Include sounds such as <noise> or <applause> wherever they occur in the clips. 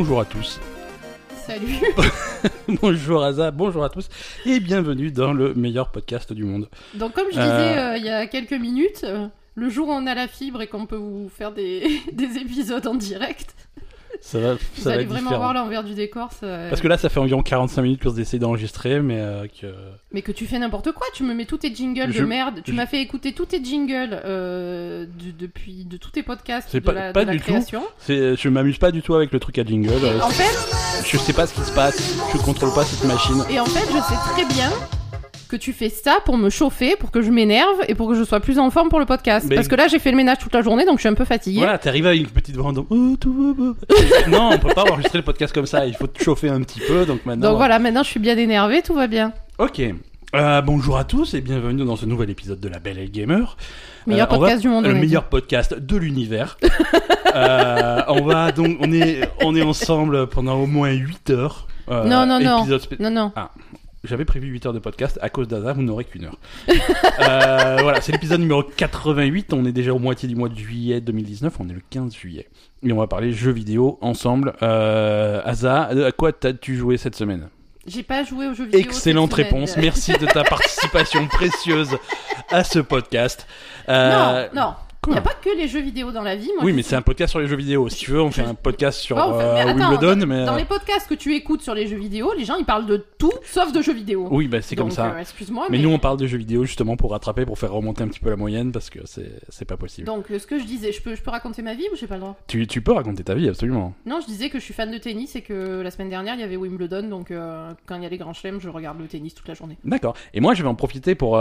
bonjour à tous. Salut. <laughs> bonjour Aza, bonjour à tous et bienvenue dans le meilleur podcast du monde. Donc comme je disais Euh. euh, il y a quelques minutes, euh, le jour où on a la fibre et qu'on peut vous faire des, <laughs> des épisodes en direct, Ça va, vous ça va allez être vraiment différent. voir l'envers du décor. ça- Parce que là, ça fait environ 45 minutes qu'on essaie d'enregistrer, mais euh, que... Mais que tu fais n'importe quoi, tu me mets tous tes jingles Je- de merde, tu je- m'as fait écouter tous tes jingles euh, du- depuis de tous tes podcasts C'est pas- la, pas la du tout. création. c'est, je m'amuse pas du tout avec le truc à jingle. euh, En fait, je sais pas ce qui se passe, je contrôle pas cette machine. et en fait, je sais très bien que tu fais ça pour me chauffer, pour que je m'énerve et pour que je sois plus en forme pour le podcast. Mais- Parce que là, j'ai fait le ménage toute la journée, donc je suis un peu fatiguée. Voilà, t'es arrivé avec une petite voix en disant, Oh, tout va <laughs> bien. non, on peut pas enregistrer le podcast comme ça, il faut te chauffer un petit peu, donc maintenant... Donc voilà, maintenant je suis bien énervée, tout va bien. Ok. Euh, bonjour à tous et bienvenue dans ce nouvel épisode de La Belle et le Gamer. Meilleur Euh, on podcast du monde. Le on a dit. meilleur podcast de l'univers. <laughs> Euh, on va donc, on est, on est ensemble pendant au moins 8 heures. Euh, Non, non, non. épisode spé- Non, non. J'avais prévu 8 heures de podcast. À cause d'Aza, vous n'aurez qu'une heure. <laughs> Euh, voilà, c'est l'épisode numéro 88. On est déjà au moitié du mois de juillet 2019. On est le 15 juillet. Et on va parler jeux vidéo ensemble. Euh, Aza, à quoi t'as-tu joué cette semaine? J'ai pas joué aux jeux vidéo. Excellente réponse. Merci de ta <laughs> participation précieuse à ce podcast. Euh, Non, non. Il n'y a pas que les jeux vidéo dans la vie. Moi, Oui, mais c'est un podcast sur les jeux vidéo. Si tu veux, on fait un podcast sur Ah, on fait- mais euh, attends, Wimbledon, dans, mais dans euh, les podcasts que tu écoutes sur les jeux vidéo, les gens ils parlent de tout sauf de jeux vidéo. oui, bah c'est comme ça. euh, Excuse-moi, mais mais, nous, on parle de jeux vidéo justement pour rattraper, pour faire remonter un petit peu la moyenne, parce que c'est pas possible. donc ce que je disais, je peux, je peux raconter ma vie ou j'ai pas le droit? Tu, tu peux raconter ta vie, absolument. Non, je disais que je suis fan de tennis et que la semaine dernière il y avait Wimbledon, donc euh, quand il y a les grands chelems, je regarde le tennis toute la journée. D'accord. Et moi, je vais en profiter pour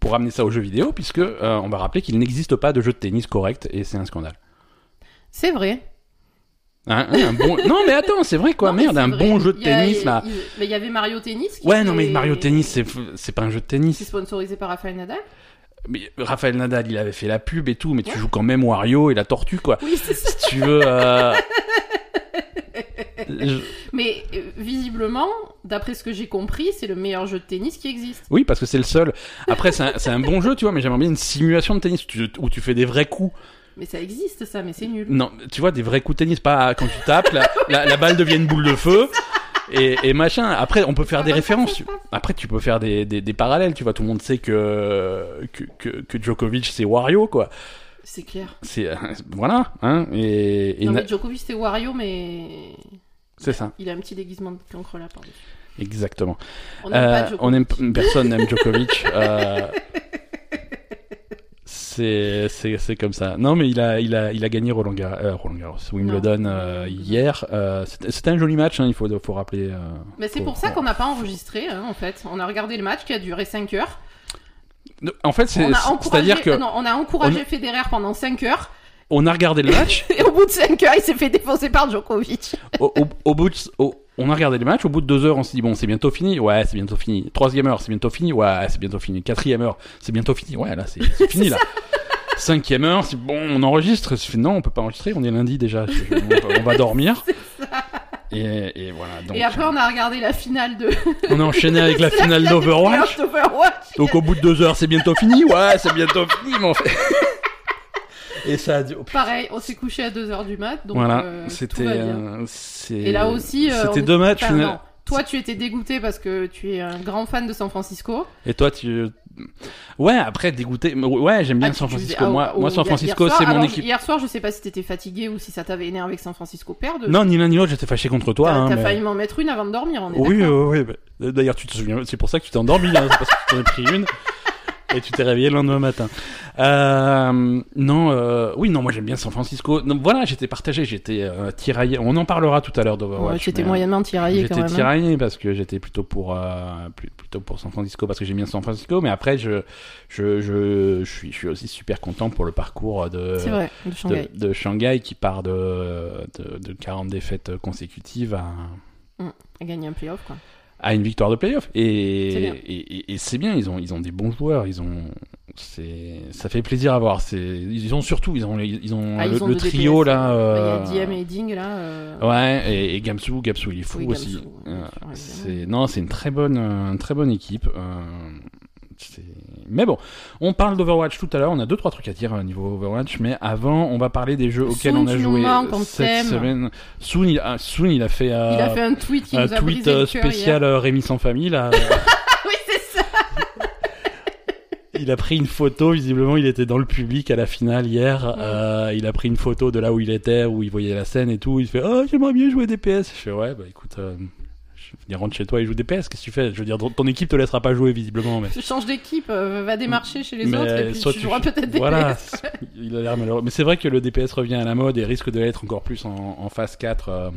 pour amener ça aux jeux vidéo, puisque on va rappeler qu'il n'existe pas de jeu de tennis correct, et c'est un scandale. C'est vrai. Hein, un bon... non, mais attends, c'est vrai quoi, Non, merde, un vrai. bon jeu de y tennis là. il- Mais il y avait Mario Tennis. qui Ouais, non, mais était- Mario Tennis, c'est pas un jeu de tennis. C'est sponsorisé par Rafael Nadal. Mais Raphaël Nadal, il avait fait la pub et tout, mais tu Ouais. joues quand même Wario et la tortue, quoi. Oui, c'est ça. Si tu veux. euh, <laughs> je- Mais euh, visiblement, d'après ce que j'ai compris, c'est le meilleur jeu de tennis qui existe. Oui, parce que c'est le seul. Après, c'est un, bon jeu, tu vois, mais j'aimerais bien une simulation de tennis où tu, où tu fais des vrais coups. Mais ça existe ça, mais c'est nul. Non, tu vois, des vrais coups de tennis, pas quand tu tapes, la, la, la balle devient une boule de feu. Et, et machin. Après, on peut faire des Ah, références. se tu- passe. Après, tu peux faire des, des, des parallèles. Tu vois, tout le monde sait que que, que, que Djokovic c'est Wario, quoi. C'est clair. C'est euh, <laughs> voilà, hein. Et, et non na- mais Djokovic c'est Wario, mais c'est ça, il a un petit déguisement de cancre là, pardon. exactement. On n'aime Euh, pas Djokovic. on aime personne n'aime Djokovic. <laughs> euh, c'est c'est c'est comme ça. Non mais il a il a il a gagné Roland Garros, euh, Roland Garros Wimbledon euh, hier. Euh, c'était c'était un joli match. hein, il faut faut rappeler. euh, Mais c'est faut- pour ça faut- qu'on n'a pas enregistré, hein, en fait. On a regardé le match qui a duré 5 heures. En fait, c'est que euh, non, on a encouragé on- Federer pendant 5 heures. on a regardé le match. <laughs> Et au bout de 5 heures, il s'est fait défoncer par Djokovic. au, au- au bout de, on a regardé le match. Au bout de deux heures, on s'est dit bon, c'est bientôt fini. Ouais, c'est bientôt fini. Troisième heure, c'est bientôt fini. Ouais, c'est bientôt fini. Quatrième heure, c'est bientôt fini. Ouais, là, c'est <laughs> fini là. Cinquième heure, c'est bon, on enregistre. Non, on peut pas enregistrer. On est lundi déjà. On va dormir. <laughs> Et, et voilà. Donc, Et après, on a regardé la finale de. <laughs> on a enchaîné avec la finale finale d'Overwatch. Donc au bout de deux heures, c'est bientôt fini. Ouais, c'est bientôt fini, mais en fait. Et ça a dû- oh, putain. Pareil, on s'est couché à 2h du mat. Donc, voilà, euh, c'était. euh, Et là aussi. euh, C'était deux matchs. enfin. Toi, tu étais dégoûté parce que tu es un grand fan de San Francisco. Et toi, tu. Ouais, après, dégoûté. Ouais, j'aime bien Ah, San Francisco. ah, moi, oh, moi, hier- San Francisco, c'est mon équipe. Hier soir, je sais pas si t'étais fatigué ou si ça t'avait énervé que San Francisco perde. Non, ni l'un ni l'autre, j'étais fâché contre toi. T'as hein, mais- failli m'en mettre une avant de dormir, on est Oui, oui, oui. D'ailleurs, tu te souviens, c'est pour ça que tu t'es endormi, hein, c'est parce que tu t'en as pris une. Et tu t'es réveillé le lendemain matin. Euh, non, euh, oui, non, moi j'aime bien San Francisco. Non, voilà, j'étais partagé, j'étais euh, tiraillé. On en parlera tout à l'heure d'Overwatch. Ouais, tu étais euh, moyennement tiraillé quand J'étais même. hein. tiraillé parce que j'étais plutôt pour plutôt pour San Francisco parce que j'aime bien San Francisco, mais après je je je, je suis je suis aussi super content pour le parcours de vrai, de Shanghai. de, de Shanghai qui part de, de, de 40 défaites consécutives à, A gagné un playoff, quoi. À une victoire de playoff. Et, C'est bien. et, et- et c'est bien, ils ont, ils ont des bons joueurs, ils ont, c'est, ça fait plaisir à voir. C'est, ils ont surtout, ils ont, les- ils ont Ah, le, ils ont le deux trio DPS, là. euh, Il y a Diem et Ding là. euh, Ouais, et, et Gamsu, Gamsu il est fou Oui, aussi. Gamsu, Euh, c'est, non, c'est une très bonne, une très bonne équipe. Euh, c'est- Mais bon, on parle d'Overwatch tout à l'heure. On a deux trois trucs à dire au niveau Overwatch, mais avant, on va parler des jeux auxquels Soon, on a joué manques, on cette semaine. Soon, il Soon, il a fait, euh, Il a fait un tweet qui un nous a tweet brisé euh, le cœur spécial euh, Rémi sans famille là. <laughs> oui, c'est ça. <laughs> Il a pris une photo, visiblement il était dans le public à la finale hier. Euh, il a pris une photo de là où il était, où il voyait la scène et tout. Il fait Oh, j'aimerais bien jouer des PS. Je fais Ouais, bah écoute, euh, je rentre chez toi et joue des PS. Qu'est-ce que tu fais? Je veux dire, ton- équipe te laissera pas jouer visiblement. Mais... Tu changes d'équipe, euh, va démarcher chez les Mais autres et puis tu tu- joueras peut-être des Voilà, <laughs> PS. il a l'air malheureux. Mais c'est vrai que le DPS revient à la mode et risque de l'être encore plus en, en phase 4, euh,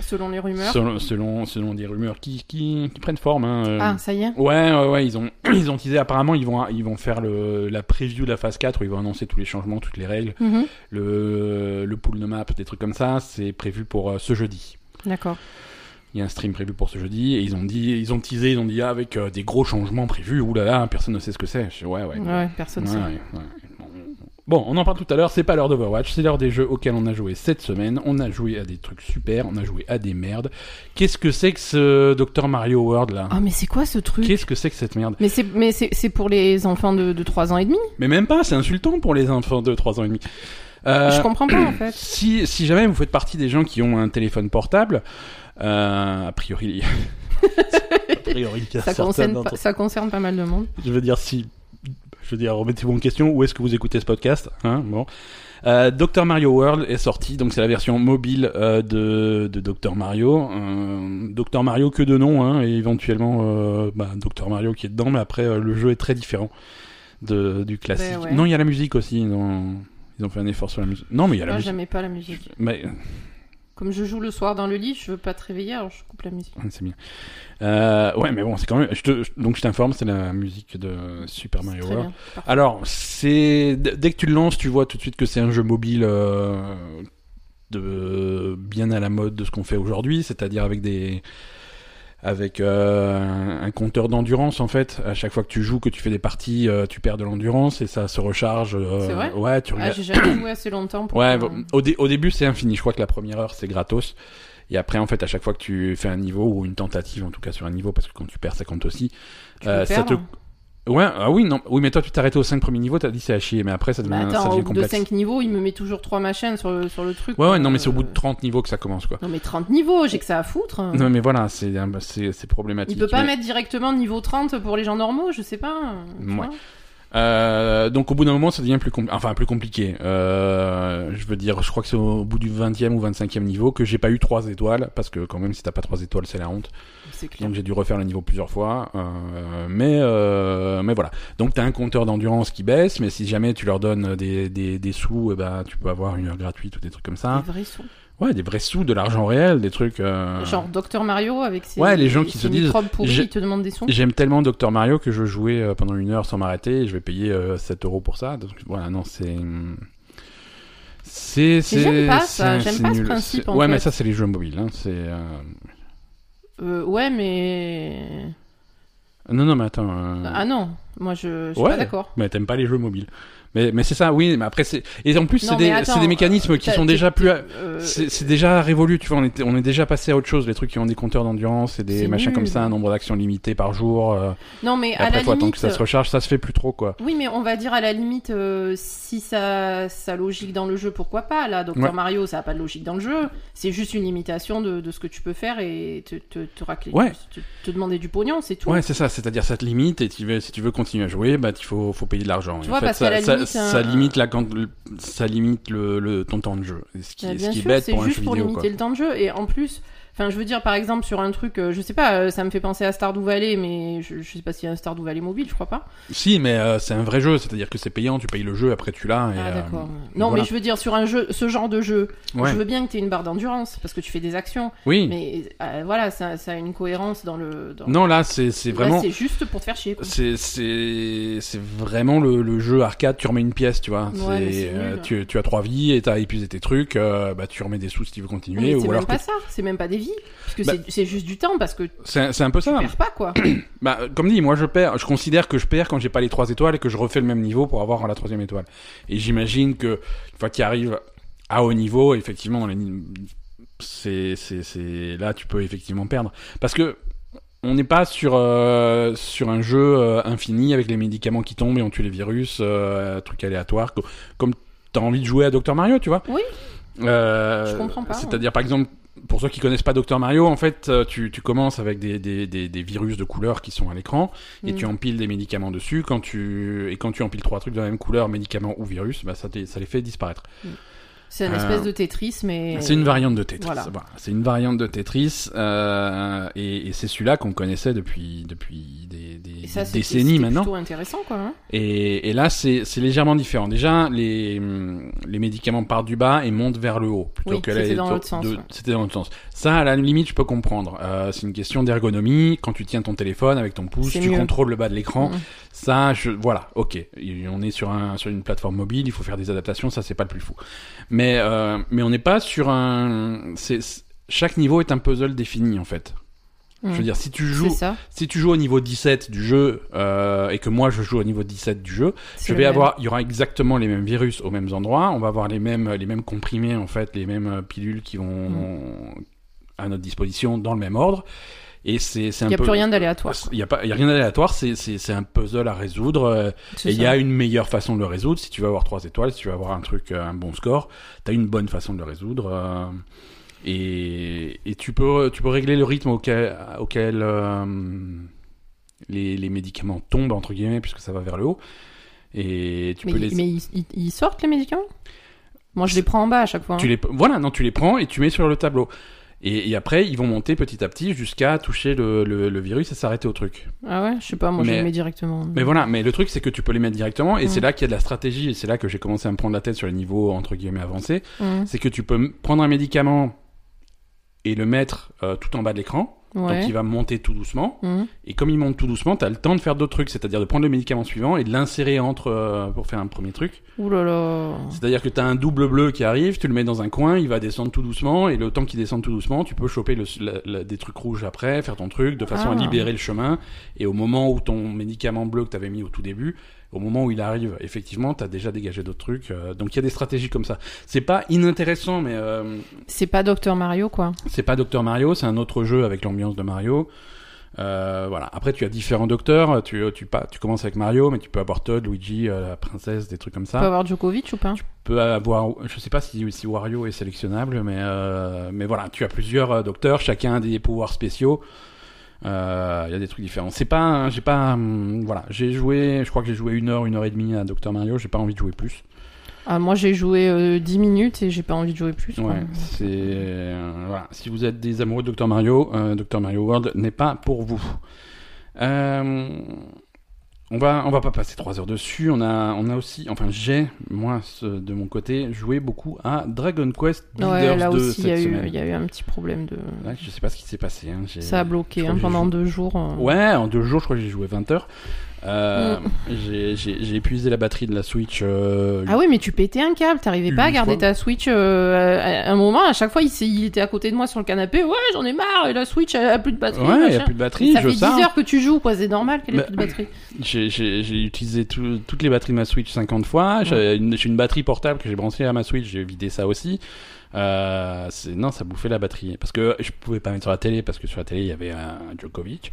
Selon les rumeurs. selon, selon, selon des rumeurs qui, qui, qui prennent forme. Hein, euh. Ah, ça y est. Ouais, ouais, ouais, ils ont, <clears throat> ils ont teasé. Apparemment, ils vont, ils vont faire le, la preview de la phase 4 où ils vont annoncer tous les changements, toutes les règles. Mhm. Le, le pool de map, des trucs comme ça, c'est prévu pour euh, ce jeudi. D'accord. Il y a un stream prévu pour ce jeudi et ils ont dit, ils ont teasé, ils ont dit ah, avec euh, des gros changements prévus. Ouh là là, personne ne sait ce que c'est. Je dis, Ouais, ouais. Ouais, personne Ouais, sait. ouais. Bon, on en parle tout à l'heure, c'est pas l'heure d'Overwatch, c'est l'heure des jeux auxquels on a joué cette semaine. On a joué à des trucs super, on a joué à des merdes. Qu'est-ce que c'est que ce Dr Mario World là? Ah, mais c'est quoi ce truc? Qu'est-ce que c'est que cette merde? Mais c'est mais c'est c'est pour les enfants de, de 3 ans et demi? Mais même pas, c'est insultant pour les enfants de 3 ans et demi. Euh, Je comprends pas en fait. si, si jamais vous faites partie des gens qui ont un téléphone portable, a priori, <laughs> a priori, il y a Ça concerne, pas, ça concerne pas mal de monde. Je veux dire, si. Je veux dire, remettez-vous en question, où est-ce que vous écoutez ce podcast hein Bon. Euh, Dr Mario World est sorti, donc c'est la version mobile euh, de, de Dr Mario. Euh, Dr Mario que de nom, hein, et éventuellement euh, bah, Dr Mario qui est dedans, mais après euh, le jeu est très différent de, du classique. Ben ouais. Non, il y a la musique aussi. Ils ont, ils ont fait un effort sur la musique. Non, mais il y a la Moi, musique. j'aimais pas la musique. Mais Comme je joue le soir dans le lit, je veux pas te réveiller, alors je coupe la musique. C'est bien. Euh, ouais, mais bon, c'est quand même. Je te, je- donc je t'informe, c'est la musique de Super Mario World. bien. Alors, c'est dès que tu le lances, tu vois tout de suite que c'est un jeu mobile euh, de bien à la mode de ce qu'on fait aujourd'hui, c'est-à-dire avec des avec euh, un, compteur d'endurance en fait. À chaque fois que tu joues, que tu fais des parties, euh, tu perds de l'endurance et ça se recharge. euh, C'est vrai? Ouais, tu Ah, regardes. j'ai jamais joué assez longtemps pour. <coughs> Ouais, bon, au, dé- au début c'est infini. Je crois que la première heure c'est gratos. Et après, en fait, à chaque fois que tu fais un niveau ou une tentative, en tout cas sur un niveau, parce que quand tu perds, ça compte aussi. tu peux euh, ça te. Ouais, ah oui, non, oui, mais toi tu t'es arrêté aux 5 premiers niveaux, t'as dit c'est à chier, mais après ça devient, Bah, ça attends, devient au bout de complexe. 5 niveaux, il me met toujours 3 machines sur le, sur le truc. Ouais, ouais, non, mais c'est au bout de Euh, 30 niveaux que ça commence, quoi. Non, mais 30 niveaux, j'ai que ça à foutre. Non, mais voilà, c'est problématique. Il peut pas mais- mettre directement niveau 30 pour les gens normaux, je sais pas. tu Ouais. Euh, donc au bout d'un moment, ça devient plus, compl- enfin, plus compliqué. Euh, je veux dire, je crois que c'est au bout du 20e ou 25e niveau que j'ai pas eu 3 étoiles, parce que quand même, si t'as pas 3 étoiles, c'est la honte. Clair. Donc j'ai dû refaire le niveau plusieurs fois. Euh, mais, euh, mais voilà. Donc t'as un compteur d'endurance qui baisse, mais si jamais tu leur donnes des, des, des sous, eh ben, tu peux avoir une heure gratuite ou des trucs comme ça. Des vrais sous. Ouais, des vrais sous, de l'argent réel, des trucs. euh, Genre Dr Mario avec ses, Ouais, les gens qui se disent, pourris, te demandent des sous. J'aime tellement Dr Mario que je jouais pendant une heure sans m'arrêter et je vais payer euh, 7 euros pour ça. Donc voilà, non, c'est. C'est. j'aime pas ça, j'aime pas ce principe, en Ouais, mais ça, c'est les jeux mobiles. Hein. C'est. euh, Euh, ouais, mais. Non, non, mais attends. euh, Ah non, moi je, je suis Ouais. pas d'accord. Mais t'aimes pas les jeux mobiles. Mais, mais c'est ça, oui, mais après, c'est. Et en plus, c'est des, attends, des mécanismes euh, qui t'as- sont déjà plus. Euh, C'est déjà révolu, tu vois, on est, on est déjà passé à autre chose, les trucs qui ont des compteurs d'endurance et des machins nul. comme ça, un nombre d'actions limité par jour. euh, Non, mais à la faut attendre limite. que ça se recharge, ça se fait plus trop, quoi. Oui, mais on va dire à la limite, euh, si ça, ça logique dans le jeu, pourquoi pas Là, Dr Ouais. Mario, ça a pas de logique dans le jeu. C'est juste une limitation de, de ce que tu peux faire et te, te, te racler, Ouais. te, te demander du pognon, c'est tout. Ouais, c'est ça, c'est-à-dire ça te limite et tu veux, si tu veux continuer à jouer, bah il faut, faut payer de l'argent. Tu Et vois, en fait, parce ça, la limite, ça un- limite la, quand- ça limite le, le- ton temps de jeu. Ce qui, Bah, ce qui est bête pour un juste jeu pour vidéo, limiter quoi. le temps de jeu. Et en plus, enfin, je veux dire, par exemple, sur un truc, euh, je sais pas, euh, ça me fait penser à Stardew Valley, mais je, je sais pas s'il y a un Stardew Valley mobile, je crois pas. Si, mais euh, c'est un vrai jeu, c'est-à-dire que c'est payant, tu payes le jeu, après tu l'as. et, ah, d'accord. non, voilà. mais je veux dire, sur un jeu, ce genre de jeu, Ouais. je veux bien que tu aies une barre d'endurance, parce que tu fais des actions. Oui. Mais voilà, ça, ça a une cohérence dans le. Dans... Non, là, c'est vraiment. c'est juste pour te faire chier. C'est vraiment le, le jeu arcade. Tu remets une pièce, tu vois. Ouais, tu, tu as trois vies et t'as épuisé tes trucs. bah tu remets des sous si tu veux continuer. C'est même alors pas ça, c'est même pas des vies. Parce que Bah- c'est- juste du temps, parce que tu c'est un peu ça. perds pas, quoi. <clears throat> Bah, comme dit, moi je perds. Je considère que je perds quand j'ai pas les trois étoiles et que je refais le même niveau pour avoir la troisième étoile. Et j'imagine que une fois qu'il arrive à haut niveau, effectivement, c'est c'est c'est là tu peux effectivement perdre parce que on n'est pas sur euh, sur un jeu euh, infini avec les médicaments qui tombent et on tue les virus, euh, truc aléatoire, co- comme t'as envie de jouer à Dr Mario, tu vois. Oui. Euh, Je comprends pas, C'est-à-dire, par exemple, pour ceux qui connaissent pas Dr Mario, en fait, euh, tu, tu commences avec des, des, des, des virus de couleur qui sont à l'écran et Mm. tu empiles des médicaments dessus. Quand tu et quand tu empiles trois trucs de la même couleur, médicaments ou virus, bah ça, ça les fait disparaître. C'est une Euh, espèce de Tetris, mais. C'est une variante de Tetris. Voilà. Voilà. C'est une variante de Tetris euh, et, et c'est celui-là qu'on connaissait depuis depuis des, des- ça, des décennies maintenant. plutôt intéressant, quoi. hein. Et, et là, c'est c'est légèrement différent. Déjà, les, les médicaments partent du bas et montent vers le haut. Plutôt Oui, que c'était dans l'autre sens, ouais. C'était dans l'autre sens. Ça, à la limite, je peux comprendre. Euh, c'est une question d'ergonomie. Quand tu tiens ton téléphone avec ton pouce, C'est tu mieux. contrôles le bas de l'écran. Mm. Ça, je, voilà, ok. On est sur un sur une plateforme mobile, il faut faire des adaptations. Ça, c'est pas le plus fou. Mais euh, mais on n'est pas sur un. C'est chaque niveau est un puzzle défini en fait. Je veux Mm. dire, si tu joues, si tu joues au niveau 17 du jeu euh, et que moi je joue au niveau 17 du jeu, je vais avoir, il y aura exactement les mêmes virus aux mêmes endroits. On va avoir les mêmes, les mêmes comprimés en fait, les mêmes euh, pilules qui vont Mm. à notre disposition dans le même ordre. Et c'est, Il n'y a plus rien d'aléatoire. Il y a pas, il y a rien d'aléatoire. C'est, un puzzle à résoudre. euh, Et il y a une meilleure façon de le résoudre. Si tu veux avoir trois étoiles, si tu veux avoir un truc, euh, un bon score, t'as une bonne façon de le résoudre. euh, et, et tu peux, tu peux régler le rythme auquel, auquel euh, les, les médicaments tombent entre guillemets, puisque ça va vers le haut. Et tu Mais, peux ils- les, mais ils sortent les médicaments? Moi, je les prends en bas à chaque fois. hein. tu les, voilà, non, tu les prends et tu mets sur le tableau. Et, et après, ils vont monter petit à petit jusqu'à toucher le, le, le virus et s'arrêter au truc. Ah ouais, je sais pas, moi je Mais- les mets directement. Mais voilà, mais le truc c'est que tu peux les mettre directement et Mm. c'est là qu'il y a de la stratégie et c'est là que j'ai commencé à me prendre la tête sur les niveaux entre guillemets avancés. Mm. C'est que tu peux prendre un médicament et le mettre euh, tout en bas de l'écran, donc Ouais. il va monter tout doucement. Mm. Et comme il monte tout doucement, t'as le temps de faire d'autres trucs, c'est-à-dire de prendre le médicament suivant et de l'insérer entre euh, pour faire un premier truc. Ouh là là. C'est-à-dire que t'as un double bleu qui arrive, tu le mets dans un coin, il va descendre tout doucement et le temps qu'il descende tout doucement, tu peux choper le, la- la- des trucs rouges après, faire ton truc de façon à Ah. libérer le chemin. Et au moment où ton médicament bleu que t'avais mis au tout début, au moment où il arrive, effectivement, t'as déjà dégagé d'autres trucs. euh, donc il y a des stratégies comme ça. C'est pas inintéressant, mais euh, C'est pas Docteur Mario, quoi. c'est pas Docteur Mario, c'est un autre jeu avec l'ambiance de Mario. Euh, voilà. Après, tu as différents docteurs. Tu, tu, pas, tu commences avec Mario, mais tu peux avoir Todd, Luigi, la princesse, des trucs comme Tu ça peux avoir Djokovic ou pas? Tu peux avoir, je sais pas si, si Wario est sélectionnable, mais mais voilà, tu as plusieurs docteurs, chacun a des pouvoirs spéciaux. Euh, Il y a des trucs différents. C'est pas, j'ai pas, hum, voilà, j'ai joué, je crois que j'ai joué une heure, une heure et demie à Dr Mario. J'ai pas envie de jouer plus. Ah, moi j'ai joué euh, 10 minutes et j'ai pas envie de jouer plus. Ouais, c'est euh, voilà. Si vous êtes des amoureux de Dr Mario, euh, Dr Mario World n'est pas pour vous. Euh, on va, on va pas passer trois heures dessus. On a, on a aussi, enfin j'ai, moi ce- de mon côté, joué beaucoup à Dragon Quest Builders Ouais, là 2 aussi il y, a cette eu- semaine. il y a eu un petit problème de. Je sais pas ce qui s'est passé. hein, Ça a bloqué hein, pendant joué- deux jours. euh. Ouais, en deux jours, je crois que j'ai joué 20 heures. Euh, Mm. j'ai- épuisé la batterie de la Switch. euh, Ah oui, mais tu pétais un câble, t'arrivais pas à garder fois. ta Switch. euh, à un moment, à chaque fois, il, était à côté de moi sur le canapé. Ouais, j'en ai marre, et la Switch elle a plus de batterie. Ouais, il y a plus de batterie. Ça je fait 10 sais. heures que tu joues, quoi, c'est normal qu'elle ait Bah, plus de batterie. J'ai- utilisé tout- toutes les batteries de ma Switch 50 fois. J'ai une, une batterie portable que j'ai branchée à ma Switch. J'ai vidé ça aussi. Non, ça bouffait la batterie. Parce que je pouvais pas mettre sur la télé parce que sur la télé il y avait un Djokovic.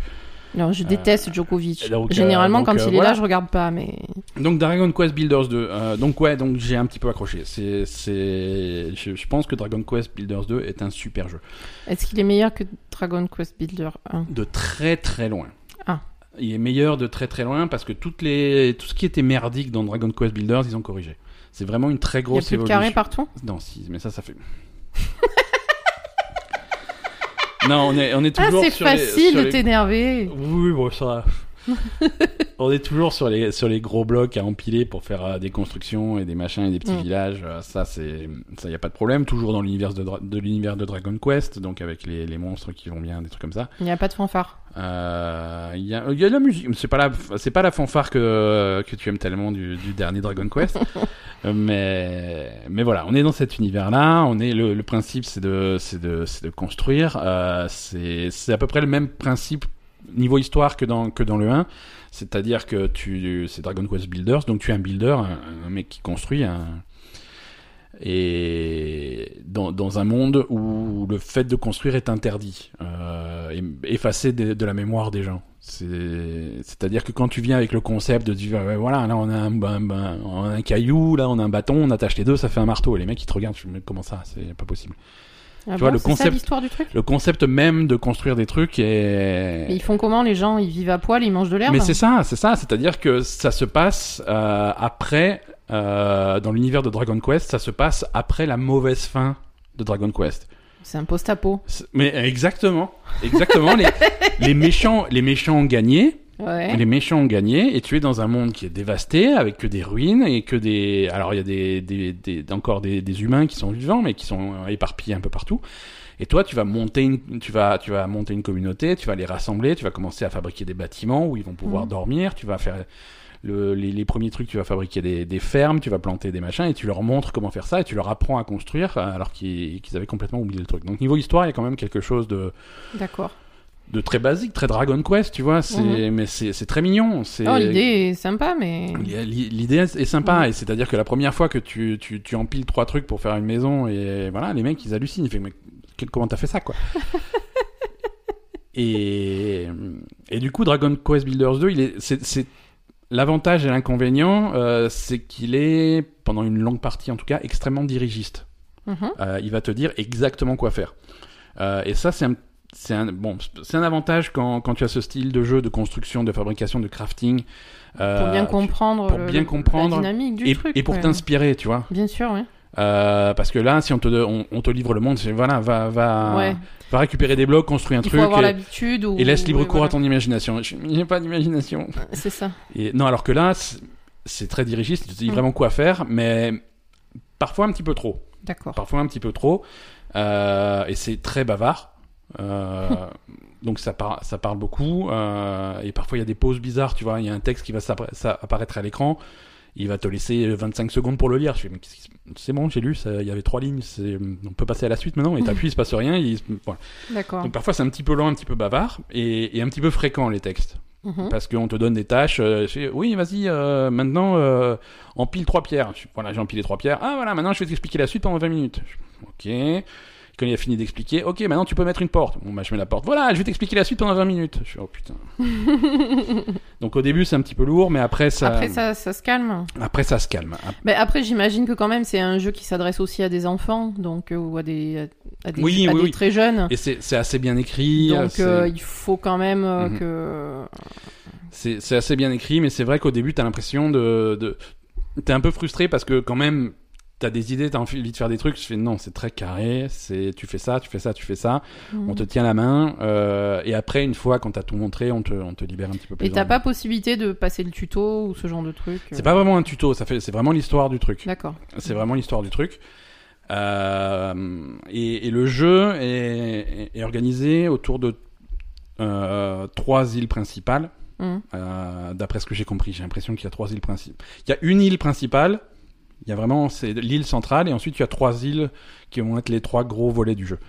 Non, je déteste Djokovic. donc, euh, Généralement, donc, quand euh, il est voilà. là, je regarde pas, mais. Donc Dragon Quest Builders 2. Euh, donc ouais, donc j'ai un petit peu accroché. C'est, c'est, je, je pense que Dragon Quest Builders 2 est un super jeu. Est-ce qu'il est meilleur que Dragon Quest Builder 1 De très très loin. Ah. Il est meilleur de très très loin parce que toutes les, tout ce qui était merdique dans Dragon Quest Builders, ils ont corrigé. C'est vraiment une très Il y a grosse plus de évolution. carrés partout? Non, si, mais ça, ça fait. <laughs> non, on est, on est Ah, toujours c'est sur les- facile sur de les- t'énerver. Oui, bon, ça va. <laughs> on est toujours sur les, sur les gros blocs à empiler pour faire euh, des constructions et des machins et des petits Mm. villages. Euh, ça, c'est, ça, y a pas de problème. Toujours dans l'univers de, l'univers de Dragon Quest, donc avec les, les monstres qui vont bien, des trucs comme ça. Il n'y a pas de fanfare. Euh, Il y, a, y la musique. C'est pas la, c'est pas la fanfare que, que tu aimes tellement du, du dernier Dragon Quest. <laughs> Mais, mais voilà, on est dans cet univers-là. On est le, le principe, c'est de, c'est de, c'est de construire. Euh, c'est, c'est à peu près le même principe niveau histoire que dans que dans le 1. C'est-à-dire que tu, c'est Dragon Quest Builders, donc tu es un builder, un, mec qui construit un. Et dans, dans un monde où le fait de construire est interdit, euh, effacé de, la mémoire des gens. C'est- C'est-à-dire que quand tu viens avec le concept de dire, voilà, là on a un, on a un caillou, là on a un bâton, on attache les deux, ça fait un marteau. Et les mecs ils te regardent, fais, mais comment ça, c'est pas possible. Ah vois, bon, le ça concept- l'histoire du truc Le concept même de construire des trucs est... Et ils font comment les gens? Ils vivent à poil, ils mangent de l'herbe? Mais c'est ça, c'est ça. C'est-à-dire que ça se passe euh, après, euh, dans l'univers de Dragon Quest, ça se passe après la mauvaise fin de Dragon Quest. C'est un post-apo. Mais exactement, exactement. les, les méchants, les méchants ont gagné. Ouais. Les méchants ont gagné et tu es dans un monde qui est dévasté avec que des ruines et que des alors il y a des, des, des encore des, des humains qui sont vivants mais qui sont éparpillés un peu partout et toi tu vas monter une tu vas tu vas monter une communauté tu vas les rassembler tu vas commencer à fabriquer des bâtiments où ils vont pouvoir Mhm. dormir tu vas faire le, les, les premiers trucs tu vas fabriquer des, des fermes tu vas planter des machins et tu leur montres comment faire ça et tu leur apprends à construire alors qu'ils qu'ils avaient complètement oublié le truc donc niveau histoire il y a quand même quelque chose de D'accord. De très basique, très Dragon Quest, tu vois. C'est, mais c'est, très mignon. C'est, Oh, l'idée est sympa, mais. L'i- L'idée est sympa, Mhm. et c'est-à-dire que la première fois que tu, tu, tu empiles trois trucs pour faire une maison, et voilà, les mecs ils hallucinent. Ils font, mais comment t'as fait ça, quoi? <laughs> Et, et du coup, Dragon Quest Builders 2, il est, c'est, c'est l'avantage et l'inconvénient, euh, c'est qu'il est, pendant une longue partie en tout cas, extrêmement dirigiste. Mhm. Euh, il va te dire exactement quoi faire. Euh, et ça, c'est un, c'est un, bon, c'est un avantage quand, quand tu as ce style de jeu, de construction, de fabrication, de crafting. euh, Pour bien tu- comprendre, pour bien le- comprendre la dynamique du et, truc. et pour ouais. t'inspirer, tu vois. Bien sûr, oui. Euh, parce que là, si on te, on, on te livre le monde, c'est voilà, va, va, ouais. va récupérer des blocs, construis un Il truc. faut avoir et, l'habitude. Ou... et laisse libre ouais, cours voilà. à ton imagination. Je- a pas d'imagination. C'est ça. Et non, alors que là, c'est- très dirigiste, il te dit Mm. vraiment quoi faire, mais parfois un petit peu trop. D'accord. Parfois un petit peu trop. Euh, et c'est très bavard. Euh, donc ça, par- ça parle beaucoup. euh, et parfois il y a des pauses bizarres, tu vois. Il y a un texte qui va apparaître à l'écran. Il va te laisser 25 secondes pour le lire. Je c'est bon, j'ai lu, il y avait trois lignes, on peut passer à la suite maintenant. Et <laughs> t'appuies, il se passe rien. il- voilà. D'accord. Donc parfois c'est un petit peu lent, un petit peu bavard. Et, et un petit peu fréquent les textes. Mhm. Parce qu'on te donne des tâches. euh, je fais, oui, vas-y, euh, maintenant, empile trois pierres. Je- voilà, j'ai empilé trois pierres. Ah, voilà, maintenant, je vais t'expliquer la suite pendant 20 minutes. Je- ok. Quand il a fini d'expliquer, ok, maintenant, tu peux mettre une porte. Bon, bah, je mets la porte. Voilà, je vais t'expliquer la suite pendant 20 minutes. Je fais, oh putain. <laughs> Donc, au début, c'est un petit peu lourd, mais après, ça, Après, ça, ça se calme. après, ça se calme. Mais après, j'imagine que quand même, c'est un jeu qui s'adresse aussi à des enfants, donc euh, ou à des, à des, Oui, à oui, des oui. très jeunes. Et c'est assez bien écrit. Donc, euh, il faut quand même euh, Mhm. que. C'est c'est assez bien écrit, mais c'est vrai qu'au début, t'as l'impression de, de... T'es un peu frustré parce que quand même, t'as des idées, t'as envie de faire des trucs. Je fais non, c'est très carré. C'est tu fais ça, tu fais ça, tu fais ça. Mhm. On te tient la main. euh, et après, une fois, quand t'as tout montré, on te, on te libère un petit peu plus. Et t'as pas possibilité de passer le tuto ou ce genre de truc. euh. C'est pas vraiment un tuto. Ça fait, c'est vraiment l'histoire du truc. D'accord. C'est vraiment l'histoire du truc. Euh, et, et le jeu est, est organisé autour de euh, trois îles principales. Euh, D'après ce que j'ai compris, j'ai l'impression qu'il y a trois îles principales. Il y a une île principale, il y a vraiment c'est l'île centrale, et ensuite il y a trois îles qui vont être les trois gros volets du jeu.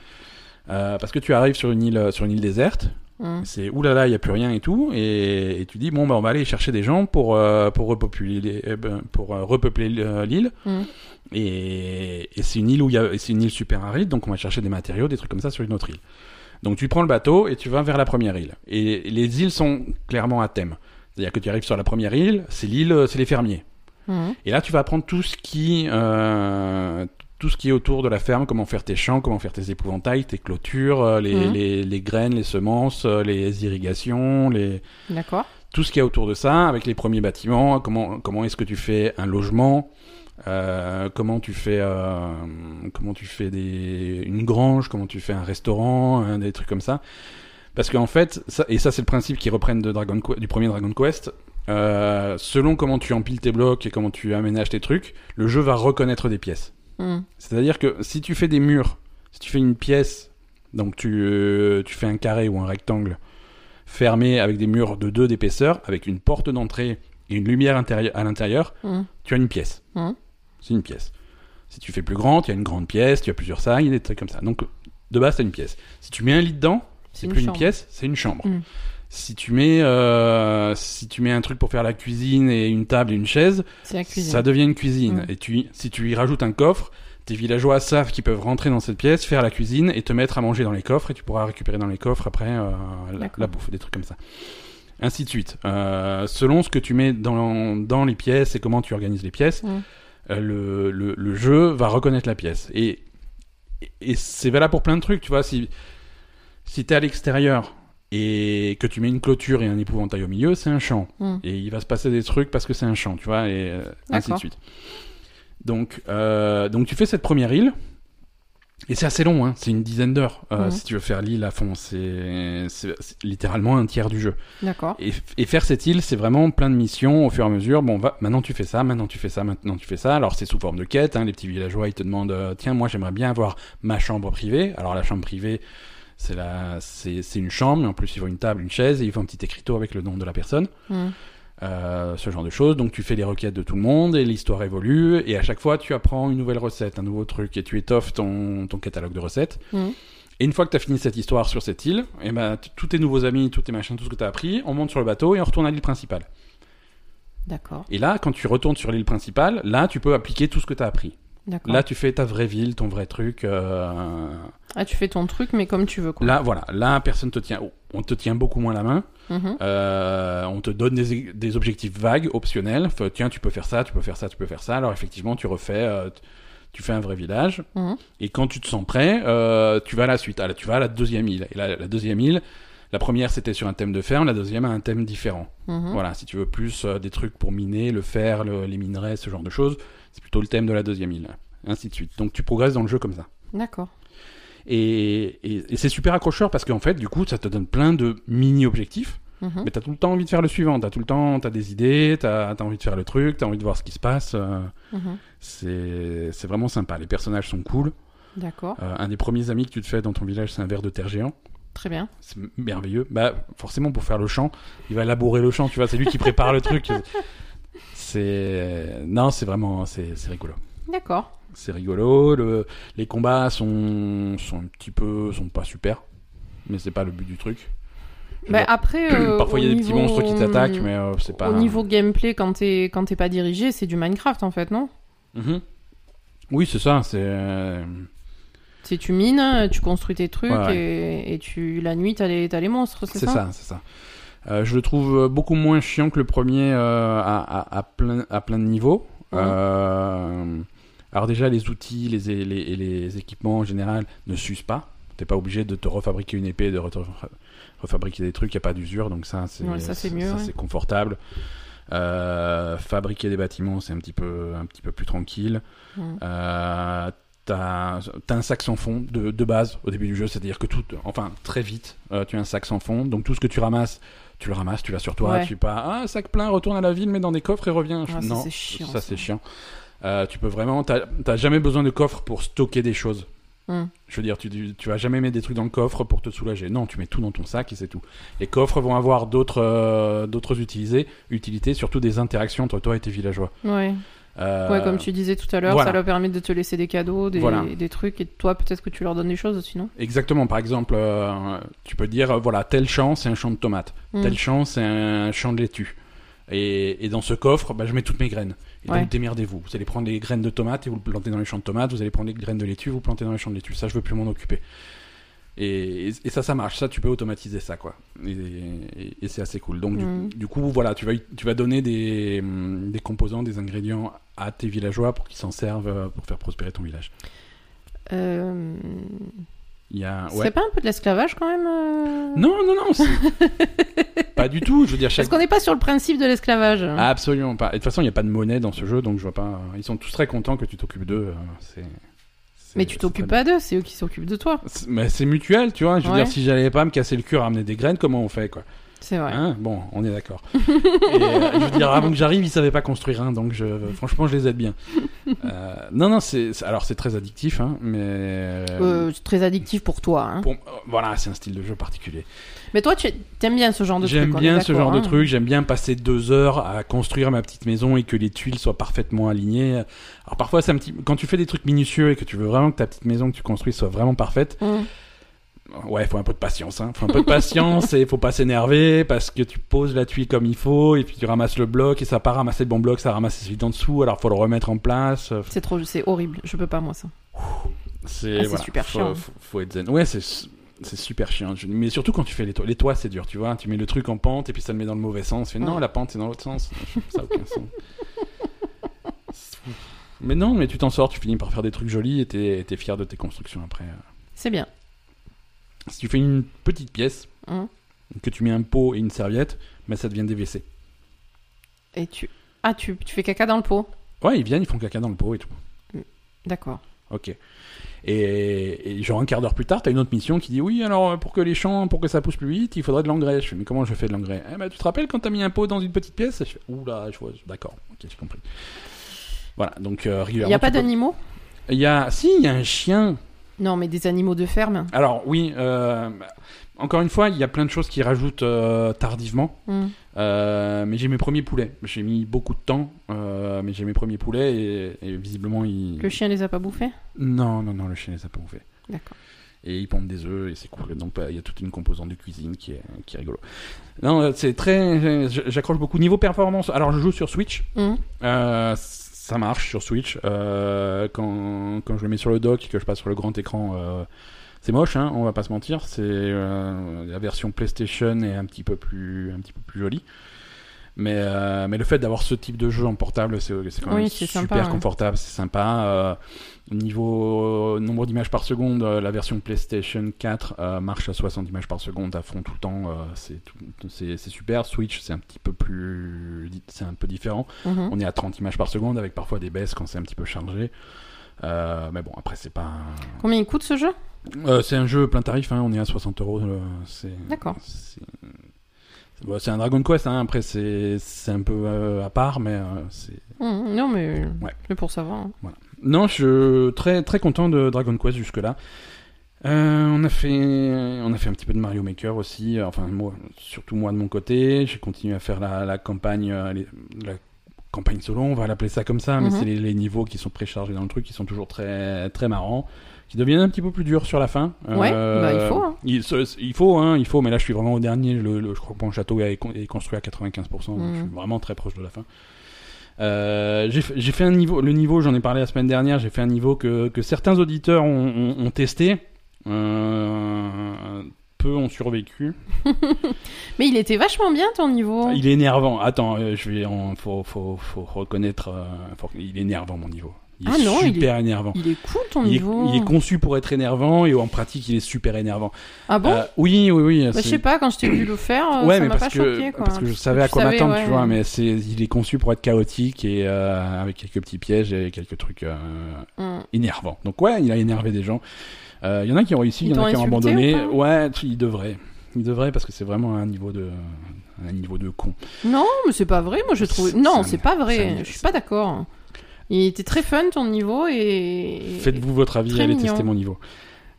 Euh, parce que tu arrives sur une île sur une île déserte, Mhm. c'est oulala, il y a plus rien et tout, et, et tu dis bon bah on va aller chercher des gens pour euh, pour repeupler ben, pour euh, repeupler euh, l'île. Mhm. Et, et c'est une île où il y a c'est une île super aride, donc on va chercher des matériaux, des trucs comme ça sur une autre île. Donc tu prends le bateau et tu vas vers la première île. Et les îles sont clairement à thème. C'est-à-dire que tu arrives sur la première île, c'est l'île, c'est les fermiers. Mhm. Et là, tu vas apprendre tout ce qui, euh, tout ce qui est autour de la ferme, comment faire tes champs, comment faire tes épouvantails, tes clôtures, euh, les, Mhm. les, les graines, les semences, euh, les irrigations, les, D'accord. tout ce qui est autour de ça, avec les premiers bâtiments, comment, comment est-ce que tu fais un logement, euh, comment tu fais, euh, comment tu fais des, une grange, comment tu fais un restaurant, hein, des trucs comme ça. Parce qu'en fait, ça, et ça c'est le principe qu'ils reprennent de Dragon du premier Dragon Quest, euh, selon comment tu empiles tes blocs et comment tu aménages tes trucs, le jeu va reconnaître des pièces. Mhm. C'est-à-dire que si tu fais des murs, si tu fais une pièce, donc tu, euh, tu fais un carré ou un rectangle fermé avec des murs de 2 d'épaisseur, avec une porte d'entrée et une lumière à l'intérieur, Mhm. tu as une pièce. Mhm. C'est une pièce. Si tu fais plus grand, tu as une grande pièce, tu as plusieurs salles, des trucs comme ça. Donc de base, tu as une pièce. Si tu mets un lit dedans, c'est plus une pièce, c'est une chambre. Si tu mets euh, si tu mets un truc pour faire la cuisine et une table et une chaise, ça devient une cuisine. Mm. Et tu, si tu y rajoutes un coffre, tes villageois savent qu'ils peuvent rentrer dans cette pièce, faire la cuisine et te mettre à manger dans les coffres et tu pourras récupérer dans les coffres après euh, la, bouffe, des trucs comme ça. Ainsi de suite. Euh, selon ce que tu mets dans, dans les pièces et comment tu organises les pièces, Mm. euh, le, le, le jeu va reconnaître la pièce. Et, et c'est valable pour plein de trucs, tu vois. Si, si t'es à l'extérieur et que tu mets une clôture et un épouvantail au milieu, c'est un champ. Mm. Et il va se passer des trucs parce que c'est un champ, tu vois, et euh, ainsi de suite. Donc, euh, donc tu fais cette première île. Et c'est assez long, hein. c'est une dizaine d'heures euh, Mhm. si tu veux faire l'île à fond. C'est littéralement un tiers du jeu. D'accord. Et, et faire cette île, c'est vraiment plein de missions au fur et à mesure. Bon, va, maintenant tu fais ça, maintenant tu fais ça, maintenant tu fais ça. Alors c'est sous forme de quête. Hein. Les petits villageois, ils te demandent, tiens, moi j'aimerais bien avoir ma chambre privée. Alors la chambre privée, c'est la, c'est une chambre, mais en plus il faut une table, une chaise, et il faut un petit écriteau avec le nom de la personne. Mm. Euh, ce genre de choses. Donc tu fais les requêtes de tout le monde et l'histoire évolue. Et à chaque fois, tu apprends une nouvelle recette, un nouveau truc, et tu étoffes ton, ton catalogue de recettes. Mm. Et une fois que tu as fini cette histoire sur cette île, et ben, t- tous tes nouveaux amis, tous tes machins, tout ce que tu as appris, on monte sur le bateau et on retourne à l'île principale. D'accord. Et là, quand tu retournes sur l'île principale, là, tu peux appliquer tout ce que tu as appris. Là, tu fais ta vraie ville, ton vrai truc. euh, Ah, tu fais ton truc, mais comme tu veux, quoi. Là, voilà. Là, personne te tient. On te tient beaucoup moins la main. Mhm. Euh, on te donne des, des objectifs vagues, optionnels. Fait, tiens, tu peux faire ça, tu peux faire ça, tu peux faire ça. Alors effectivement, tu refais, euh, tu fais un vrai village. Mhm. Et quand tu te sens prêt, euh, tu vas à la suite. Ah, là, tu vas à la deuxième île. Et là, la deuxième île, la première c'était sur un thème de ferme, la deuxième a un thème différent. Mhm. Voilà, si tu veux plus euh, des trucs pour miner, le fer, le- les minerais, ce genre de choses, c'est plutôt le thème de la deuxième île. Ainsi de suite. Donc tu progresses dans le jeu comme ça. D'accord. Et, et- et c'est super accrocheur parce qu'en fait, du coup, ça te donne plein de mini-objectifs. Mhm. Mais t'as tout le temps envie de faire le suivant, t'as tout le temps, t'as des idées, t'as as envie de faire le truc, t'as envie de voir ce qui se passe. euh, Mhm. c'est c'est vraiment sympa. Les personnages sont cool. D'accord. Euh, un des premiers amis que tu te fais dans ton village, c'est un ver de terre géant. Très bien. C'est merveilleux. Bah, forcément, pour faire le champ, il va labourer le champ, tu vois, c'est lui qui prépare le truc. <laughs> C'est. Non, c'est vraiment. C'est c'est rigolo. D'accord. C'est rigolo. Le... Les combats sont... sont un petit peu. sont pas super. Mais c'est pas le but du truc. Bah, après, <clears throat> euh, Parfois, il y a des petits monstres qui t'attaquent, mais euh, c'est pas. Au niveau gameplay, quand t'es quand t'es pas dirigé, c'est du Minecraft en fait, non? Mhm. Oui, c'est ça. C'est. euh, C'est tu mines, tu construis tes trucs Ouais, ouais. Et, et tu la nuit t'as les t'as les monstres, c'est ça, c'est ça. Euh, je le trouve beaucoup moins chiant que le premier euh, à, à- à plein, à plein de niveaux. Ouais. Euh, alors déjà, les outils les, et les, équipements en général ne s'usent pas. T'es pas obligé de te refabriquer une épée, de re- refabriquer des trucs, il n'y a pas d'usure, donc ça c'est Ouais, ça, c'est ouais. confortable. Fabriquer des bâtiments, c'est un petit peu un petit peu plus tranquille. Euh, T'as un sac sans fond de, de base au début du jeu, c'est-à-dire que tout, enfin très vite, euh, tu as un sac sans fond, donc tout ce que tu ramasses, tu le ramasses, tu l'as sur toi, Ouais. tu pas ah un sac plein, retourne à la ville, mets dans des coffres et reviens. Ah, ça, non, c'est chiant, ça ça. c'est chiant. Euh, tu peux vraiment, t'as t'as jamais besoin de coffre pour stocker des choses. Mm. Je veux dire, tu, tu, tu vas jamais mettre des trucs dans le coffre pour te soulager. Non, tu mets tout dans ton sac et c'est tout. Les coffres vont avoir d'autres euh, d'autres utilisés- utilités, surtout des interactions entre toi et tes villageois. Ouais. Euh, ouais, comme tu disais tout à l'heure, voilà. ça leur permet de te laisser des cadeaux, des, Voilà. des trucs, et toi peut-être que tu leur donnes des choses aussi, non? Exactement. Par exemple, euh, tu peux dire, euh, voilà, tel champ, c'est un champ de tomates. Mm. Tel champ, c'est un champ de laitue. Et, et dans ce coffre, bah, je mets toutes mes graines. Et Ouais. donc, démerdez-vous. Vous allez prendre les graines de tomates et vous le plantez dans les champs de tomates. Vous allez prendre les graines de laitue, vous plantez dans les champs de laitue. Ça, je veux plus m'en occuper. Et, et- et ça, ça marche. Ça, tu peux automatiser ça, quoi. Et, c'est assez cool. Donc, du, Mm. du coup, voilà, tu vas, tu vas donner des, hum, des composants, des ingrédients à tes villageois pour qu'ils s'en servent euh, pour faire prospérer ton village. euh... Il y a, C'est pas un peu de l'esclavage quand même euh? Non, non, non, <laughs> pas du tout. Je veux dire, chaque Est-ce qu'on n'est pas sur le principe de l'esclavage Absolument pas. Et de toute façon, il n'y a pas de monnaie dans ce jeu, donc je vois pas. Ils sont tous très contents que tu t'occupes d'eux. euh, C'est. Mais tu t'occupes pas d'eux, c'est eux qui s'occupent de toi. Mais c'est mutuel, tu vois. Je veux Ouais. dire, si j'allais pas me casser le cul à ramener des graines, comment on fait, quoi C'est vrai. Hein Bon, on est d'accord. <laughs> Euh, je veux dire, avant que j'arrive, ils savaient pas construire, hein, donc je, franchement, je les aide bien. Euh, non, non, c'est alors c'est très addictif, hein, mais. Euh, c'est très addictif pour toi. Hein. pour- voilà, c'est un style de jeu particulier. Mais toi, tu aimes bien ce genre de truc. J'aime bien ce genre de hein. truc. J'aime bien passer deux heures à construire ma petite maison et que les tuiles soient parfaitement alignées. Alors parfois, c'est un petit. Quand tu fais des trucs minutieux et que tu veux vraiment que ta petite maison que tu construis soit vraiment parfaite, Hum. Ouais, faut un peu de patience. Hein. Faut un peu de patience et faut pas s'énerver parce que tu poses la tuile comme il faut et puis tu ramasses le bloc et ça pas ramasser le bon bloc, ça ramasse celui d'en dessous. Alors faut le remettre en place. C'est trop, c'est horrible. Je peux pas moi ça. C'est Ah, voilà, super faut, chiant. Faut, faut être zen. Ouais, c'est c'est super chiant. Mais surtout quand tu fais les toits. Les toits, c'est dur, tu vois. Tu mets le truc en pente et puis ça le met dans le mauvais sens. Fais, non, la pente, c'est dans l'autre sens. <laughs> Ça n'a aucun sens. Mais non, mais tu t'en sors, tu finis par faire des trucs jolis et t'es t'es fier de tes constructions après. C'est bien. Si tu fais une petite pièce, Hum. que tu mets un pot et une serviette, ben ça devient des WC. Et tu, ah tu, tu fais caca dans le pot? Ouais, ils viennent, ils font caca dans le pot et tout. D'accord. Ok. Et, et genre un quart d'heure plus tard, t'as une autre mission qui dit oui, alors pour que les champs, pour que ça pousse plus vite, il faudrait de l'engrais. Je fais mais comment je fais de l'engrais? Eh ben, tu te rappelles quand t'as mis un pot dans une petite pièce? Je fais oula, je vois, d'accord, ok, j'ai compris. Voilà, donc euh, Il régulièrement. y a pas peux- d'animaux? Il y a, si, il y a un chien. Non, mais des animaux de ferme. Alors oui, euh, encore une fois, il y a plein de choses qui rajoutent euh, tardivement. Hum. Euh, mais j'ai mes premiers poulets. J'ai mis beaucoup de temps, euh, mais j'ai mes premiers poulets et, et visiblement ils. Le chien les a pas bouffés? Non, non, non, le chien les a pas bouffés. D'accord. Et ils pondent des œufs et c'est cool. Donc bah, il y a toute une composante de cuisine qui est, qui est rigolo. Non, euh, c'est très. J'accroche beaucoup niveau performance. Alors je joue sur Switch. Euh, ça marche sur Switch. Euh, quand, quand je le mets sur le dock et que je passe sur le grand écran, euh, c'est moche, hein, on va pas se mentir. C'est euh, la version PlayStation est un petit peu plus, un petit peu plus jolie. Mais, euh, mais le fait d'avoir ce type de jeu en portable, c'est quand même super sympa, confortable, c'est sympa. Euh, niveau nombre d'images par seconde, la version PlayStation 4 euh, marche à 60 images par seconde à fond tout le temps. c'est super. Switch, c'est un petit peu plus, c'est un peu différent. Mhm. On est à 30 images par seconde avec parfois des baisses quand c'est un petit peu chargé. Mais bon, après, c'est pas. Combien il coûte ce jeu? Euh, c'est un jeu plein tarif, hein, on est à 60 euros. euh, D'accord. C'est un Dragon Quest, hein, après, c'est un peu euh, à part, mais euh, c'est. Hum, Non, mais Ouais. c'est pour savoir. hein. Non, je suis très, très content de Dragon Quest jusque-là. Euh, on, a fait, on a fait un petit peu de Mario Maker aussi, enfin, moi, surtout moi de mon côté. J'ai continué à faire la, la campagne, les- la campagne solo, on va l'appeler ça comme ça, mais Mhm. c'est les, les niveaux qui sont préchargés dans le truc qui sont toujours très, très marrants, qui deviennent un petit peu plus durs sur la fin. Ouais, bah, il faut, hein. Il, faut, hein, il faut, mais là je suis vraiment au dernier. Le, le- je crois que mon château est, con- est construit à 95%, donc Mhm. je suis vraiment très proche de la fin. Euh, j'ai fait- un niveau, le niveau, j'en ai parlé la semaine dernière, j'ai fait un niveau que, que certains auditeurs ont, ont- ont testé. Euh, peu ont survécu. <laughs> Mais il était vachement bien ton niveau. Il est énervant. Attends, euh, je vais, en, faut, faut, faut reconnaître, euh, faut- il est énervant mon niveau. Il est Ah non, il super énervant. Il est cool ton Il est, niveau. il est conçu pour être énervant et en pratique il est super énervant. Ah bon Euh, oui, oui, oui. Bah, Je sais pas, quand je t'ai vu le faire, euh, ouais, ça m'a pas que, choqué. Quoi. parce que je savais à quoi m'attendre, ouais. tu vois, mais c'est, il est conçu pour être chaotique et euh, avec quelques petits pièges et quelques trucs euh, Hum. énervants. Donc ouais, il a énervé des gens. Il y en a qui ont réussi, il y en a qui ont abandonné. Ouais, il devrait. Il devrait parce que c'est vraiment un niveau de, un niveau de con. Non, mais c'est pas vrai, moi je trouve. Non, c'est pas un- vrai, je suis pas d'accord. Il était très fun ton niveau et. Faites-vous votre avis, allez mignon. tester mon niveau.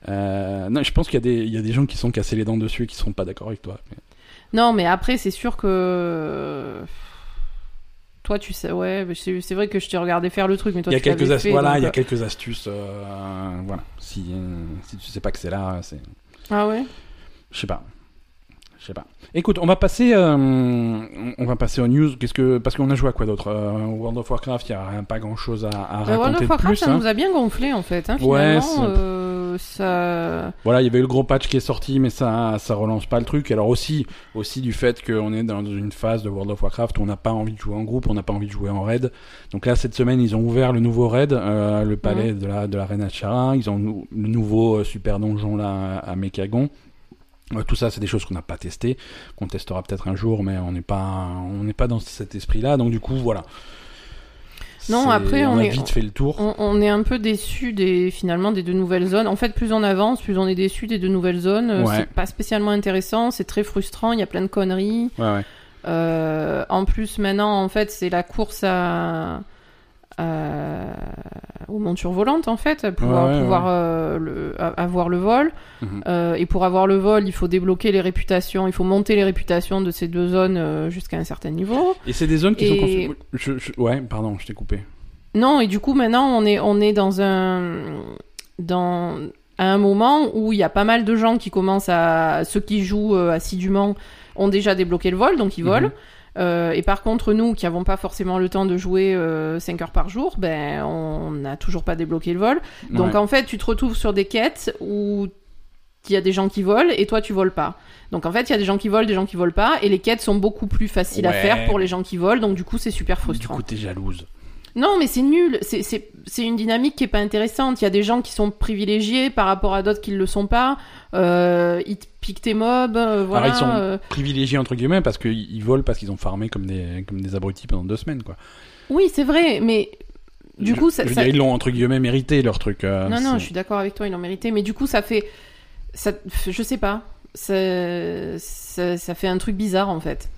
Euh, non, je pense qu'il y a des, il y a des gens qui sont cassés les dents dessus et qui seront pas d'accord avec toi. mais- Non, mais après, c'est sûr que. Toi, tu sais, ouais, c'est vrai que je t'ai regardé faire le truc, mais toi, il y a tu quelques fait, voilà, donc, il y a euh, quelques astuces, euh, voilà. Si, si tu sais pas que c'est là, c'est, Ah ouais? Je sais pas, je sais pas. Écoute, on va passer, euh, on va passer aux news. Qu'est-ce que, parce qu'on a joué à quoi d'autre Euh, World of Warcraft, il y a rien- pas grand chose à, à raconter World of de Warcraft, plus. ça hein. nous a bien gonflé en fait, hein, Ouais, euh, ça. Voilà, il y avait eu le gros patch qui est sorti, mais ça, ça relance pas le truc. Alors aussi, aussi du fait qu'on est dans une phase de World of Warcraft où on n'a pas envie de jouer en groupe, on n'a pas envie de jouer en raid. Donc là, cette semaine, ils ont ouvert le nouveau raid, euh, le palais de la de la reine Achara. Ils ont le nouveau euh, super donjon là à. Euh, tout ça, c'est des choses qu'on n'a pas testées, qu'on testera peut-être un jour, mais on n'est pas, on n'est pas dans cet esprit-là. Donc du coup, voilà. Non, après, on a est- vite fait le tour. On, on est un peu déçu des finalement des deux nouvelles zones. En fait, plus on avance, plus on est déçu des deux nouvelles zones. Euh, Ouais. C'est pas spécialement intéressant, c'est très frustrant. Il y a plein de conneries. Ouais, ouais. Euh, en plus, maintenant, en fait, c'est la course à, à- aux montures volantes, en fait, Ouais, ouais, pouvoir euh, le- avoir le vol. Mhm. Euh, et pour avoir le vol, il faut débloquer les réputations, il faut monter les réputations de ces deux zones euh, jusqu'à un certain niveau. Et c'est des zones qui sont construites. Je- je- Ouais, pardon, je t'ai coupé. Non, et du coup, maintenant, on est, on est dans un. Dans. à un moment où il y a pas mal de gens qui commencent à. Ceux qui jouent euh, assidûment ont déjà débloqué le vol, donc ils Mhm. volent. Euh, et par contre, nous qui n'avons pas forcément le temps de jouer 5 heures par jour, ben, on n'a toujours pas débloqué le vol. Donc Ouais. en fait, tu te retrouves sur des quêtes où il y a des gens qui volent et toi tu voles pas. Donc en fait, il y a des gens qui volent, des gens qui volent pas, et les quêtes sont beaucoup plus faciles à faire pour les gens qui volent. Donc du coup, c'est super Du frustrant. coup, t'es jalouse. Non, mais c'est nul. C'est- une dynamique qui est pas intéressante. Il y a des gens qui sont privilégiés par rapport à d'autres qui le sont pas. Euh, ils te piquent tes mobs, euh, voilà. ils sont- euh. Privilégiés entre guillemets parce qu'ils ils volent parce qu'ils ont farmé comme des, comme des abrutis pendant deux semaines, quoi. Oui, c'est vrai, mais du Je- coup, ça, je veux ça- dire, ils l'ont entre guillemets mérité leur truc. euh, Non, non, je suis d'accord avec toi, ils l'ont mérité. Mais du coup, ça fait. Ça... Je sais pas. Ça... Ça... ça fait un truc bizarre, en fait.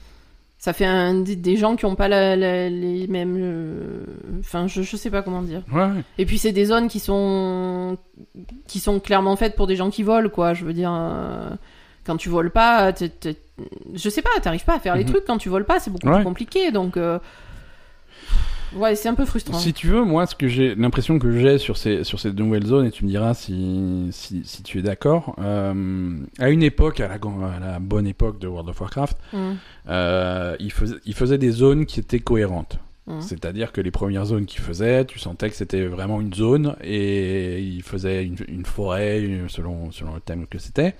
Ça fait un... des- gens qui ont pas la- la- les mêmes. euh, Enfin, je... je sais pas comment dire. Ouais, ouais. Et puis, c'est des zones qui sont. qui sont clairement faites pour des gens qui volent, quoi. Je veux dire. euh, Quand tu voles pas, je sais pas, t'arrives pas à faire les Mhm. trucs quand tu voles pas, c'est beaucoup Ouais. plus compliqué, donc. euh, Ouais, c'est un peu frustrant. Si tu veux, moi, ce que j'ai, l'impression que j'ai sur ces, sur ces nouvelles zones, et tu me diras si, si, si tu es d'accord, euh, à une époque, à la, à la bonne époque de World of Warcraft, Mm. euh, il, faisait, il faisait des zones qui étaient cohérentes. Mm. C'est-à-dire que les premières zones qu'il faisait, tu sentais que c'était vraiment une zone et il faisait une, une forêt selon, selon le thème que c'était,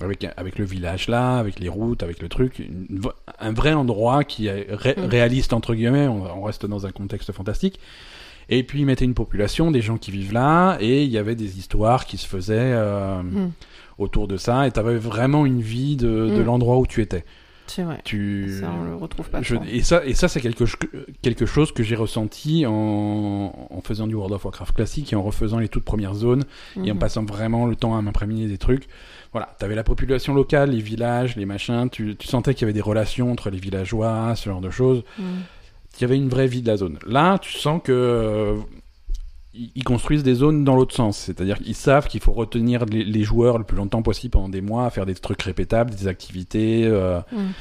avec, avec le village là, avec les routes, avec le truc, une- un vrai endroit qui est ré- Mm. réaliste entre guillemets, on, on reste dans un contexte fantastique. Et puis il mettait une population, des gens qui vivent là, et il y avait des histoires qui se faisaient euh, Mm. autour de ça, et tu avais vraiment une vie de, de l'endroit où tu étais. C'est vrai. Tu... Ça, on le retrouve pas Je- et ça, et ça c'est quelque, ch- quelque chose que j'ai ressenti en, en faisant du World of Warcraft classique et en refaisant les toutes premières zones et en Mhm. passant vraiment le temps à m'imprégner des trucs. Voilà, t'avais la population locale, les villages, les machins, tu, tu sentais qu'il y avait des relations entre les villageois, ce genre de choses. Mhm. Il y avait une vraie vie de la zone. Là, tu sens que ils construisent des zones dans l'autre sens, c'est-à-dire qu'ils savent qu'il faut retenir les, les joueurs le plus longtemps possible pendant des mois faire des trucs répétables, des activités. euh, Mhm.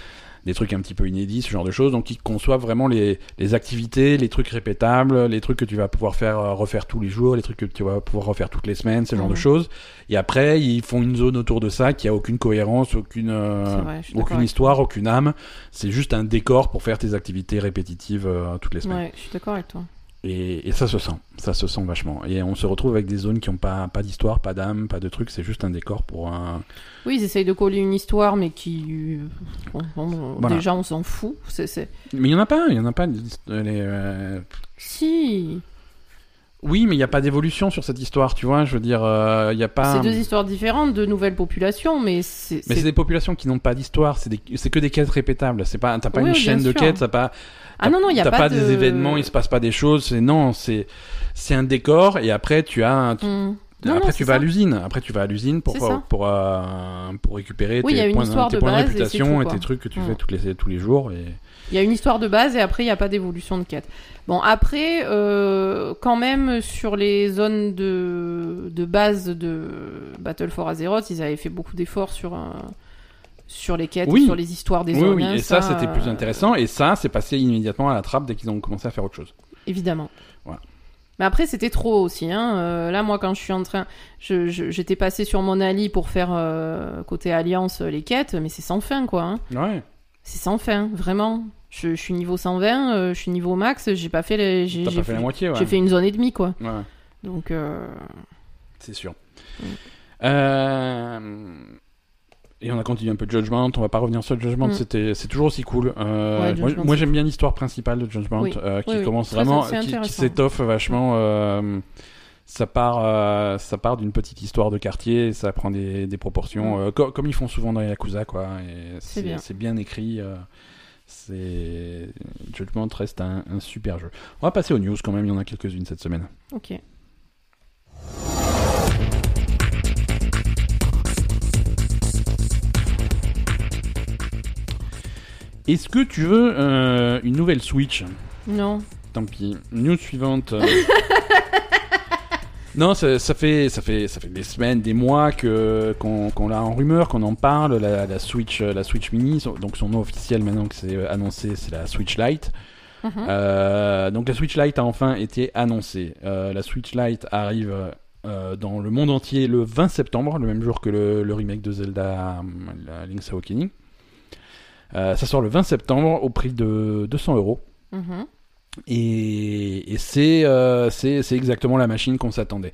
des trucs un petit peu inédits, ce genre de choses. Donc ils conçoivent vraiment les, les activités, les trucs répétables, les trucs que tu vas pouvoir faire euh, refaire tous les jours, les trucs que tu vas pouvoir refaire toutes les semaines, ce genre de choses. Et après, ils font une zone autour de ça qui a aucune cohérence, aucune euh, vrai, aucune histoire, aucune âme. C'est juste un décor pour faire tes activités répétitives euh, toutes les semaines. Ouais, je suis d'accord avec toi. Et, et ça se sent, ça se sent vachement. Et on se retrouve avec des zones qui ont pas pas d'histoire, pas d'âme, pas de trucs. C'est juste un décor pour un. Oui, ils essayent de coller une histoire, mais qui. Voilà. Déjà, on s'en fout. C'est- Mais il y en a pas, il y en a pas. les- euh, Si. Oui, mais il n'y a pas d'évolution sur cette histoire, tu vois. Je veux dire, euh, il y a pas. C'est deux histoires différentes, de nouvelles populations, mais c'est. Mais c'est des populations qui n'ont pas d'histoire. C'est des... c'est que des quêtes répétables. C'est pas, t'as pas Oui, une oui, chaîne de sûr. quêtes. T'as pas. Ah non, non, il n'y a t'as pas, pas, de... des événements. Il se passe pas des choses. C'est non, c'est c'est un décor et après tu as. un- Hmm. Non, après non, tu vas à l'usine. Après tu vas à l'usine pour euh, pour récupérer Oui, y tes points, tes de points de et réputation tout, et tes trucs que tu Mm. fais toutes les tous les jours et. Il y a une histoire de base et après, il n'y a pas d'évolution de quête. Bon, après, euh, quand même, sur les zones de, de base de Battle for Azeroth, ils avaient fait beaucoup d'efforts sur, euh, sur les quêtes, Oui. sur les histoires des Oui, zones. oui. Et ça, c'était plus euh, intéressant. Et ça, c'est passé immédiatement à la trappe dès qu'ils ont commencé à faire autre chose. Évidemment. Voilà. Mais après, c'était trop aussi. Hein. Euh, là, moi, quand je suis en train. je- je- J'étais passé sur mon Ali pour faire euh, côté Alliance les quêtes, mais c'est sans fin, quoi. Hein. Ouais. C'est sans fin, vraiment. Je, je suis niveau 120, euh, je suis niveau max, j'ai pas fait les. J'ai T'as j'ai pas fait la moitié, ouais. j'ai fait une zone et demie, quoi. Ouais. Donc, euh, C'est sûr. Mm. Euh, Et on a continué un peu de Judgment. On va pas revenir sur Judgment. Mm. C'était, c'est toujours aussi cool. Euh, Ouais, moi, Judgment, moi, c'est j'aime bien l'histoire principale de Judgment, Oui. euh, qui Oui, oui. commence Très- vraiment, c'est qui, qui intéressant. s'étoffe vachement. euh, ça part, euh, ça part d'une petite histoire de quartier. Et ça prend des, des proportions, Mm. euh, co- comme ils font souvent dans Yakuza, quoi. C'est bien. écrit. euh, c'est Judgment reste un, un super jeu. On va passer aux news quand même. Il y en a quelques-unes cette semaine. ok. Est-ce que tu veux euh, une nouvelle Switch? Non. Tant pis. News suivante. <laughs> non, ça, ça fait ça fait ça fait des semaines, des mois que qu'on l'a en rumeur, qu'on en parle. La, la Switch, la Switch Mini, donc son nom officiel maintenant que c'est annoncé, c'est la Switch Lite. Mhm. Euh, donc la Switch Lite a enfin été annoncée. Euh, la Switch Lite arrive euh, dans le monde entier le 20 septembre, le même jour que le, le remake de Zelda Link's Awakening. Ça sort le 20 septembre au prix de 200 euros. Mhm. Et, et c'est euh, c'est c'est exactement la machine qu'on s'attendait,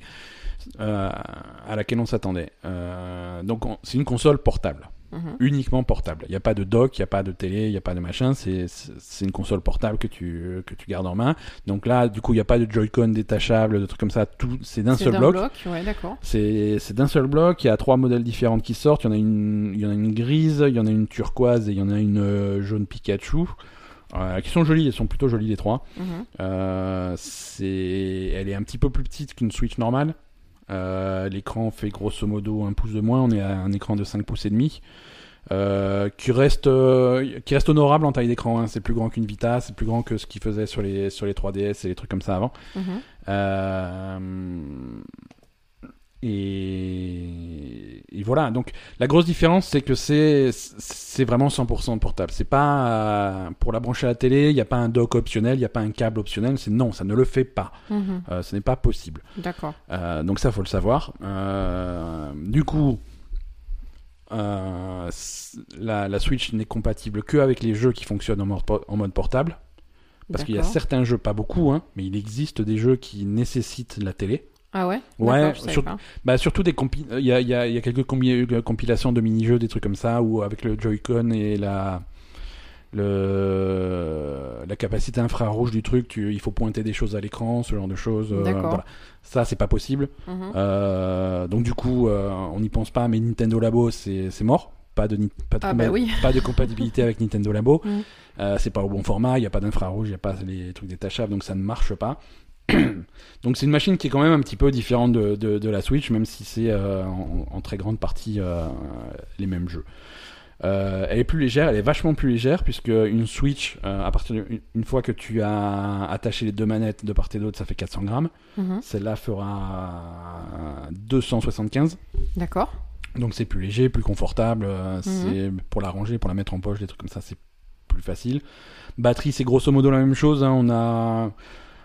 euh, à laquelle on s'attendait. Euh, donc on- c'est une console portable, Mhm. uniquement portable. Il n'y a pas de dock, il n'y a pas de télé, il n'y a pas de machin. C'est une console portable que tu que tu gardes en main. Donc là, du coup, il n'y a pas de Joy-Con détachable, de trucs comme ça. Tout c'est d'un C'est seul d'un bloc. ouais, d'accord. C'est c'est d'un seul bloc. Il y a trois modèles différents qui sortent. Il y en a une, il y en a une grise, il y en a une turquoise et il y en a une jaune Pikachu. Euh, qui sont jolies, elles sont plutôt jolies les trois. Mhm. Euh, c'est, elle est un petit peu plus petite qu'une Switch normale. Euh, l'écran fait grosso modo un pouce de moins. On est à un écran de 5 pouces et demi. Euh, qui reste qui reste honorable en taille d'écran hein. c'est plus grand qu'une Vita c'est plus grand que ce qu'il faisait sur les sur les 3DS et les trucs comme ça avant Mhm. Et, et voilà. Donc la grosse différence, c'est que c'est c'est vraiment 100% portable. C'est pas euh, pour la brancher à la télé. Il n'y a pas un dock optionnel, il n'y a pas un câble optionnel. C'est non, ça ne le fait pas. Mhm. Euh, ce n'est pas possible. D'accord. Euh, donc ça, faut le savoir. Du coup. la, la Switch n'est compatible que avec les jeux qui fonctionnent en mode, en mode portable. Parce qu'il y a certains jeux, pas beaucoup, hein, mais il existe des jeux qui nécessitent la télé. Ah ouais? Ouais, sur-. Bah surtout des compi- il y a, il y a- il y a quelques combi- euh, compilations de mini-jeux, des trucs comme ça, où avec le Joy-Con et la le la capacité infrarouge du truc, tu, il faut pointer des choses à l'écran, ce genre de choses. euh, voilà. Ça c'est pas possible. Mhm. Euh, donc du coup, euh, on n'y pense pas, mais Nintendo Labo c'est mort. Pas de, ni- pas, de Ah bah oui. pas de compatibilité avec Nintendo Labo. <laughs> Mm. Euh, c'est pas au bon format, il n'y a pas d'infrarouge, il n'y a pas les trucs détachables, donc ça ne marche pas. <clears throat> donc c'est une machine qui est quand même un petit peu différente de, de, de la Switch, même si c'est euh, en, en très grande partie euh, les mêmes jeux. Euh, elle est plus légère, elle est vachement plus légère puisque une Switch, à partir de- une, fois que tu as attaché les deux manettes de part et d'autre, ça fait 400 grammes. Mhm. Celle-là fera 275. D'accord. Donc c'est plus léger, plus confortable. Mhm. C'est pour la ranger, pour la mettre en poche, des trucs comme ça, c'est plus facile. Batterie, c'est grosso modo la même chose. hein, On a,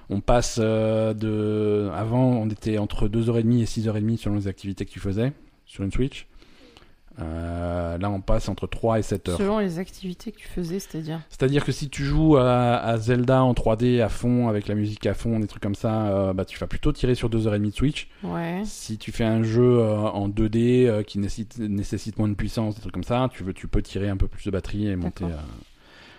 on passe euh, de, avant, on était entre 2h30 et 6h30 selon les activités que tu faisais sur une Switch. Euh, là, on passe entre 3 et 7 heures. Selon les activités que tu faisais, c'est-à-dire? C'est-à-dire que si tu joues à, à Zelda en 3D à fond, avec la musique à fond, des trucs comme ça, euh, bah, tu vas plutôt tirer sur 2h30 de Switch. Ouais. Si tu fais un jeu euh, en 2D euh, qui nécessite, nécessite moins de puissance, des trucs comme ça, tu, veux, tu peux tirer un peu plus de batterie et monter.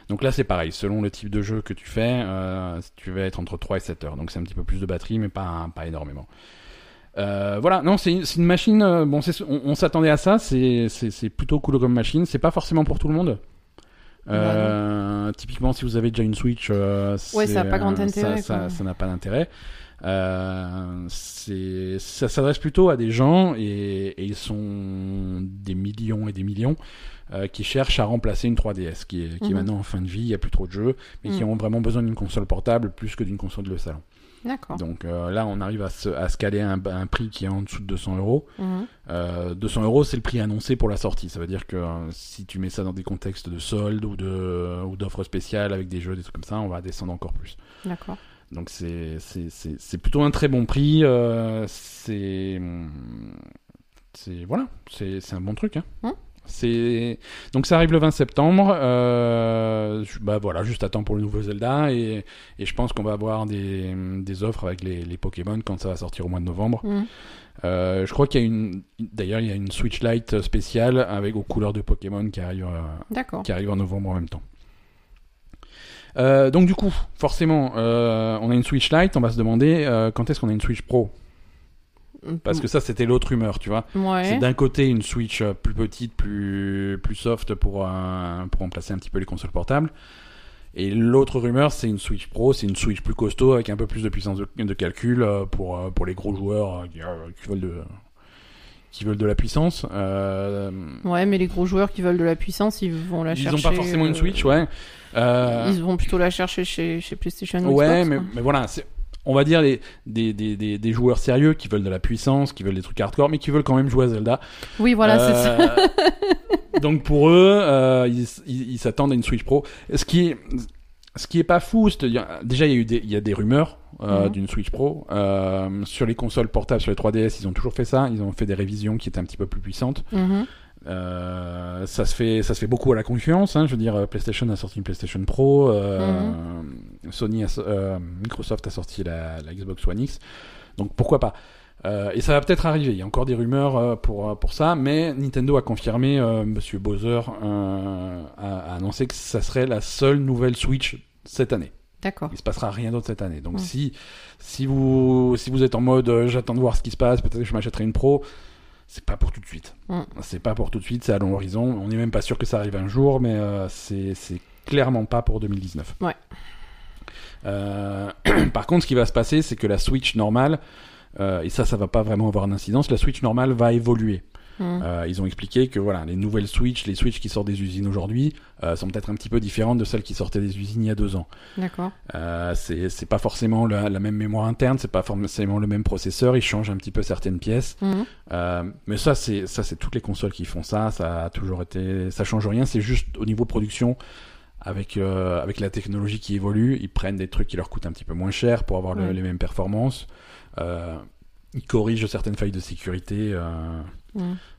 Donc là, c'est pareil. Selon le type de jeu que tu fais, euh, tu vas être entre 3 et 7 heures. Donc c'est un petit peu plus de batterie, mais pas, pas énormément. Euh, voilà, non, c'est une machine. euh, bon, on, on s'attendait à ça. C'est plutôt cool comme machine. C'est pas forcément pour tout le monde. Euh, typiquement, si vous avez déjà une Switch, Ouais, ça pas grand intérêt, n'a pas d'intérêt. Ça s'adresse plutôt à des gens et, et ils sont des millions et des millions euh, qui cherchent à remplacer une 3DS qui est, qui est Mhm. maintenant en fin de vie. Il n'y a plus trop de jeux, mais qui Mhm. ont vraiment besoin d'une console portable plus que d'une console de salon. D'accord. Donc euh, là, on arrive à se, à se caler un, un prix qui est en dessous de 200 euros. Mhm. Euh, 200 euros, c'est le prix annoncé pour la sortie. Ça veut dire que euh, si tu mets ça dans des contextes de soldes ou de ou d'offres spéciales avec des jeux, des trucs comme ça, on va descendre encore plus. D'accord. Donc c'est plutôt un très bon prix. c'est c'est voilà, c'est un bon truc. Hein. Hum. C'est donc ça arrive le 20 septembre. Euh, bah voilà, juste à temps pour le nouveau Zelda et, et je pense qu'on va avoir des, des offres avec les, les Pokémon quand ça va sortir au mois de novembre. Mhm. Euh, je crois qu'il y a une d'ailleurs il y a une Switch Lite spéciale avec aux couleurs de Pokémon qui arrive euh, qui arrive en novembre en même temps. Donc du coup, forcément, on a une Switch Lite, on va se demander quand est-ce qu'on a une Switch Pro? Parce que ça, c'était l'autre rumeur, tu vois. C'est d'un côté une Switch euh, plus petite, plus, plus soft pour, euh, pour remplacer un petit peu les consoles portables. Et l'autre rumeur, c'est une Switch Pro, c'est une Switch plus costaud avec un peu plus de puissance de, de calcul euh, pour, euh, pour les gros joueurs qui, qui veulent de, qui veulent de la puissance. Euh, Ouais, mais les gros joueurs qui veulent de la puissance, ils vont la ils chercher. n'ont pas forcément une Switch, ouais. Euh, Ils vont plutôt la chercher chez, chez PlayStation ou Ouais, Xbox, mais, mais voilà, on va dire les, des, des, des, des joueurs sérieux qui veulent de la puissance, qui veulent des trucs hardcore, mais qui veulent quand même jouer à Zelda. Oui, voilà, c'est ça. Euh, Donc pour eux, euh, ils s'attendent à une Switch Pro. Ce qui est, ce qui est pas fou, c'est déjà il y a eu des, il y a des rumeurs euh, Mhm. d'une Switch Pro euh, sur les consoles portables, sur les 3DS, ils ont toujours fait ça. Ils ont fait des révisions qui étaient un petit peu plus puissantes. Mhm. Euh, ça se fait, ça se fait beaucoup à la confiance. Hein, je veux dire, euh, PlayStation a sorti une PlayStation Pro, euh, Sony, a, so- euh, Microsoft a sorti la, la Xbox One X. Donc pourquoi pas? Et ça va peut-être arriver. Il y a encore des rumeurs pour pour ça, mais Nintendo a confirmé. Monsieur Bowser a, a annoncé que ça serait la seule nouvelle Switch cette année. D'accord. Il se passera rien d'autre cette année. Donc si si vous si vous êtes en mode j'attends de voir ce qui se passe, peut-être que je m'achèterai une Pro, c'est pas pour tout de suite. Mm. C'est pas pour tout de suite, c'est à long horizon. On n'est même pas sûr que ça arrive un jour, mais euh, c'est c'est clairement pas pour 2019. Ouais. Euh, <clears throat> par contre, ce qui va se passer, c'est que la Switch normale, euh, et ça, ça va pas vraiment avoir d'incidence, la Switch normale va évoluer. Mhm. Euh, ils ont expliqué que voilà, les nouvelles Switch, les Switch qui sortent des usines aujourd'hui, euh, sont peut-être un petit peu différentes de celles qui sortaient des usines il y a deux ans. D'accord. Euh, c'est pas forcément la, la même mémoire interne, c'est pas forcément le même processeur, ils changent un petit peu certaines pièces. Mhm. Euh, mais ça c'est ça c'est toutes les consoles qui font ça, ça a toujours été ça change rien, c'est juste au niveau production avec euh, avec la technologie qui évolue, ils prennent des trucs qui leur coûtent un petit peu moins cher pour avoir le- Ouais. les mêmes performances. Euh, ils corrigent certaines failles de sécurité, euh,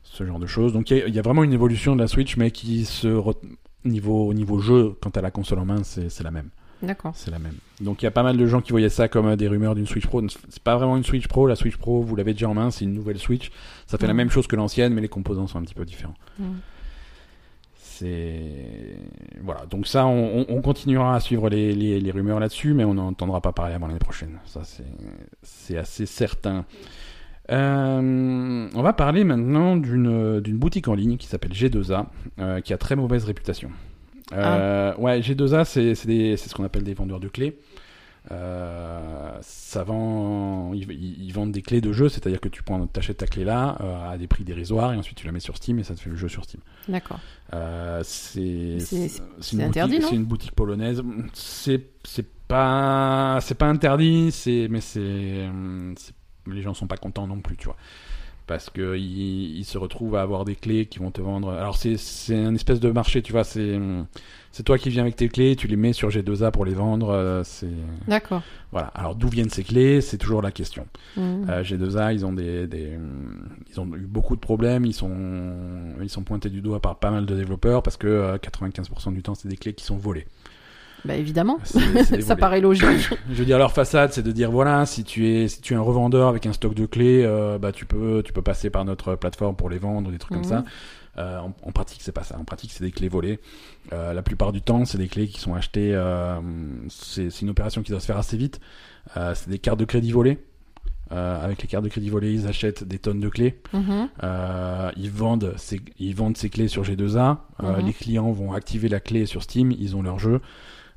Ce genre de choses. Donc il y, a- il y a vraiment une évolution de la Switch, mais qui se re- niveau au niveau jeu, quant à la console en main, c'est la même. D'accord. C'est la même. Donc il y a pas mal de gens qui voyaient ça comme euh, des rumeurs d'une Switch Pro. C'est pas vraiment une Switch Pro. La Switch Pro, vous l'avez déjà en main, c'est une nouvelle Switch. Ça fait la même chose que l'ancienne, mais les composants sont un petit peu différents. C'est voilà. Donc ça, on, on- on continuera à suivre les, les- les rumeurs là-dessus, mais on n'entendra pas parler avant l'année prochaine. Ça, c'est c'est assez certain. Euh, on va parler maintenant d'une boutique en ligne qui s'appelle G2A, euh, qui a très mauvaise réputation. Euh, Ouais, G2A, c'est ce qu'on appelle des vendeurs de clés. Ça vend, ils, vendent des clés de jeu, c'est-à-dire que tu prends, t'achètes ta clé là à des prix dérisoires et ensuite tu la mets sur Steam et ça te fait le jeu sur Steam. D'accord. C'est interdit, C'est une boutique polonaise. C'est pas c'est pas interdit, c'est mais c'est- les gens sont pas contents non plus, tu vois. Parce que ils, ils se retrouvent à avoir des clés qui vont te vendre. Alors c'est un espèce de marché, tu vois. C'est c'est toi qui viens avec tes clés, tu les mets sur G2A pour les vendre. euh, C'est D'accord. voilà. Alors d'où viennent ces clés C'est toujours la question. Mhm. Euh, G2A, ils ont des, des, ils ont eu beaucoup de problèmes. Ils sont, ils sont pointés du doigt par pas mal de développeurs parce que euh, 95% du temps, c'est des clés qui sont volées. Bah évidemment. <laughs> Ça paraît logique. Je veux dire, leur façade, c'est de dire voilà, si tu es, si tu es un revendeur avec un stock de clés, euh, bah tu peux, tu peux passer par notre plateforme pour les vendre, des trucs Mhm. comme ça. Euh, en, en pratique, c'est pas ça. En pratique, c'est des clés volées. Euh, la plupart du temps, c'est des clés qui sont achetées. c'est une opération qui doit se faire assez vite. C'est des cartes de crédit volées. Euh, avec les cartes de crédit volées, ils achètent des tonnes de clés. Mhm. Euh, ils vendent ces, ils vendent ces clés sur G2A. Euh, Mhm. Les clients vont activer la clé sur Steam. Ils ont leur jeu.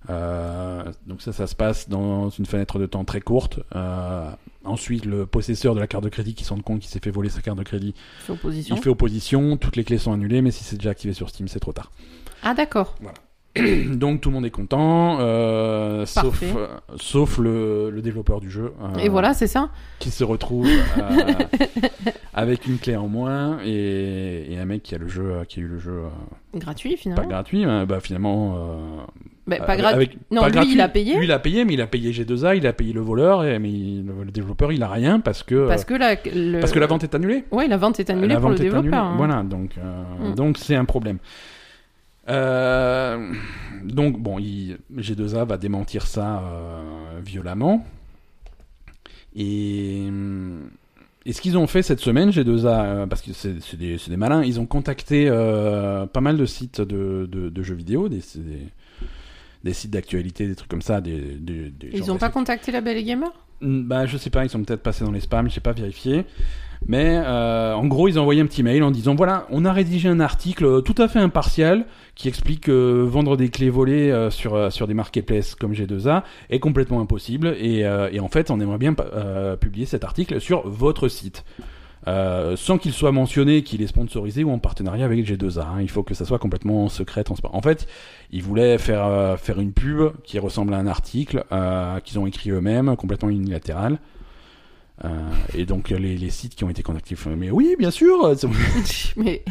Euh, donc ça, ça se passe dans une fenêtre de temps très courte. Euh, ensuite, le possesseur de la carte de crédit qui se rend compte qu'il s'est fait voler sa carte de crédit, opposition. il fait opposition. Toutes les clés sont annulées, mais si c'est déjà activé sur Steam, c'est trop tard. Ah d'accord. <clears throat> donc tout le monde est content, euh, sauf, le, le développeur du jeu. Et voilà, c'est ça. qui se retrouve <laughs> avec une clé en moins et, et un mec qui a le jeu qui a eu le jeu Gratuit pas finalement. gratuit hein, bah finalement euh, Bah, pas avec- gratuit. avec- Non, pas lui, gratuit. il a payé. lui il a payé mais il a payé G2A il a payé le voleur et, mais il- le, développeur il a rien parce que Parce euh, que la, le... parce que la vente est annulée Ouais, la vente est annulée la pour le développeur. annulée. hein. voilà donc euh, Mm. donc c'est un problème Euh, donc bon il- G2A va démentir ça euh, violemment et et ce qu'ils ont fait cette semaine, G2A, euh, parce que c'est des, des malins, ils ont contacté euh, pas mal de sites de, de, de jeux vidéo, des, des sites d'actualité, des trucs comme ça. Des, des, des Ils genres ont pas contacté la Belle et Gamer? Mm, Bah, je sais pas, ils sont peut-être passés dans les spams, j'ai pas vérifié. Mais euh, en gros, ils ont envoyé un petit mail en disant voilà, on a rédigé un article euh, tout à fait impartial qui explique que vendre des clés volées euh, sur sur des marketplaces comme G2A est complètement impossible et, euh, et en fait, on aimerait bien publier cet article sur votre site. Euh, sans qu'il soit mentionné qu'il est sponsorisé ou en partenariat avec G2A. hein. Il faut que ça soit complètement secret, transparent. En fait, ils voulaient faire euh, faire une pub qui ressemble à un article euh, qu'ils ont écrit eux-mêmes, complètement unilatéral. Euh, et donc les, les sites qui ont été contactés mais oui bien sûr <laughs> mais,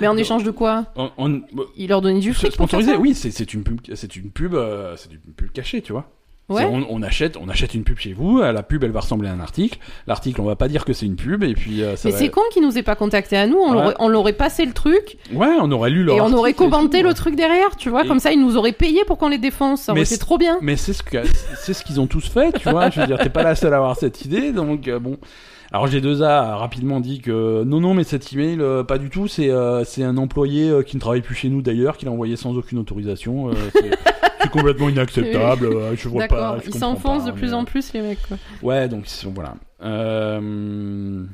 mais en échange de quoi on- on- Il leur donnait du fric sponsorisé oui c'est c'est une pub c'est une pub euh, c'est une pub cachée tu vois Ouais. On, on achète on achète une pub chez vous la pub elle va ressembler à un article l'article on va pas dire que c'est une pub et puis euh, ça Mais va- c'est con qu'ils nous aient pas contacté à nous, on Ouais. l'aurait- on l'aurait passé le truc ouais on aurait lu leur et on aurait commenté le truc derrière, tu vois, Et- comme ça ils nous auraient payé pour qu'on les défonce, c'est- trop bien. Mais c'est ce que c'est ce qu'ils ont tous fait, tu vois. Je veux dire, t'es pas la seule à avoir cette idée, donc euh, bon. Alors G2A a rapidement dit que non non mais cet email euh, pas du tout. C'est euh, c'est un employé euh, qui ne travaille plus chez nous d'ailleurs qui l'a envoyé sans aucune autorisation. C'est <laughs> c'est complètement inacceptable. Je vois pas D'accord, je ils comprends s'enfoncent pas, de plus mais, en plus les mecs quoi. ouais donc ils sont- voilà. Euh,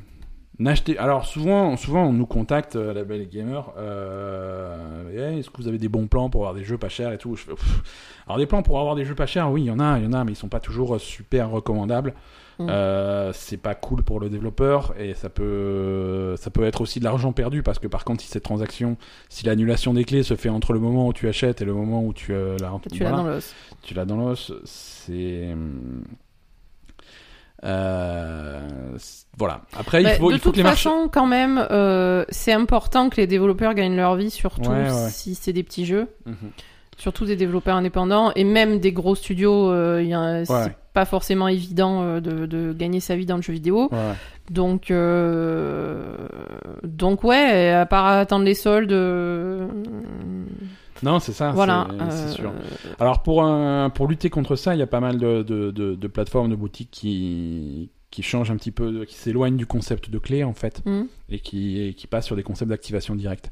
n'achetez alors souvent souvent on nous contacte euh, la belle gamer euh, Eh, est-ce que vous avez des bons plans pour avoir des jeux pas chers et tout? Je fais, pff. alors des plans pour avoir des jeux pas chers oui il y en a il y en a mais ils sont pas toujours euh, super recommandables Mm. euh, c'est pas cool pour le développeur et ça peut ça peut être aussi de l'argent perdu parce que par contre si cette transaction si l'annulation des clés se fait entre le moment où tu achètes et le moment où tu euh, la Tu l'as voilà, dans l'os. tu l'as dans l'os c'est euh, voilà après Bah, il faut de il faut toute que les marchés façon, quand même, euh, c'est important que les développeurs gagnent leur vie, surtout Ouais, ouais. si c'est des petits jeux. Mhm. Surtout des développeurs indépendants et même des gros studios, euh, il y a- c'est Ouais. pas forcément évident euh, de, de gagner sa vie dans le jeu vidéo. Ouais. Donc, euh, donc ouais, à part attendre les soldes, euh, non c'est ça voilà. c'est- c'est sûr Alors pour, un- pour lutter contre ça, il y a pas mal de, de, plateformes, de boutiques qui, qui changent un petit peu, qui s'éloignent du concept de clé en fait, hmm. et qui, et qui passent sur des concepts d'activation directe.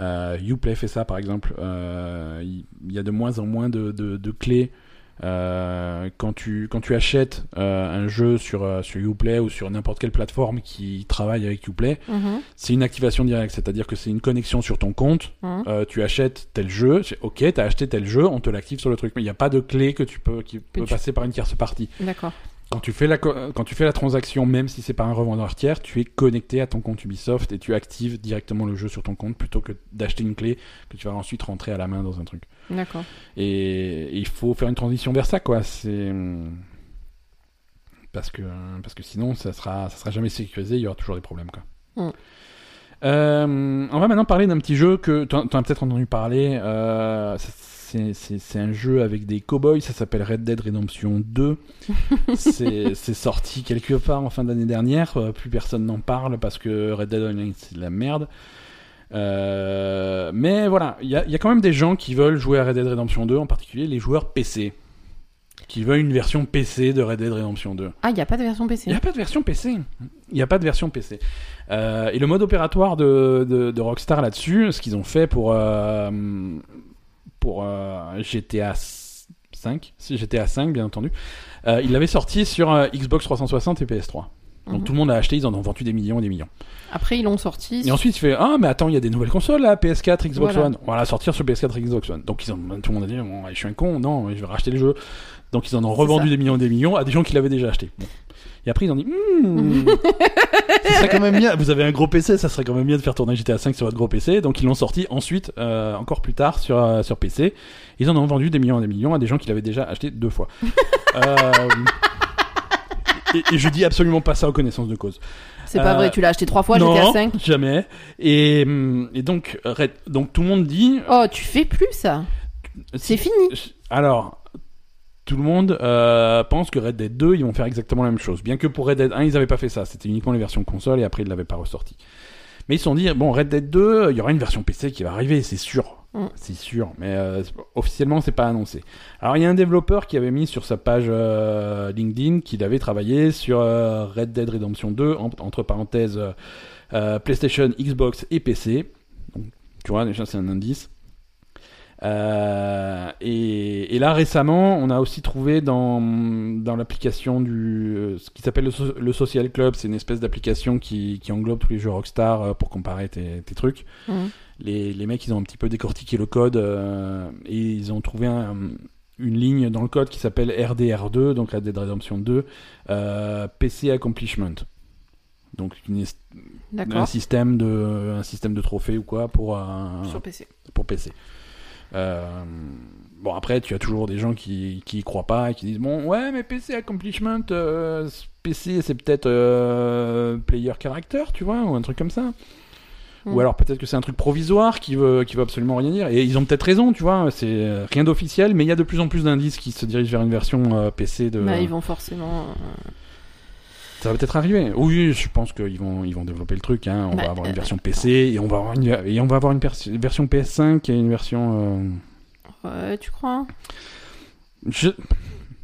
Euh, Uplay fait ça par exemple. Euh, Il y, a de moins en moins de, de, de clés. Euh, quand, tu, quand tu achètes euh, un jeu sur, sur Uplay ou sur n'importe quelle plateforme qui travaille avec Uplay, Mhm, c'est une activation directe, c'est-à-dire que c'est une connexion sur ton compte mhm. tu achètes tel jeu, c'est- ok, t'as acheté tel jeu, on te l'active sur le truc, mais il n'y a pas de clé que tu peux, qui peut tu- passer par une tierce partie. D'accord. Quand tu fais la, quand tu fais la transaction, même si c'est pas un revendeur tiers, tu es connecté à ton compte Ubisoft et tu actives directement le jeu sur ton compte plutôt que d'acheter une clé que tu vas ensuite rentrer à la main dans un truc. D'accord. Et il faut faire une transition vers ça, quoi. C'est parce que parce que sinon ça sera ça sera jamais sécurisé, il y aura toujours des problèmes, quoi. Mm. Euh, on va maintenant parler d'un petit jeu que tu en as peut-être entendu parler. euh, c'est un jeu avec des cowboys, ça s'appelle Red Dead Redemption 2. <laughs> c'est sorti quelque part en fin d'année dernière. euh, plus personne n'en parle parce que Red Dead Online c'est de la merde. Euh, mais voilà, il y a, il y a quand même des gens qui veulent jouer à Red Dead Redemption 2, en particulier les joueurs PC, qui veulent une version PC de Red Dead Redemption 2. Ah, il n'y a pas de version PC. Il n'y a pas de version PC. Il n'y a pas de version PC. Euh, et le mode opératoire de, de, de Rockstar là-dessus, ce qu'ils ont fait pour, euh, pour euh, GTA 5, si GTA 5 bien entendu, euh, ils l'avaient sorti sur euh, Xbox 360 et PS3. Donc Mhm. tout le monde a acheté, ils en ont vendu des millions et des millions. Après, ils l'ont sorti. Et ensuite, il fait Ah, mais attends, il y a des nouvelles consoles là, PS4, Xbox Voilà. One. On va la sortir sur PS4, Xbox One. Donc, ils ont, tout le monde a dit bon, Je suis un con, non, je vais racheter le jeu. Donc, ils en ont revendu ça. des millions et des millions à des gens qui l'avaient déjà acheté. Bon. Et après, ils ont dit Hmm, <laughs> ça serait quand même bien. Vous avez un gros PC, ça serait quand même bien de faire tourner GTA 5 sur votre gros PC. Donc, ils l'ont sorti ensuite, euh, encore plus tard, sur, euh, sur PC. Ils en ont vendu des millions et des millions à des gens qui l'avaient déjà acheté deux fois. <laughs> Euh, et, et je dis absolument pas ça en connaissance de cause. C'est pas Euh, vrai, tu l'as acheté trois fois, non, GTA 5. jamais. Et, hum, et donc, donc tout le monde dit. Oh, tu fais plus ça. C'est fini. Alors, tout le monde euh, pense que Red Dead 2, ils vont faire exactement la même chose. Bien que pour Red Dead 1, ils n'avaient pas fait ça. C'était uniquement les versions console et après, ils ne l'avaient pas ressorti. Mais ils se sont dit, bon, Red Dead 2, il y aura une version PC qui va arriver, c'est sûr. Mm. C'est sûr. Mais euh, officiellement, c'est pas annoncé. Alors, il y a un développeur qui avait mis sur sa page euh, LinkedIn qu'il avait travaillé sur Red Dead Redemption 2, en- entre parenthèses, PlayStation, Xbox et PC. Donc, tu vois, déjà, c'est un indice. Euh, et, et là récemment, on a aussi trouvé dans, dans l'application du euh, ce qui s'appelle le, so- le Social Club, c'est une espèce d'application qui, qui englobe tous les jeux Rockstar euh, pour comparer tes, tes trucs. Mhm. Les, les mecs, ils ont un petit peu décortiqué le code euh, et ils ont trouvé un- une ligne dans le code qui s'appelle RDR2, donc Red Dead Redemption 2, euh, PC Accomplishment. Donc une un système de un système de trophées ou quoi pour un, Sur PC. pour PC. Euh, bon, après, tu as toujours des gens qui, qui y croient pas et qui disent Bon, ouais, mais PC Accomplishment, euh, PC, c'est peut-être euh, Player Character, tu vois, ou un truc comme ça. Ou alors peut-être que c'est un truc provisoire qui veut, qui veut absolument rien dire. Et ils ont peut-être raison, tu vois, c'est rien d'officiel, mais il y a de plus en plus d'indices qui se dirigent vers une version euh, PC de. Bah, ils vont forcément. Ça va peut-être arriver. Oui, je pense qu'ils vont, ils vont développer le truc. Hein. On Bah, va avoir une euh, version PC et on va avoir une, et on va avoir une version PS5 et une version. euh, Ouais, tu crois? Je-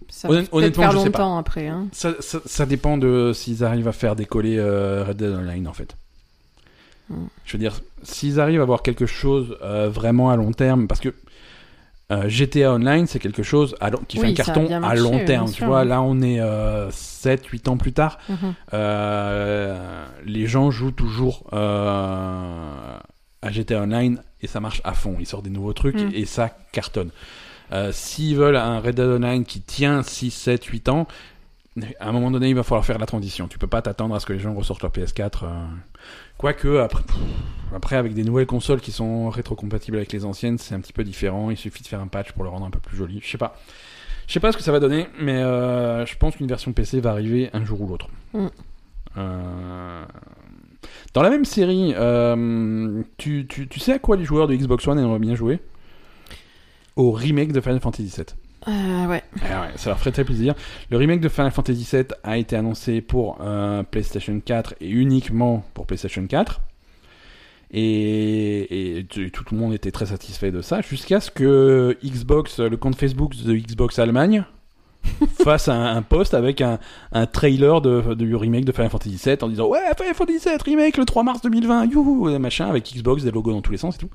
Ça honnêtement, faire je sais pas. longtemps après. Hein. ça, ça, ça dépend de s'ils arrivent à faire décoller euh, Red Dead Online en fait. Hmm. Je veux dire, s'ils arrivent à avoir quelque chose euh, vraiment à long terme, parce que euh, GTA Online c'est quelque chose à long- qui fait un carton à marché, long terme. Tu vois, là on est 7-8 ans plus tard. Mhm. Euh, les gens jouent toujours euh, à GTA Online et ça marche à fond. Ils sortent des nouveaux trucs Mm. et ça cartonne. Euh, S'ils veulent un Red Dead Online qui tient 6, 7, 8 ans, à un moment donné, il va falloir faire la transition. Tu peux pas t'attendre à ce que les gens ressortent leur PS4. Quoique, après, pff, après, avec des nouvelles consoles qui sont rétrocompatibles avec les anciennes, c'est un petit peu différent. Il suffit de faire un patch pour le rendre un peu plus joli. Je sais pas. Je sais pas ce que ça va donner, mais euh, je pense qu'une version PC va arriver un jour ou l'autre. Mm. Euh, Dans la même série, euh, tu, tu, tu sais à quoi les joueurs de Xbox One aimeraient bien jouer? Au remake de Final Fantasy VII. Euh, ouais. Ah ouais, ça leur ferait très plaisir. Le remake de Final Fantasy VII a été annoncé pour euh, PlayStation 4 et uniquement pour PlayStation 4. Et, tout le monde était très satisfait de ça, jusqu'à ce que Xbox, le compte Facebook de Xbox Allemagne, <laughs> fasse un, un post avec un, un trailer de, du remake de Final Fantasy VII en disant Ouais, Final Fantasy VII remake le 3 mars 2020, youhou, machin, avec Xbox, des logos dans tous les sens et tout.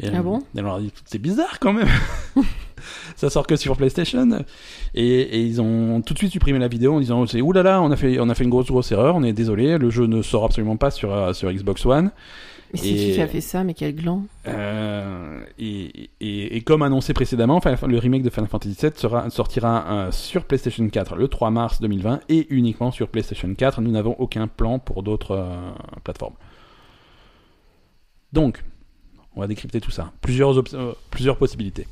Et, Ah bon leur a dit C'est bizarre quand même <laughs> ça sort que sur PlayStation. Et, et ils ont tout de suite supprimé la vidéo en disant c'est oulala, on a fait on a fait une grosse grosse erreur, on est désolé, le jeu ne sort absolument pas sur euh, sur Xbox One. Mais c'est qui qui a fait ça Mais quel gland Euh, et, et, et comme annoncé précédemment, le remake de Final Fantasy VII sera, sortira euh, sur PlayStation 4 le 3 mars 2020 et uniquement sur PlayStation 4. Nous n'avons aucun plan pour d'autres euh, plateformes. Donc, on va décrypter tout ça. Plusieurs, euh, plusieurs possibilités.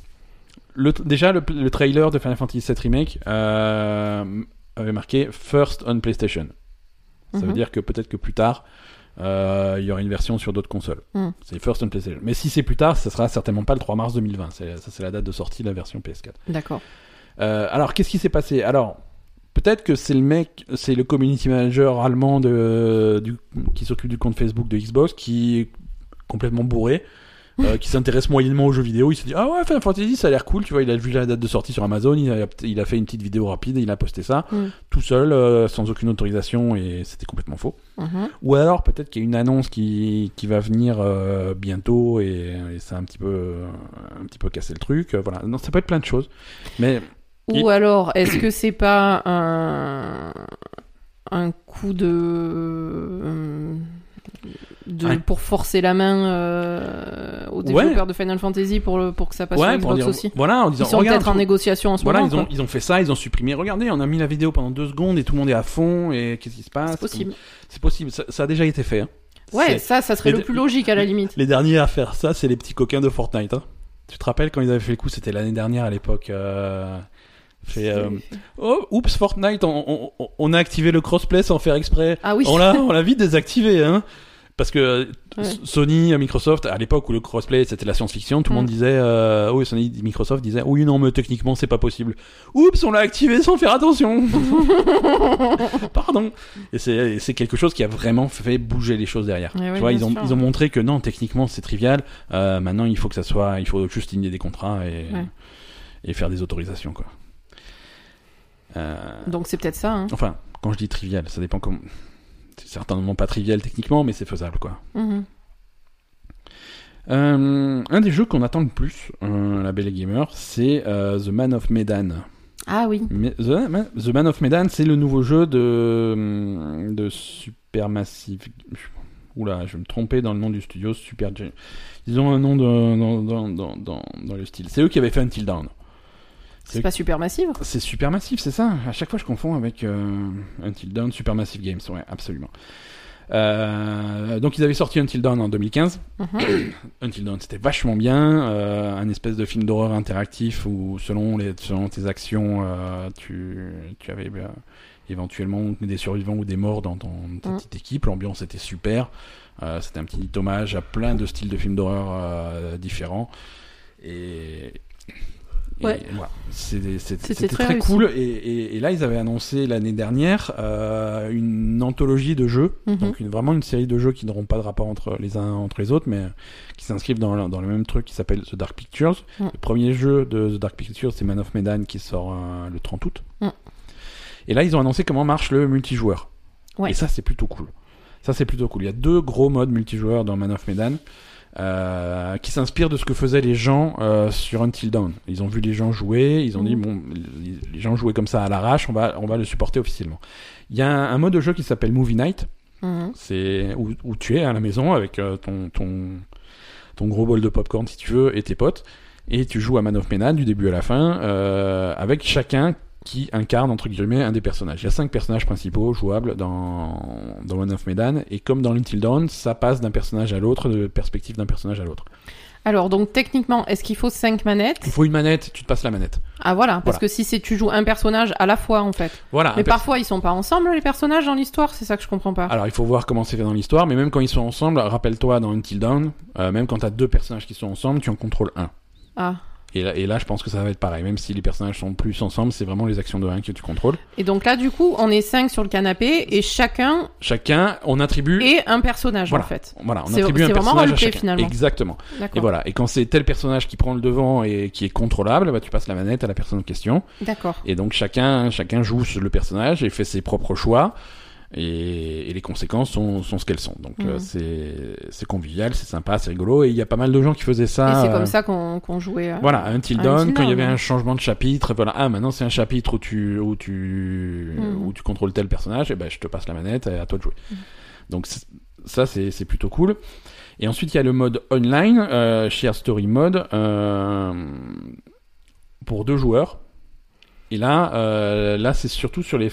Le, déjà, le, le trailer de Final Fantasy VII Remake euh, avait marqué First on PlayStation. Ça veut Mhm. dire que peut-être que plus tard, euh, il y aura une version sur d'autres consoles. Mm. C'est First on PlayStation. Mais si c'est plus tard, ça sera certainement pas le 3 mars 2020. C'est- Ça, c'est la date de sortie de la version PS4. D'accord. Alors, qu'est-ce qui s'est passé? Alors, peut-être que c'est le mec, c'est le community manager allemand de, du, qui s'occupe du compte Facebook de Xbox qui est complètement bourré. Euh, qui s'intéresse moyennement aux jeux vidéo, il s'est dit ah ouais Final Fantasy ça a l'air cool, tu vois, il a vu la date de sortie sur Amazon, il a, il a fait une petite vidéo rapide et il a posté ça Mm. tout seul, euh, sans aucune autorisation et c'était complètement faux. Mhm. Ou alors peut-être qu'il y a une annonce qui, qui va venir euh, bientôt et, et ça a un petit peu un petit peu cassé le truc. Voilà, non, ça peut être plein de choses. Mais Ou alors, est-ce que c'est pas un, un coup de, de pour forcer la main euh, aux développeurs de Final Fantasy pour le, pour que ça passe sur ouais, Xbox pour dire, aussi voilà, en disant Ils sont peut-être en négociation en ce voilà, moment. ils ont, quoi. ils ont fait ça, ils ont supprimé. Regardez, on a mis la vidéo pendant deux secondes et tout le monde est à fond et qu'est-ce qui se passe? C'est possible. C'est possible, ça, ça a déjà été fait. hein. Ouais, ça, ça serait les- le plus logique à la limite. Les derniers à faire ça, c'est les petits coquins de Fortnite. hein. Tu te rappelles quand ils avaient fait le coup C'était l'année dernière à l'époque. euh, fait, euh, Oh, oups, Fortnite, on, on- on- on a activé le crossplay sans faire exprès. Ah oui. On l'a, <laughs> on l'a vite désactivé, hein. Parce que Ouais. Sony, Microsoft, à l'époque où le crossplay c'était la science-fiction, tout le Mm. monde disait, euh, oui, Sony, Microsoft disait, oui, non, mais techniquement c'est pas possible. Oups, on l'a activé sans faire attention. <laughs> Pardon. Et c'est, quelque chose qui a vraiment fait bouger les choses derrière. Ouais, ouais, tu vois, ils ont, sûr. ils ont montré que non, techniquement c'est trivial. Euh, maintenant, il faut que ça soit, il faut juste signer des contrats et, Ouais. et faire des autorisations, quoi. Euh, Donc c'est peut-être ça. Hein. Enfin, quand je dis trivial, ça dépend comment. C'est certainement pas trivial techniquement, mais c'est faisable, quoi. Mhm. Euh, un des jeux qu'on attend le plus, euh, la Belle Gamer, c'est euh, The Man of Medan. Ah oui. The, Man- The Man of Medan, c'est le nouveau jeu de, hum, de Supermassive. Oula, je vais me tromper dans le nom du studio. Super. Ils ont un nom de- dans, dans, dans, dans le style. C'est eux qui avaient fait Until Dawn. C'est pas super massive. C'est Supermassive, c'est ça À chaque fois, je confonds avec euh, Until Dawn, Supermassive Games. Ouais, absolument. Euh, donc ils avaient sorti Until Dawn en 2015. Mhm. <coughs> Until Dawn c'était vachement bien, euh, un espèce de film d'horreur interactif où selon les selon tes actions euh, tu tu avais éventuellement des survivants ou des morts dans ton ta Mhm. petite équipe. L'ambiance était super. C'était un petit hommage à plein de styles de films d'horreur différents et Ouais. voilà. C'était très cool. Et, et- et là, ils avaient annoncé l'année dernière euh, une anthologie de jeux, Mhm. donc une, vraiment une série de jeux qui n'auront pas de rapport entre les uns entre les autres, mais qui s'inscrivent dans, le- dans le même truc qui s'appelle The Dark Pictures. Mm. Le premier jeu de The Dark Pictures, c'est Man of Medan qui sort euh, le 30 août. Mm. Et là, ils ont annoncé comment marche le multijoueur. Ouais. Et ça, c'est plutôt cool. Ça, c'est plutôt cool. Il y a deux gros modes multijoueurs dans Man of Medan. Euh, qui s'inspirent de ce que faisaient les gens euh, sur Until Dawn. Ils ont vu les gens jouer, ils ont dit Mhm. bon, les- gens jouaient comme ça à l'arrache, on va on va le supporter officiellement. Il y a un, un mode de jeu qui s'appelle Movie Night, Mhm. c'est où, où tu es à la maison avec euh, ton ton ton gros bol de popcorn si tu veux et tes potes et tu joues à Man of Medan du début à la fin euh, avec chacun qui incarne entre guillemets un des personnages. Il y a cinq personnages principaux jouables dans dans Man of Medan et comme dans Until Dawn, ça passe d'un personnage à l'autre, de perspective d'un personnage à l'autre. Alors, donc, techniquement, est-ce qu'il faut 5 manettes? Il faut une manette, tu te passes la manette. Ah, voilà, parce Voilà. que si c'est tu joues un personnage à la fois, en fait. Voilà. Mais parfois, ils sont pas ensemble, les personnages, dans l'histoire, c'est ça que je comprends pas. Alors il faut voir comment c'est fait dans l'histoire, mais même quand ils sont ensemble, rappelle-toi dans Until Dawn, euh, même quand t'as deux personnages qui sont ensemble, tu en contrôles un. Ah. Et là, et là, je pense que ça va être pareil. Même si les personnages sont plus ensemble, c'est vraiment les actions de un que tu contrôles. Et donc là, du coup, on est 5 sur le canapé et chacun Chacun, on attribue. est un personnage, Voilà. en fait. Voilà, on attribue un c'est vraiment personnage à chacun. finalement. Exactement. Et voilà. Et quand c'est tel personnage qui prend le devant et qui est contrôlable, bah, tu passes la manette à la personne en question. D'accord. Et donc chacun, chacun joue le personnage et fait ses propres choix. Et, et les conséquences sont, sont ce qu'elles sont. Donc Mhm. euh, c'est c'est convivial, c'est sympa, c'est rigolo. Et il y a pas mal de gens qui faisaient ça. et c'est euh, comme ça qu'on jouait. euh, Voilà, Until Until Dawn, quand il y avait un changement de chapitre, voilà, ah maintenant c'est un chapitre où tu où tu Mhm. où tu contrôles tel personnage, et ben je te passe la manette et à toi de jouer. Mhm. Donc ça c'est c'est plutôt cool. Et ensuite il y a le mode online, euh, Share Story Mode, euh, pour deux joueurs. Et là, euh, là c'est surtout sur les.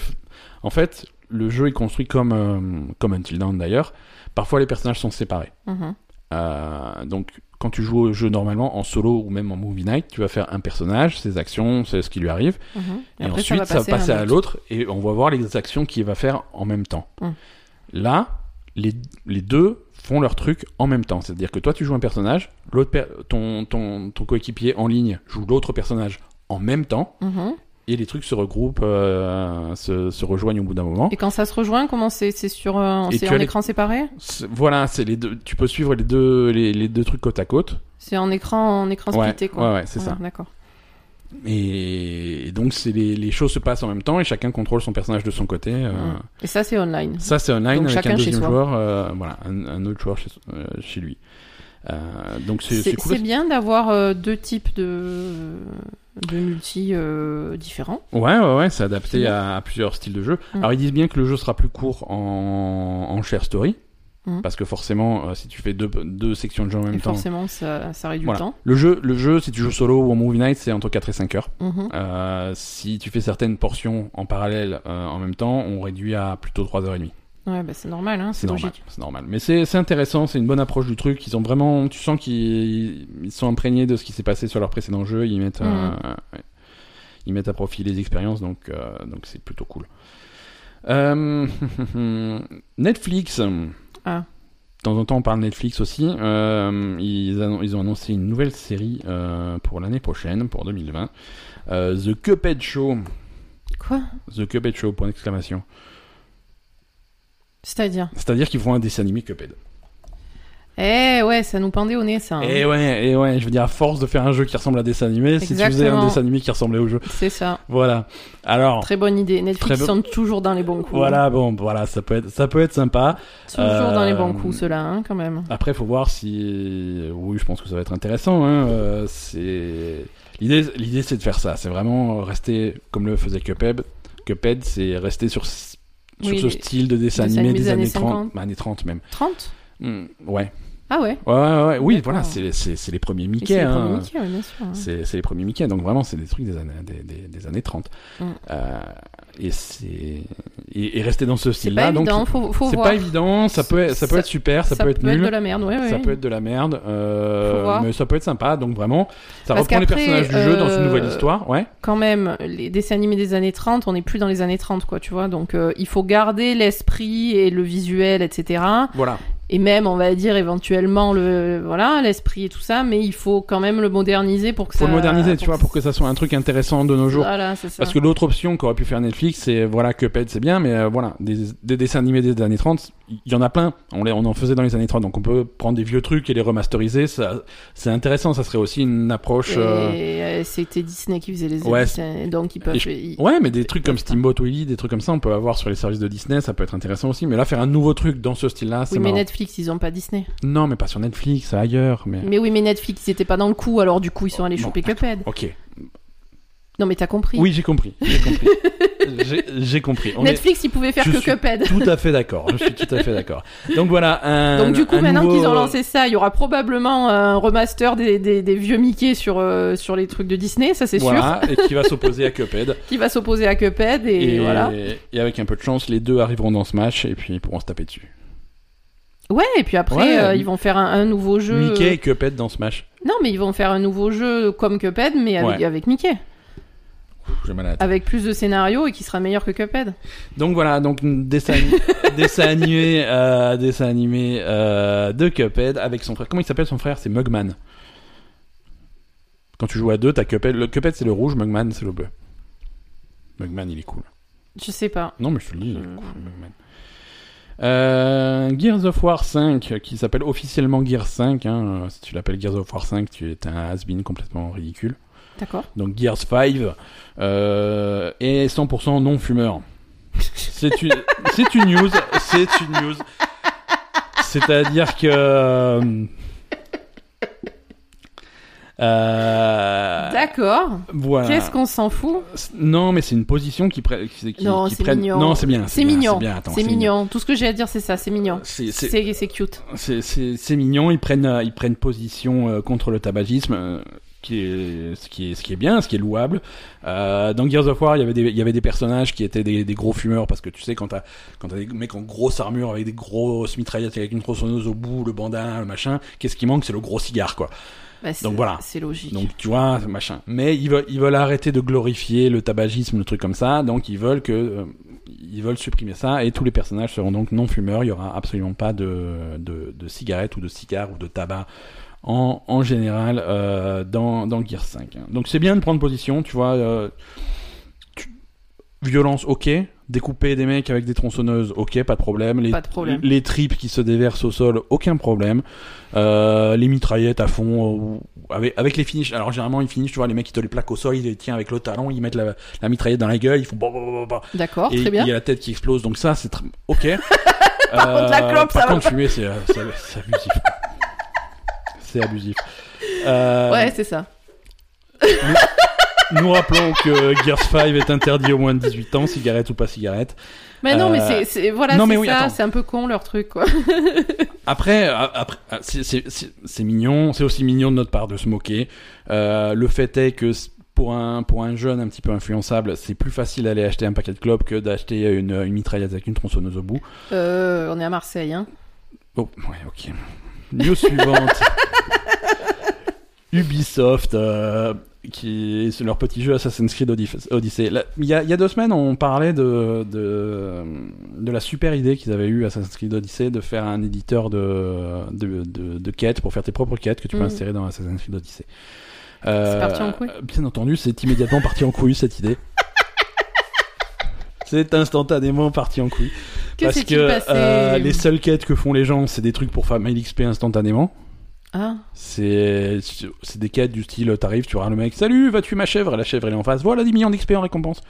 En fait, le jeu est construit comme euh, comme Until Dawn d'ailleurs. Parfois les personnages sont séparés. mhm. Euh, donc, quand tu joues au jeu normalement en solo ou même en movie night, tu vas faire un personnage, ses actions, c'est ce qui lui arrive, Mhm. et, ensuite ça va passer à l'autre et on va voir les actions qu'il va faire en même temps. Mm. Là, les, les deux font leur truc en même temps, c'est-à-dire que toi tu joues un personnage, l'autre per- ton, ton, ton coéquipier en ligne joue l'autre personnage en même temps Mhm. Et les trucs se regroupent, euh, se, se rejoignent au bout d'un moment. Et quand ça se rejoint, comment c'est C'est sur euh, c'est en les- écran séparé Voilà, c'est les deux. Tu peux suivre les deux les, les deux trucs côte à côte. C'est en écran en écran Ouais, splitté quoi. ouais, ouais, c'est ça. D'accord. Et, et donc c'est les, les choses se passent en même temps et chacun contrôle son personnage de son côté. euh. Et ça c'est online. Ça c'est online Donc avec chacun un chez soi. joueur, euh, voilà, un, un autre joueur chez, chez lui. Donc c'est cool. c'est bien d'avoir deux types de de multi euh, différents. Ouais ouais ouais, c'est adapté à, à plusieurs styles de jeu. Mm. Alors ils disent bien que le jeu sera plus court en, en share story. Mm. Parce que forcément, euh, si tu fais deux, deux sections de jeu en même Et temps, forcément ça, ça réduit voilà. le temps. Le jeu, le jeu, si tu joues solo ou en movie night, c'est entre 4 et 5 heures. Mhm. Euh, si tu fais certaines portions en parallèle en même temps, on réduit à plutôt 3h30. Ouais bah c'est normal hein, C'est logique. C'est normal. Mais c'est intéressant, c'est une bonne approche du truc. Ils ont vraiment, tu sens qu'ils ils sont imprégnés de ce qui s'est passé sur leur précédent jeu. Ils mettent, Mhm. ils mettent à profit les expériences, donc euh, donc c'est plutôt cool. Euh, <laughs> Netflix. Ah. De temps en temps, on parle Netflix aussi. Euh, ils, ils ont annoncé une nouvelle série euh, pour l'année prochaine, pour 2020. Euh, The Cuphead Show. Quoi? The Cuphead Show, point d'exclamation. C'est-à-dire C'est-à-dire qu'ils font un dessin animé Cuphead. Eh ouais, ça nous pendait au nez ça. hein. Et ouais, et ouais, je veux dire, à force de faire un jeu qui ressemble à un dessin animé, si tu faisais un Exactement. dessin animé qui ressemblait au jeu. C'est ça. Voilà. Alors, Très bonne idée. Netflix Très bon- sont toujours dans les bons coups. voilà, bon, voilà, ça peut être, ça peut être sympa. Toujours dans les Euh, bons coups ceux-là hein, quand même. Après, faut voir si, oui, je pense que ça va être intéressant. Hein. euh, c'est l'idée, l'idée, c'est de faire ça. C'est vraiment rester comme le faisait Cuphead. Cuphead, c'est rester sur sur Oui, ce les- style de dessin animé des des années années 30, 50. bah, années 30 même. 30 Hmm, ouais. Ah ouais. Ouais, ouais, ouais. Oui, voilà, c'est, c'est, c'est les premiers Mickey. c'est les hein. premiers Mickey, ouais, bien sûr. hein. C'est, c'est les premiers Mickey, donc vraiment c'est des trucs des années, des, des, des années 30. Mm. Euh, et c'est et, et rester dans ce C'est pas style-là. Donc, c'est pas évident. Ça peut, être- ça peut Ça- être super, ça, peut être nul. de la merde, ouais, ouais. Ça peut être de la merde, euh, mais ça peut être sympa. Donc vraiment, ça Parce reprend les personnages du jeu dans une euh, nouvelle histoire. Ouais. Quand même, les dessins animés des années 30, on n'est plus dans les années 30, quoi, tu vois. Donc, euh, il faut garder l'esprit et le visuel, etc. Voilà. Et même, on va dire, éventuellement, le, voilà, l'esprit et tout ça, mais il faut quand même le moderniser pour que Faut ça... le moderniser, tu vois, pour que ça soit un truc intéressant de nos jours. Voilà, c'est ça. Parce que l'autre option qu'aurait pu faire Netflix, c'est voilà, Cuphead, c'est bien, mais euh, voilà, des, des dessins animés des années 30, il y en a plein. On, les, on en faisait dans les années 30, donc on peut prendre des vieux trucs et les remasteriser. Ça, c'est intéressant. Ça serait aussi une approche. euh, euh, c'était Disney qui faisait les Ouais, dessins, donc ils peuvent... et je- ils- Ouais, mais des trucs comme Steamboat Willie, des trucs comme ça, on peut avoir sur les services de Disney, ça peut être intéressant aussi. Mais là, faire un nouveau truc dans ce c'est Oui, mais marrant. Netflix, ils ont pas Disney. Non, mais pas sur Netflix, ailleurs. Mais Mais oui, mais Netflix, ils étaient pas dans le coup, alors du coup, ils sont allés Bon, choper Cuphead. ok. Non, mais t'as compris. Oui, j'ai compris. J'ai compris. <laughs> J'ai- j'ai compris. On est Netflix, ils pouvaient faire Je que suis Cuphead. tout à fait d'accord. Je suis tout à fait d'accord. Donc voilà. Un, Donc du coup, un maintenant nouveau- qu'ils ont lancé ça, il y aura probablement un remaster des, des, des vieux Mickey sur, euh, sur les trucs de Disney, ça c'est Voilà, et qui va s'opposer à Cuphead. sûr, <laughs> qui va s'opposer à Cuphead, et, voilà. et avec un peu de chance, les deux arriveront dans ce match et puis ils pourront se taper dessus. Ouais, et puis après, Ouais. euh, ils vont faire un, un nouveau jeu... Mickey et Cuphead dans match. Non, mais ils vont faire un nouveau jeu comme Cuphead, mais avec, Ouais. avec Mickey. J'ai mal à. Avec plus de scénarios et qui sera meilleur que Cuphead. Donc voilà, donc dessin, <laughs> dessin animé, euh, dessin animé euh, de Cuphead avec son frère. Comment il s'appelle son frère? C'est Mugman. Quand tu joues à deux, t'as Cuphead. Le Cuphead c'est le rouge, Mugman c'est le bleu. Mugman il est cool. Je sais pas. Non mais je te le dis, il est cool, Mugman. Euh, Gears of War 5 qui s'appelle officiellement Gears 5. Hein, euh, si tu l'appelles Gears of War 5, tu es un has-been complètement ridicule. D'accord. Donc Gears 5 euh, est 100% non fumeur. C'est une, c'est une news, c'est une news. C'est-à-dire que euh, D'accord. voilà. Qu'est-ce qu'on s'en fout Non, mais c'est une position qui, prenne Non, c'est prenne- mignon. Non, c'est bien. C'est mignon. C'est C'est mignon. Tout ce que j'ai à dire, c'est ça. C'est mignon. C'est- c'est- C'est c'est cute. C'est- mignon, ils prennent, euh, ils prennent position euh, contre le tabagisme, euh, qui est, ce, qui est, ce qui est bien, ce qui est louable. Euh, dans Gears of War, il y avait des, il y avait des personnages qui étaient des, des gros fumeurs, parce que tu sais, quand t'as quand t'as des mecs en grosse armure, avec des grosses mitraillettes, avec une tronçonneuse au bout, le bandana, le machin, qu'est-ce qui manque C'est le gros cigare, quoi. Bah, Donc voilà. C'est logique. Donc tu vois, machin. Mais ils veulent, ils veulent arrêter de glorifier le tabagisme, le truc comme ça. Donc ils veulent que, euh, ils veulent supprimer ça. Et tous les personnages seront donc non fumeurs. Il y aura absolument pas de, de, de cigarettes ou de cigares ou de tabac en, en général euh, dans, dans Gears 5. hein. Donc c'est bien de prendre position, tu vois. euh, tu- Violence, ok. Découper des mecs avec des tronçonneuses, ok, pas de problème. Les, Pas de problème. les tripes qui se déversent au sol, aucun problème. Euh, les mitraillettes à fond, euh, avec, avec les finishes. Alors généralement, ils finissent, tu vois, les mecs qui te les plaquent au sol, ils les tiennent avec le talon, ils mettent la, la mitraillette dans la gueule, ils font. bah, bah, bah, D'accord, très il bien. y a la tête qui explose, donc ça, c'est tr- ok. <laughs> Par contre, la clope, par ça va contre, fumer, c'est euh, c'est- abusif. <laughs> c'est abusif. Euh, Ouais, c'est ça. Nous rappelons que Gears 5 est interdit aux moins de 18 ans, cigarette ou pas cigarette. Mais non, Euh, mais c'est- c'est voilà, c'est oui, ça. C'est un peu con leur truc, quoi. <laughs> Après, euh, après euh, c'est- mignon, c'est aussi mignon de notre part de se moquer. Euh, le fait est que pour un, pour un jeune un petit peu influençable, c'est plus facile d'aller acheter un paquet de clopes que d'acheter une, une mitraillette avec une tronçonneuse au bout. Euh, on est à Marseille, hein. Oh, ouais, ok. News suivante. <laughs> Ubisoft, euh, qui c'est leur petit jeu Assassin's Creed Odyssey- Il y, a, il y a deux semaines, on parlait de, de, de la super idée qu'ils avaient eu Assassin's Creed Odyssey de faire un éditeur de, de, de, de quêtes pour faire tes propres quêtes que tu peux Mhm. insérer dans Assassin's Creed Odyssey. Euh, C'est parti en couille Bien entendu, c'est immédiatement parti en couille cette idée. <laughs> C'est instantanément parti en couille. Que Parce que passé euh, les seules quêtes que font les gens, c'est des trucs pour faire mail XP instantanément. Ah, C'est des quêtes du style, t'arrives, tu auras le mec, salut, vas tuer ma chèvre, et la chèvre elle est en face, voilà 10 millions d'XP en récompense.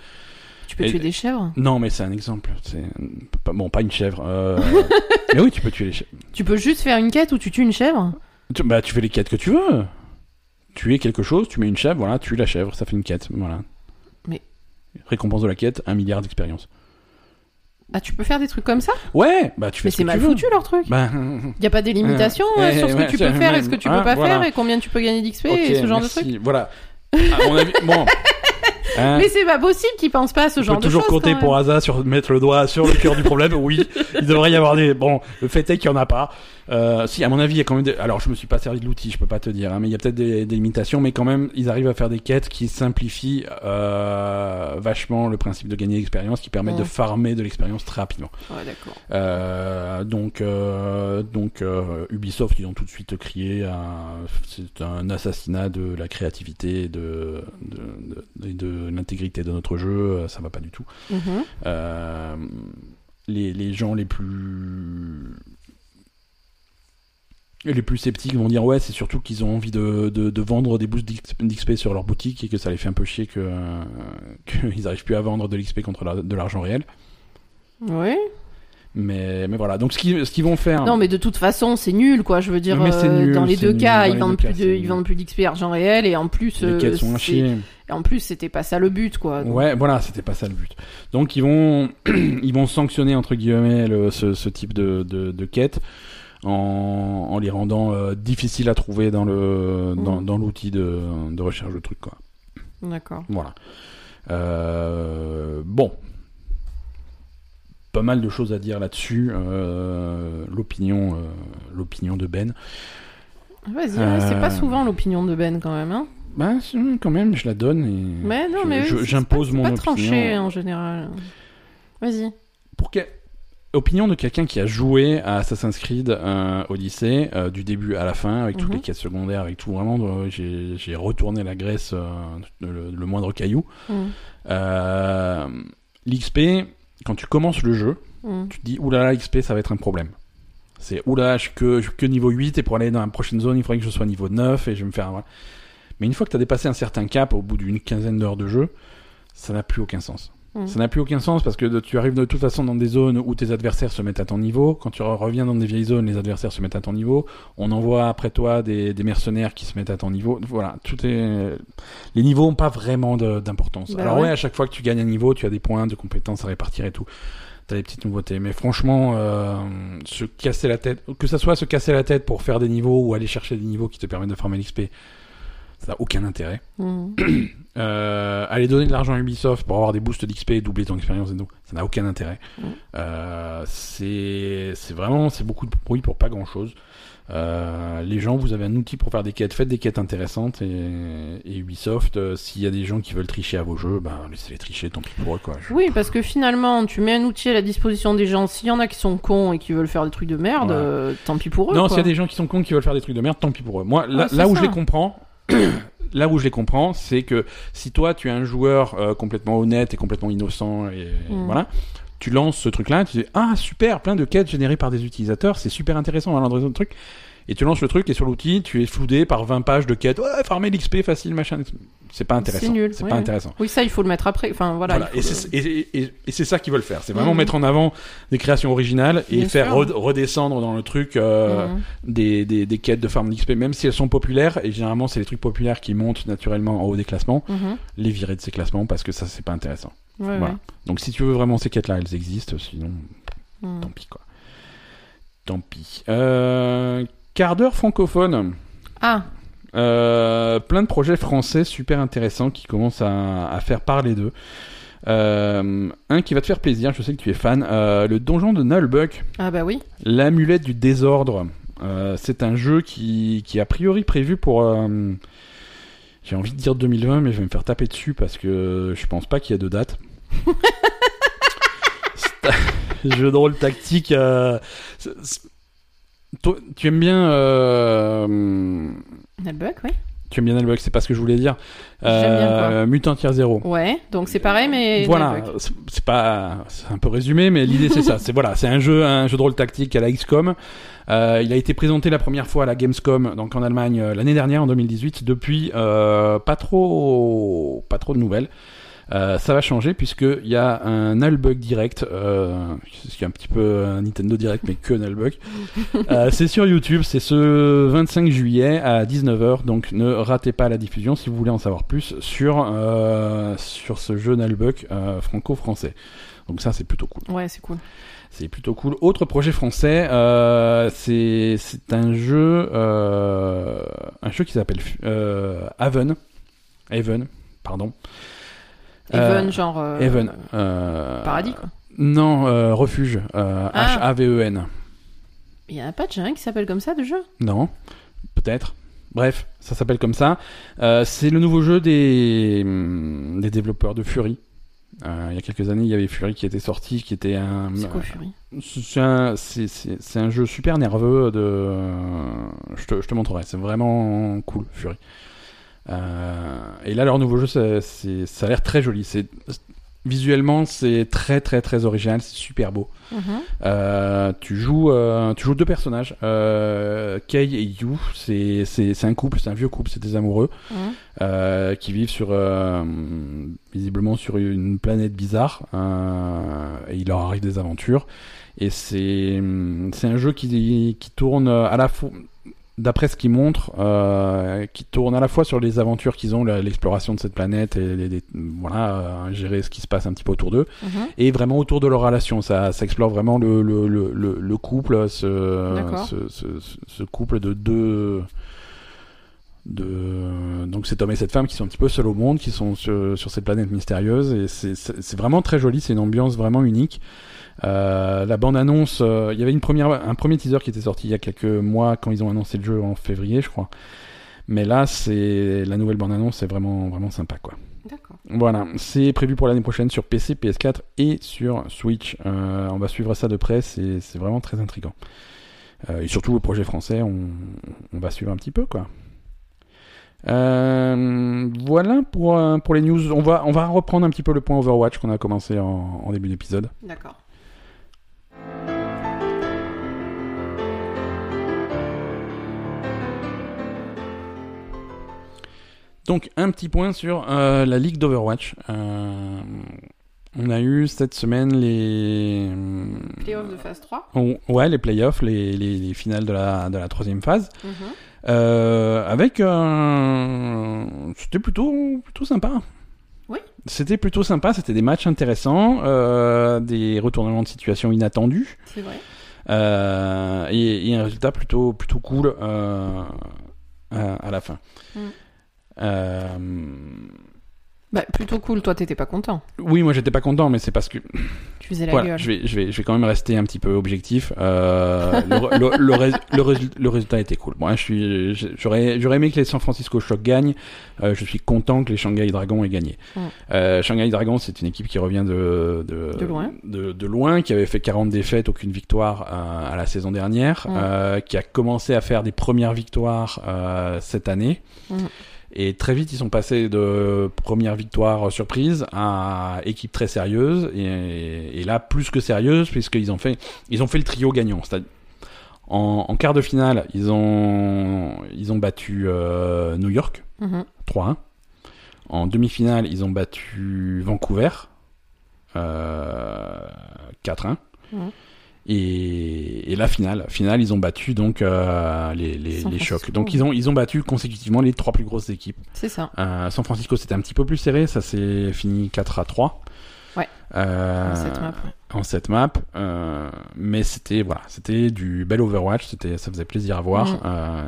tu peux Et- tuer des chèvres? Non, mais c'est un exemple. C'est bon, pas une chèvre. euh, <laughs> mais oui, tu peux tuer les chèvres. Tu peux juste faire une quête où tu tues une chèvre? Tu, bah, tu fais les quêtes que tu veux. Tu es quelque chose, tu mets une chèvre, voilà, tu la chèvre, ça fait une quête, voilà. Mais- récompense de la quête, un milliard d'expérience. Ah, tu peux faire des trucs comme ça Ouais, bah tu fais Mais ce c'est que mal tu veux. foutu leur truc. Bah, Y a pas des limitations <laughs> Euh, euh, sur ce ouais, que tu peux faire et ce que tu peux pas voilà. faire et combien tu peux gagner d'XP ok, et ce genre merci. de trucs Voilà. À mon avis, bon, <laughs> Hein Mais c'est pas possible qu'ils pensent pas à ce On genre peut de toujours choses. compter quand pour même. Asa sur mettre le doigt sur le cœur du problème. Oui, il devrait y avoir des. Bon, le fait est qu'il y en a pas. Euh, si, à mon avis, il y a quand même. Des... Alors, je me suis pas servi de l'outil, je peux pas te dire, hein, mais il y a peut-être des, des limitations, mais quand même, ils arrivent à faire des quêtes qui simplifient euh, vachement le principe de gagner l'expérience, qui permettent de farmer de l'expérience très rapidement. Ouais, d'accord. Euh, donc, donc Ubisoft, ils ont tout de suite crié, c'est un assassinat de la créativité, et de, de, de, et de l'intégrité de notre jeu, ça va pas du tout. Les, les gens les plus les plus sceptiques vont dire ouais c'est surtout qu'ils ont envie de, de, de vendre des boosts d'X- d'XP sur leur boutique et que ça les fait un peu chier que euh, <laughs> qu'ils arrivent plus à vendre de l'XP contre la- de l'argent réel Ouais. mais, mais voilà donc ce qu'ils vont faire Non, mais de toute façon, c'est nul, quoi. Je veux dire, euh, nul, dans les deux nul, cas, ils les vendent deux plus cas, de, c'est ils vendent plus d'XP argent réel, et en plus, les euh, quêtes sont à c'est- chier et en plus, c'était pas ça le but, quoi. Donc, Ouais, voilà, c'était pas ça le but. Donc ils vont, <clears throat> ils vont sanctionner entre guillemets le- ce, ce type de, de, de quête en, en les rendant euh, difficiles à trouver dans le dans, dans l'outil de, de recherche de trucs quoi. D'accord. Voilà. Euh, bon, pas mal de choses à dire là-dessus. Euh, l'opinion, l'opinion de Ben. Vas-y, c'est pas souvent l'opinion de Ben, quand même, hein. Bah quand même, je la donne et Mais non, je- mais oui, j'impose mon pas, opinion. pas tranché, en général. Vas-y. pour que... opinion de quelqu'un qui a joué à Assassin's Creed euh, Odyssey euh, du début à la fin avec toutes Mhm. les quêtes secondaires avec tout vraiment euh, j'ai retourné la Grèce euh, le, le moindre caillou Mm. euh, l'XP quand tu commences le jeu Mm. tu te dis oulala XP ça va être un problème c'est oulala je suis que, je suis que niveau 8 et pour aller dans la prochaine zone il faudrait que je sois niveau 9 et je vais me faire mais une fois que tu as dépassé un certain cap au bout d'une quinzaine d'heures de jeu ça n'a plus aucun sens Mm. ça n'a plus aucun sens parce que de- tu arrives de toute façon dans des zones où tes adversaires se mettent à ton niveau. Quand tu re- reviens dans des vieilles zones, les adversaires se mettent à ton niveau. On envoie après toi des, des mercenaires qui se mettent à ton niveau. Voilà, tout est. Les niveaux ont pas vraiment d'importance. Bah Alors ouais. ouais, à chaque fois que tu gagnes un niveau, tu as des points de compétences à répartir et tout. T'as des petites nouveautés, mais franchement, euh, se casser la tête, que ça soit se casser la tête pour faire des niveaux ou aller chercher des niveaux qui te permettent de farmer l'XP, ça n'a aucun intérêt. Mm. <clears throat> Euh, aller donner de l'argent à Ubisoft pour avoir des boosts d'XP et doubler ton expérience et tout, ça n'a aucun intérêt. Mm. Euh, c'est vraiment c'est beaucoup de bruit pour pas grand chose. Euh, les gens, vous avez un outil pour faire des quêtes, faites des quêtes intéressantes et, et Ubisoft, euh, s'il y a des gens qui veulent tricher à vos jeux, ben laissez-les tricher, tant pis pour eux quoi. Je- Oui, parce que finalement, tu mets un outil à la disposition des gens. S'il y en a qui sont cons et qui veulent faire des trucs de merde, Ouais. euh, tant pis pour eux. Non, s'il y a des gens qui sont cons qui veulent faire des trucs de merde, tant pis pour eux. Moi, là, Ouais, c'est là où ça. je les comprends, <clears throat> là où je les comprends, c'est que si toi tu es un joueur euh, complètement honnête et complètement innocent et Mm. voilà, tu lances ce truc-là, tu dis ah super, plein de quêtes générées par des utilisateurs, c'est super intéressant, on va lancer un truc. Et tu lances le truc et sur l'outil, tu es floudé par 20 pages de quêtes. Ouais, farmer l'XP facile, machin. C'est pas intéressant. C'est nul, C'est ouais, pas intéressant. Oui, ça, il faut le mettre après. Enfin, voilà. Voilà, il et c'est le- ça qu'ils veulent faire. C'est vraiment Mhm. mettre en avant des créations originales et Bien faire redescendre dans le truc euh, Mhm. des, des, des quêtes de farm d'XP, même si elles sont populaires. Et généralement, c'est les trucs populaires qui montent naturellement en haut des classements. Mhm. Les virer de ces classements parce que ça, c'est pas intéressant. Ouais, Voilà. Donc, si tu veux vraiment ces quêtes-là, elles existent. Sinon, tant pis quoi. Tant pis. Euh, quart d'heure francophone. Ah, Euh, plein de projets français super intéressants qui commencent à, à faire parler d'eux. Euh, un qui va te faire plaisir, je sais que tu es fan, euh, le donjon de Nullbuck, ah bah oui. l'amulette du désordre. C'est un jeu qui, qui est a priori prévu pour... j'ai envie de dire 2020, mais je vais me faire taper dessus parce que je pense pas qu'il y a de date. <laughs> Jeu de rôle tactique. euh, toi, tu aimes bien... euh, Nalbuck, ouais. tu aimes bien Nullbuck, c'est pas ce que je voulais dire. J'aime bien quoi Euh, Mutant Tier Zero. Ouais, donc c'est pareil, mais. Voilà, Nalbuck. c'est pas, c'est un peu résumé, mais l'idée c'est ça. <laughs> C'est voilà, c'est un jeu, un jeu de rôle tactique à la XCOM. Euh, il a été présenté la première fois à la Gamescom, donc en Allemagne euh, l'année dernière, en 2018. Depuis, euh, pas trop, pas trop de nouvelles. Euh, ça va changer puisqu'il y a un Nullbug Direct, euh, qui est un petit peu un Nintendo Direct mais que Nullbug. <laughs> Euh, c'est sur YouTube, c'est ce 25 juillet à 19h, donc ne ratez pas la diffusion si vous voulez en savoir plus sur, euh, sur ce jeu Nullbug euh, franco-français. Donc ça c'est plutôt cool. Ouais, c'est cool. C'est plutôt cool. Autre projet français, euh, c'est un jeu, euh, un jeu qui s'appelle euh, Haven, Haven, pardon. Even, Euh, genre. euh, Haven. euh, Paradis, quoi. Non, refuge. euh, Ah. H-A-V-E-N. Il y en a pas déjà un qui s'appelle comme ça, de jeu? Non, peut-être. Bref, ça s'appelle comme ça. Euh, c'est le nouveau jeu des, hum, des développeurs de Fury. Euh, il y a quelques années, il y avait Fury qui était sorti, qui était un. C'est quoi Fury? C'est un, un jeu super nerveux. De... Je, te, je te montrerai, c'est vraiment cool, Fury. Euh, et là, leur nouveau jeu, ça a l'air très joli. C'est Visuellement, c'est très très très original, c'est super beau. Mhm. Euh, tu joues, euh, tu joues deux personnages, euh, Kei et Yu. C'est un couple, c'est un vieux couple, c'est des amoureux Mhm. qui vivent sur visiblement sur une planète bizarre. et il leur arrive des aventures. Et c'est c'est un jeu qui qui tourne à la fois d'après ce qu'il montre, euh, qui tourne à la fois sur les aventures qu'ils ont, l'exploration de cette planète et les, les- voilà, euh, gérer ce qui se passe un petit peu autour d'eux Mhm. et vraiment autour de leur relation. Ça, ça explore vraiment le, le, le, le, le couple, ce, ce, ce, couple de deux. De, donc cet homme et cette femme qui sont un petit peu seuls au monde, qui sont sur, sur cette planète mystérieuse et c'est vraiment très joli, c'est une ambiance vraiment unique. Euh, la bande annonce, euh, il y avait une première, un premier teaser qui était sorti il y a quelques mois quand ils ont annoncé le jeu en février, je crois. Mais là, c'est la nouvelle bande annonce, c'est vraiment vraiment sympa quoi. D'accord. Voilà, c'est prévu pour l'année prochaine sur PC, PS4 et sur Switch. Euh, on va suivre ça de près, c'est c'est vraiment très intriguant. Euh, et surtout le projet français, on, on va suivre un petit peu quoi. Euh, voilà pour, pour les news. On va, on va reprendre un petit peu le point Overwatch qu'on a commencé en, en début d'épisode. D'accord. Donc un petit point sur euh, la ligue d'Overwatch. Euh, on a eu cette semaine les Playoff de phase 3. Oh, ouais les playoffs, les, les, les finales de la, de la troisième phase. Mhm. Euh, avec. C'était plutôt, plutôt sympa. C'était plutôt sympa, c'était des matchs intéressants, euh, des retournements de situation inattendus, C'est vrai. euh, et, et un résultat plutôt, plutôt cool euh, à, à la fin. Mm. Bah, plutôt cool. Toi, t'étais pas content. oui, moi j'étais pas content, mais c'est parce que Tu faisais la voilà, gueule. je vais, je vais, je vais quand même rester un petit peu objectif. Euh, le, le, le, rés- le résul- le résultat était cool. Bon, hein, je suis, je- j'aurais, j'aurais aimé que les San Francisco Shock gagnent. Euh, je suis content que les Shanghai Dragons aient gagné. Mm. Euh, Shanghai Dragons, c'est une équipe qui revient de, de, De loin. de, de loin, qui avait fait 40 défaites, aucune victoire à la saison dernière, Mm. qui a commencé à faire des premières victoires cette année. Mm. Et très vite, ils sont passés de première victoire surprise à équipe très sérieuse. Et, et là, plus que sérieuse, puisqu'ils ont fait, ils ont fait le trio gagnant. En, en quart de finale, ils ont, ils ont battu euh, New York Mhm. 3-1. En demi-finale, ils ont battu Vancouver euh, 4-1. Mhm. Et, et la finale, finale, ils ont battu donc euh, les, les, les chocs. Donc ils ont, ils ont battu consécutivement les trois plus grosses équipes. C'est ça. Euh, San Francisco, c'était un petit peu plus serré, ça s'est fini 4 à 3. Ouais. Euh, cette map. en cette map, euh, mais c'était voilà, c'était du bel Overwatch, c'était ça faisait plaisir à voir, euh,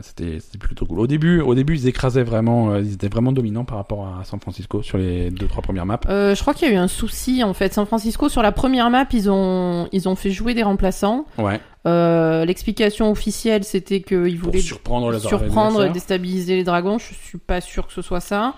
c'était c'était plutôt cool. Au début, au début, ils écrasaient vraiment, ils étaient vraiment dominants par rapport à San Francisco sur les deux trois premières maps. Je crois qu'il y a eu un souci en fait. San Francisco sur la première map, ils ont ils ont fait jouer des remplaçants. Ouais. Euh, L'explication officielle, c'était qu'ils voulaient surprendre les surprendre, adversaires. déstabiliser les dragons. Je suis pas sûr que ce soit ça.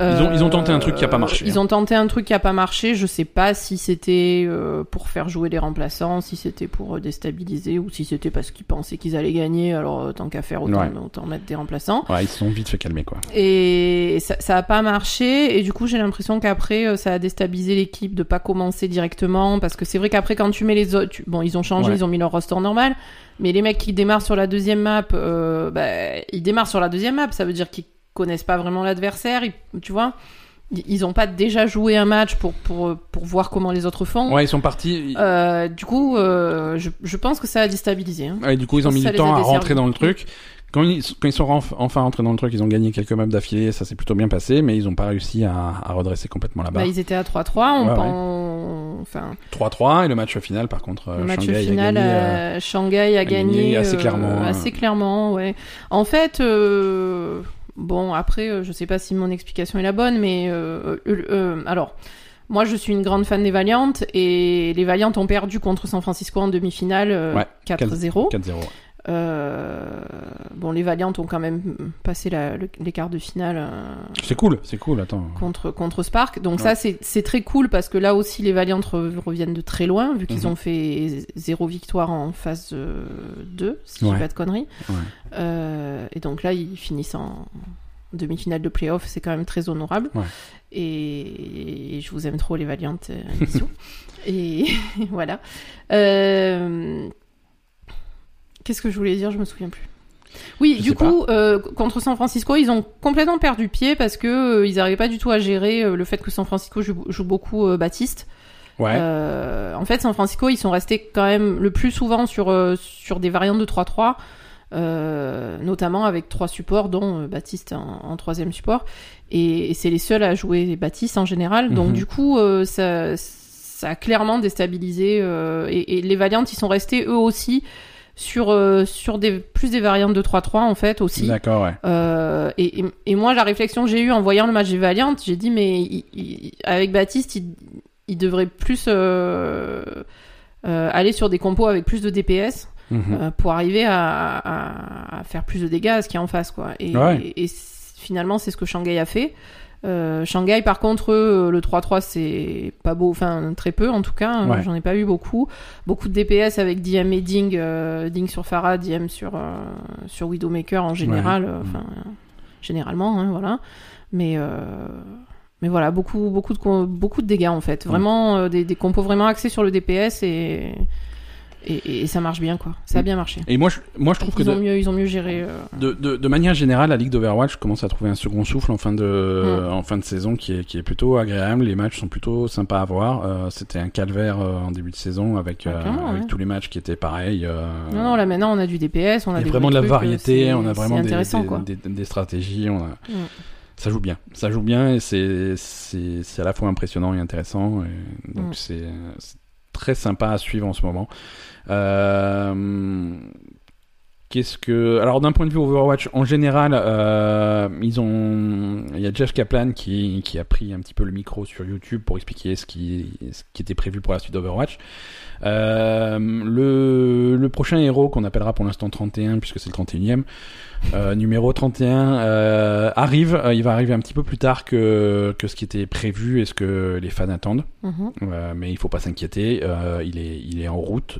Ils ont- ils ont tenté un truc qui a pas marché, Ils hein. ont tenté un truc qui a pas marché. Je sais pas si c'était euh, pour faire jouer les remplaçants, si c'était pour euh, déstabiliser ou si c'était parce qu'ils pensaient qu'ils allaient gagner. Alors euh, tant qu'à faire, autant, Ouais. autant mettre des remplaçants. Ouais, ils se sont vite fait calmer quoi. Et ça, ça a pas marché. Et du coup, j'ai l'impression qu'après, ça a déstabilisé l'équipe de pas commencer directement. Parce que c'est vrai qu'après, quand tu mets les autres, tu- bon, ils ont changé, Ouais. ils ont mis leur roster normal. Mais les mecs qui démarrent sur la deuxième map, euh, bah, ils démarrent sur la deuxième map. Ça veut dire qu'ils connaissent pas vraiment l'adversaire. Tu vois, ils ils ont pas déjà joué un match pour pour pour voir comment les autres font. Ouais, ils sont partis. Euh, du coup, euh, je, je pense que ça a déstabilisé. hein. Ouais, du coup, ils ont mis du temps à rentrer dans le truc. Quand ils, quand ils sont renf- enfin rentrés dans le truc, ils ont gagné quelques maps d'affilée, ça s'est plutôt bien passé, mais ils ont pas réussi à, à redresser complètement la Bah, barre. ils étaient à 3-3. On, Ouais, ouais. on- enfin, 3-3 et le match final, par contre, euh, Le match Shanghai final, a gagné. euh, Shanghai a, gagné gagné, assez clairement, assez clairement, ouais. En fait, Bon, après, euh, je sais pas si mon explication est la bonne, mais euh, euh, alors, moi, je suis une grande fan des Valiant et les Valiant ont perdu contre San Francisco en demi-finale Ouais, 4-0. 4-0. Euh, bon, les Valiant ont quand même passé la- le- les quarts de finale euh, C'est cool, c'est cool, attends. contre, contre Spark. Donc Ouais. ça, c'est très cool parce que là aussi, les Valiant re- reviennent de très loin, vu qu'ils Mhm. ont fait zéro victoire en phase euh, 2, si je dis pas de conneries. Ouais. Euh, et donc là, ils finissent en demi-finale de playoff, c'est quand même très honorable. Ouais. Et, et je vous aime trop, les Valiant. euh, bisous. <laughs> et <laughs> voilà. Euh, Qu'est-ce que je voulais dire Je me souviens plus. Oui, Je du coup, euh, contre San Francisco, ils ont complètement perdu pied parce que euh, ils n'arrivaient pas du tout à gérer euh, le fait que San Francisco joue, joue beaucoup Baptiste. Ouais. En fait, San Francisco, ils sont restés quand même le plus souvent sur, sur des variantes de 3-3, euh, notamment avec trois supports, dont Baptiste en, en troisième support. Et, et c'est les seuls à jouer Baptiste en général. Donc, Mhm. du coup, ça, ça a clairement déstabilisé. et, et les Valiants, ils sont restés eux aussi sur, euh, sur des, plus des variantes de 3-3 en fait aussi. D'accord, ouais. Euh, et, et, et moi, la réflexion que j'ai eue en voyant le match des Valiant, j'ai dit, mais il- il- avec Baptiste, il, il devrait plus euh, aller sur des compos avec plus de DPS Mhm. pour arriver à, à- à faire plus de dégâts à ce qu'il y a en face. Quoi. Et, Ouais. finalement, c'est ce que Shanghai a fait. Euh, Shanghai, par contre, eux, le 3-3, c'est pas beau, enfin très peu en tout cas. Ouais. J'en ai pas eu beaucoup. Beaucoup de DPS avec DM et Ding, euh, Ding sur Farah, DM sur, euh, sur Widowmaker en général. euh, Enfin, euh, généralement, hein, voilà. Mais, euh, mais voilà, beaucoup, beaucoup, de, co- beaucoup de dégâts en fait. Vraiment, euh, des, des compos vraiment axés sur le DPS et, et, et ça marche bien quoi. Ça a bien marché. Et moi, je, moi, je trouve que Ils ont de, mieux, ils ont mieux géré. euh, de, de, de manière générale, la Ligue d'Overwatch commence à trouver un second souffle en fin de, Mm. en fin de saison qui est, qui est plutôt agréable. Les matchs sont plutôt sympas à voir. Euh, C'était un calvaire euh, en début de saison avec, Ah, avec ouais. tous les matchs qui étaient pareils. Non, non, là maintenant on a du DPS, on a des vraiment de la trucs, variété, on a vraiment des, des, quoi. des, des stratégies. On a... Mm. Ça joue bien, ça joue bien et c'est à la fois impressionnant et intéressant. Et donc Mm. c'est très sympa à suivre en ce moment. Euh, Qu'est-ce que alors d'un point de vue Overwatch en général, euh, ils ont il y a Jeff Kaplan qui qui a pris un petit peu le micro sur YouTube pour expliquer ce qui ce qui était prévu pour la suite d'Overwatch. Euh, le, le prochain héros qu'on appellera pour l'instant 31 puisque c'est le 31e euh, numéro 31 euh, arrive, il va arriver un petit peu plus tard que, que ce qui était prévu et ce que les fans attendent. Mhm. Mais il faut pas s'inquiéter, il, est, il est en route.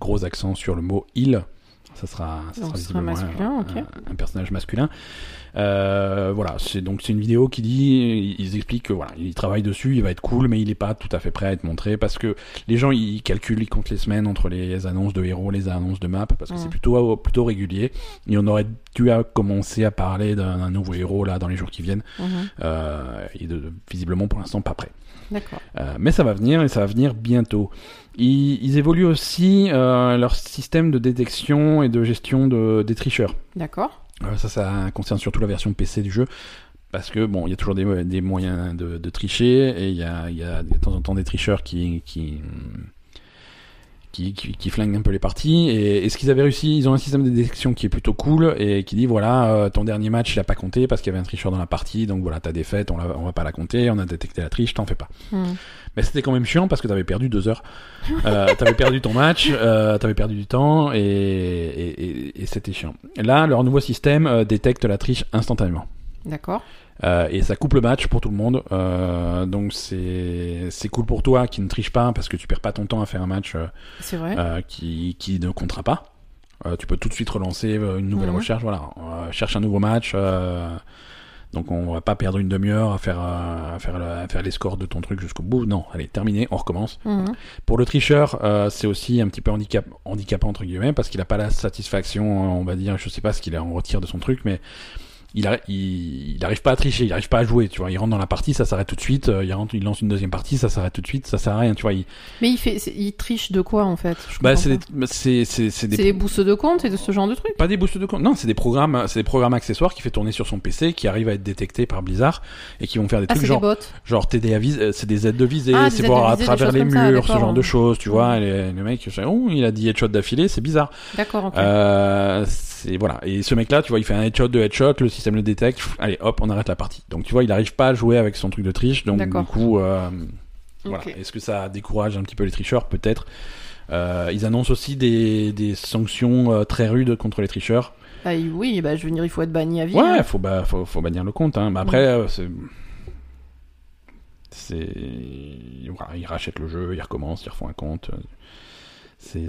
Gros accent sur le mot il. Ça sera, ça Donc, sera ce sera visiblement masculin, un, ok. un- un personnage masculin. Euh, voilà, c'est donc c'est une vidéo qui dit, ils expliquent que voilà, il travaille dessus, il va être cool, mais il est pas tout à fait prêt à être montré parce que les gens ils calculent, ils comptent les semaines entre les annonces de héros, les annonces de map, parce que Mm. c'est plutôt plutôt régulier. Et on aurait dû commencer à parler d'un nouveau héros là dans les jours qui viennent. Mhm. Euh, est de- visiblement pour l'instant pas prêt. D'accord. Euh, mais ça va venir et ça va venir bientôt. Ils, ils évoluent aussi euh, leur système de détection et de gestion de, des tricheurs. D'accord. Euh, ça, ça concerne surtout la version PC du jeu. Parce que bon, il y a toujours des, moyens de, tricher et il y a, de temps en temps des tricheurs qui, qui, qui, qui flinguent un peu les parties. Et, et ce qu'ils avaient réussi, ils ont un système de détection qui est plutôt cool et qui dit voilà, euh, ton dernier match il a pas compté parce qu'il y avait un tricheur dans la partie, donc voilà, ta défaite, on, on va pas la compter, on a détecté la triche, t'en fais pas. Mhm. Mais c'était quand même chiant parce que t'avais perdu deux heures. Euh, t'avais perdu ton match, euh, t'avais perdu du temps et, et, et- et c'était chiant. Là, leur nouveau système euh, détecte la triche instantanément. D'accord. Euh, et ça coupe le match pour tout le monde. Euh, donc c'est cool pour toi qui ne triche pas parce que tu perds pas ton temps à faire un match euh, vrai. qui, qui ne comptera pas. Tu peux tout de suite relancer une nouvelle Mhm. recherche. Voilà, cherche un nouveau match. donc on va pas perdre une demi-heure à faire à faire à faire les scores de ton truc jusqu'au bout. Non, allez, terminé, on recommence. Mhm. Pour le tricheur, c'est aussi un petit peu handicap, handicapant entre guillemets parce qu'il a pas la satisfaction, on va dire, je sais pas ce qu'il en retire de son truc, mais il, arri- il, il arrive pas à tricher, il arrive pas à jouer, tu vois. Il rentre dans la partie, ça s'arrête tout de suite. euh, il rentre, il lance une deuxième partie, ça s'arrête tout de suite, ça sert à rien, tu vois. Il, Mais il fait, il triche de quoi en fait? Bah c'est des, bah, c'est c'est c'est des C'est des boosts de compte et de ce genre de trucs. Pas des boosts de compte. Non, c'est des programmes, c'est des programmes accessoires qui fait tourner sur son PC, qui arrivent à être détectés par Blizzard et qui vont faire des Ah, trucs genre, des genre TD à vis- euh, c'est des aides de visée, Ah, c'est voir à travers les ça, murs, ce genre de choses, tu vois. Et mecs, je fais, oh, il a dit headshot d'affilée, c'est bizarre. D'accord. Euh, c'est voilà. Et ce mec-là, tu vois, il fait un headshot, deux headshots, le système le détecte. pff, allez, hop, on arrête la partie. Donc tu vois, il n'arrive pas à jouer avec son truc de triche. Donc du coup, euh, voilà. Est-ce que ça décourage un petit peu les tricheurs? Peut-être. Euh, ils annoncent aussi des, des sanctions euh, très rudes contre les tricheurs. Bah, oui, bah, je veux dire, il faut être banni à vie. hein. Ouais, faut, ba- faut, faut bannir le compte. Hein. Mais après, euh, c'est. C'est. Voilà, ils rachètent le jeu, ils recommencent, ils refont un compte.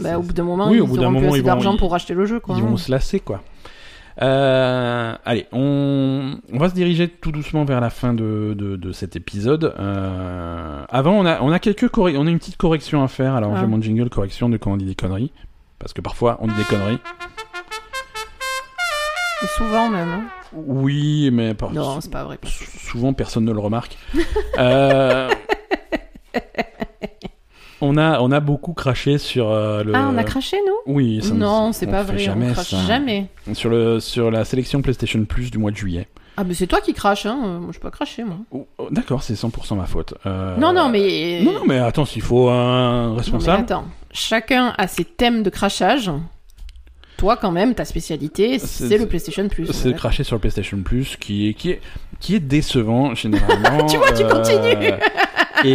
Bah, au bout d'un moment, Oui, ils au bout d'un moment, ils d'argent ils- pour racheter le jeu, quoi. ils hein. vont se lasser, quoi. Euh, allez, on, on va se diriger tout doucement vers la fin de, de, de cet épisode. Euh, avant, on a, on a quelques on a une petite correction à faire. Alors, Ah. j'ai mon jingle correction de quand on dit des conneries. Parce que parfois, on dit des conneries. Et souvent même. hein. Oui, mais par- Non, c'est pas vrai. sou- souvent personne ne le remarque. <laughs> Euh, on a, on a beaucoup craché sur euh, le. Ah, on a craché, nous? Oui, ça, Non, c'est pas vrai. Jamais on crache ça. jamais. Sur le, sur la sélection PlayStation Plus du mois de juillet. Ah, mais c'est toi qui craches, hein. euh, Moi, je peux pas cracher, moi. Oh, oh, D'accord, c'est 100% ma faute. Euh, Non, non, mais. Non, non, mais attends, s'il faut un Non, mais responsable. attends. Chacun a ses thèmes de crachage. Toi, quand même, ta spécialité, C'est- le PlayStation Plus. c'est de cracher sur le PlayStation Plus qui est, qui est, qui est décevant <laughs> généralement. Tu vois, tu continues. Et,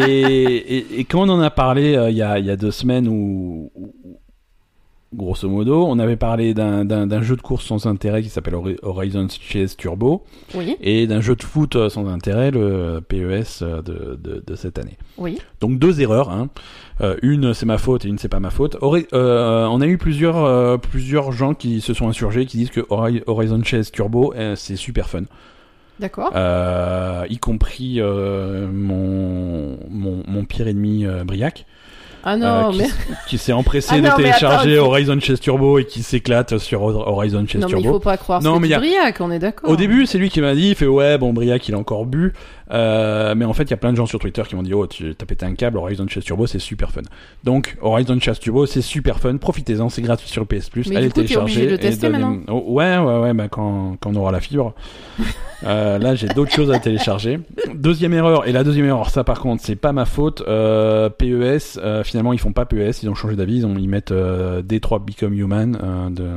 et, et quand on en a parlé euh, il y, a, il y a deux semaines où, où- grosso modo, on avait parlé d'un- jeu de course sans intérêt qui s'appelle Hori- Horizon Chase Turbo Oui, et d'un jeu de foot euh, sans intérêt, le PES euh, de, de, de cette année. oui. Donc deux erreurs. Hein. Euh, une c'est ma faute et une c'est pas ma faute. Euh, on a eu plusieurs euh, plusieurs gens qui se sont insurgés qui disent que Hori- Horizon Chase Turbo c'est super fun. D'accord. Euh, y compris euh, mon, mon mon pire ennemi euh, Briac Ah non, euh, qui, mais. qui s'est <laughs> empressé Ah de non, télécharger attends, Horizon Chase Turbo et qui s'éclate sur Horizon Chase Non, mais il Turbo. faut pas croire Non, mais y a- Briac, on est d'accord. Au début, c'est lui qui m'a dit, il fait ouais, bon, Briac, il a encore bu. Euh, mais en fait, il y a plein de gens sur Twitter qui m'ont dit, oh, tu t'as pété un câble, Horizon Chase Turbo, c'est super fun. Donc, Horizon Chase Turbo, c'est super fun. Profitez-en, c'est gratuit sur le PS Plus. Mais Allez du coup, télécharger. de le tester et donnez- Oh, ouais, ouais, ouais, bah, quand, quand on aura la fibre. <laughs> Euh, là, j'ai d'autres choses à télécharger. Deuxième erreur, et la deuxième erreur, ça par contre, c'est pas ma faute. Euh, PES, euh, finalement, ils font pas PES, ils ont changé d'avis, ils, ont, ils mettent euh, D3 Become Human euh, de,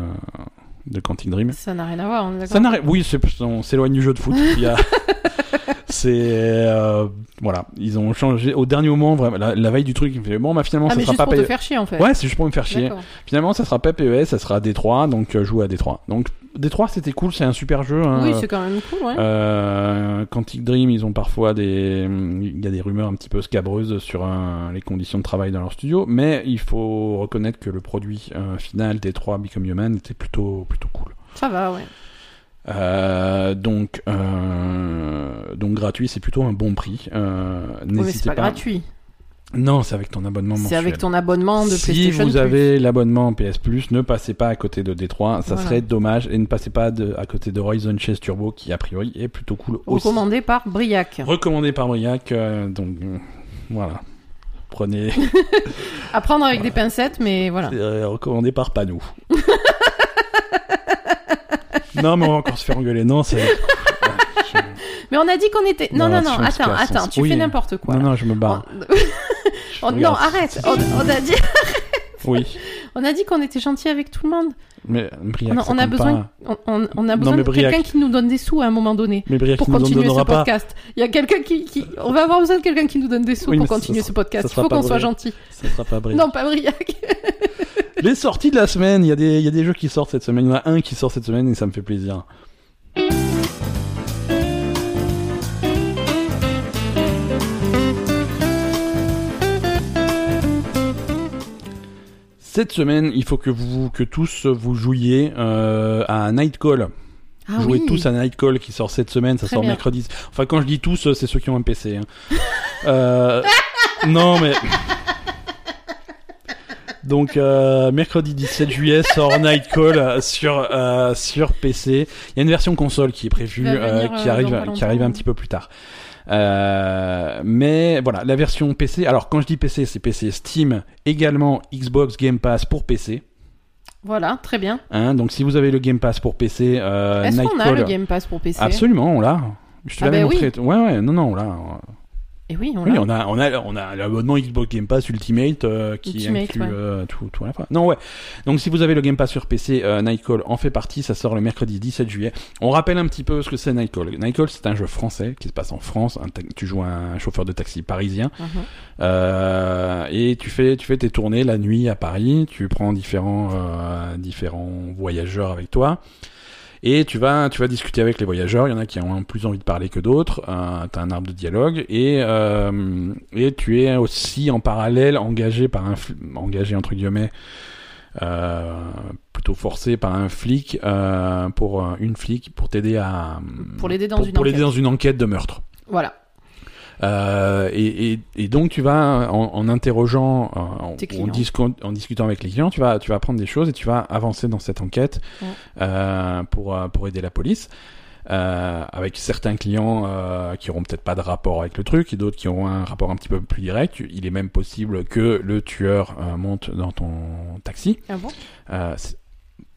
de Quantic Dream. Ça n'a rien à voir, on est d'accord. Ça n'arrête. Oui, c'est- on s'éloigne du jeu de foot. Il y a- <laughs> c'est euh, voilà, ils ont changé au dernier moment, vraiment la, la veille du truc. Ils me bon, bah finalement, Ah, ça mais sera juste pas pour te PES. faire chier, en fait. Ouais, c'est juste pour me faire chier. Finalement, ça sera pas PES, ça sera D3, donc euh, joue à D3. Donc D3, c'était cool, c'est un super jeu. hein. Oui, c'est quand même cool, ouais. Euh, Quantic Dream, ils ont parfois des, il y a des rumeurs un petit peu scabreuses sur un- les conditions de travail dans leur studio, mais il faut reconnaître que le produit euh, final D3 Become Human était plutôt plutôt cool. Ça va, ouais. Euh, donc, euh, donc gratuit, c'est plutôt un bon prix. Euh, mais c'est pas, pas. gratuit. Non, c'est avec ton abonnement C'est mensuel. avec ton abonnement de si PlayStation vous Plus. avez l'abonnement PS Plus, ne passez pas à côté de D3, ça Voilà. serait dommage, et ne passez pas de, à côté de Horizon Chase Turbo, qui a priori est plutôt cool aussi. Recommandé par Briac. Recommandé par Briac, donc voilà. Prenez, <laughs> À prendre avec des pincettes, mais voilà. c'est, recommandé par Panou. <laughs> non, mais on va encore se faire engueuler. Non, c'est. <laughs> Mais on a dit qu'on était. Non, Non, non, attends, attends, tu oui. fais n'importe quoi. Non, non, je me barre. On- <laughs> non, arrête. On, on a dit, <laughs> <laughs> Oui, on a dit qu'on était gentil avec tout le monde. mais Briac, On on a besoin, on, on- on a besoin de quelqu'un qui nous donne des sous à un moment donné. Mais Briac, Pour continuer ce pas. podcast. Il y a quelqu'un qui, qui- On va avoir besoin de quelqu'un qui nous donne des sous Oui, pour continuer sera- ce podcast. Il faut qu'on soit gentil. Ça sera pas Briac. Non, pas Briac. <laughs> Les sorties de la semaine, il y, a des- il y a des jeux qui sortent cette semaine. Il y en a un qui sort cette semaine et ça me fait plaisir. Cette semaine, il faut que vous, que tous vous jouiez euh, à Nightcall. Ah Jouez oui. tous à Nightcall qui sort cette semaine, ça Très sort bien. mercredi. Enfin, quand je dis tous, c'est ceux qui ont un PC. hein. Euh, <laughs> non, mais. Donc, euh, mercredi 17 juillet sort Nightcall euh, sur, euh, sur PC. Il y a une version console qui est prévue, Qui va euh, qui, euh, arrive, dans pas qui arrive un petit peu plus tard. Euh, mais voilà, la version PC. Alors, quand je dis PC, c'est PC Steam, également Xbox Game Pass pour PC. Voilà, très bien. Hein, donc, si vous avez le Game Pass pour PC, euh, Est-ce qu'on a le Game Pass pour PC Absolument, on l'a. Je te Ah l'avais bah montré. Ouais, ouais, non, non, on l'a. Et oui, on Oui, l'a. on a, on a, on a l'abonnement Xbox Game Pass Ultimate euh, qui Ultimate, inclut ouais. euh, tout, tout à la fois. Non, ouais. Donc, si vous avez le Game Pass sur PC, euh, Nightcall en fait partie. Ça sort le mercredi 17 juillet. On rappelle un petit peu ce que c'est Nightcall. Nightcall, c'est un jeu français qui se passe en France. Un tu joues un chauffeur de taxi parisien. Mhm. Euh, et tu fais, tu fais tes tournées la nuit à Paris. Tu prends différents, euh, différents voyageurs avec toi. Et tu vas, tu vas discuter avec les voyageurs. Il y en a qui ont plus envie de parler que d'autres. Euh, tu as un arbre de dialogue et euh, et tu es aussi en parallèle engagé par un engagé entre guillemets euh, plutôt forcé par un flic euh, pour une flic pour t'aider à Pour l'aider dans pour, une pour l'aider enquête. dans une enquête de meurtre. Voilà. Euh, et, et, et donc tu vas en, en interrogeant, euh, en, Tes en, clients. discu- en discutant avec les clients, tu vas tu vas apprendre des choses et tu vas avancer dans cette enquête Ouais. euh, pour pour aider la police. Euh, avec certains clients euh, qui auront peut-être pas de rapport avec le truc et d'autres qui auront un rapport un petit peu plus direct. Il est même possible que le tueur euh, monte dans ton taxi. Ah bon?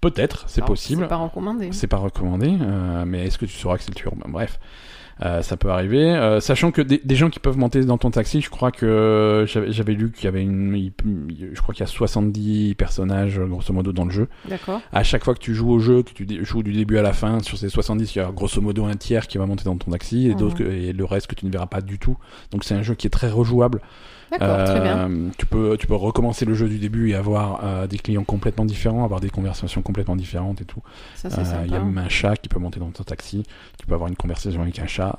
Peut-être, c'est Alors, possible. C'est pas recommandé. C'est pas recommandé, mais est-ce que tu sauras que c'est le tueur? Ben, Bref, euh, ça peut arriver. Euh, sachant que des, des gens qui peuvent monter dans ton taxi, je crois que j'avais j'avais lu qu'il y avait une, il- je crois qu'il y a 70 personnages grosso modo dans le jeu. D'accord. À chaque fois que tu joues au jeu, que tu joues du début à la fin, sur ces 70, il y a grosso modo un tiers qui va monter dans ton taxi et Mhm. d'autres que- et le reste que tu ne verras pas du tout. Donc c'est un jeu qui est très rejouable. D'accord, très bien. Euh, Tu peux, tu peux recommencer le jeu du début et avoir euh, des clients complètement différents, avoir des conversations complètement différentes et tout. Ça, Euh, Il y a même un chat qui peut monter dans ton taxi. Tu peux avoir une conversation avec un chat.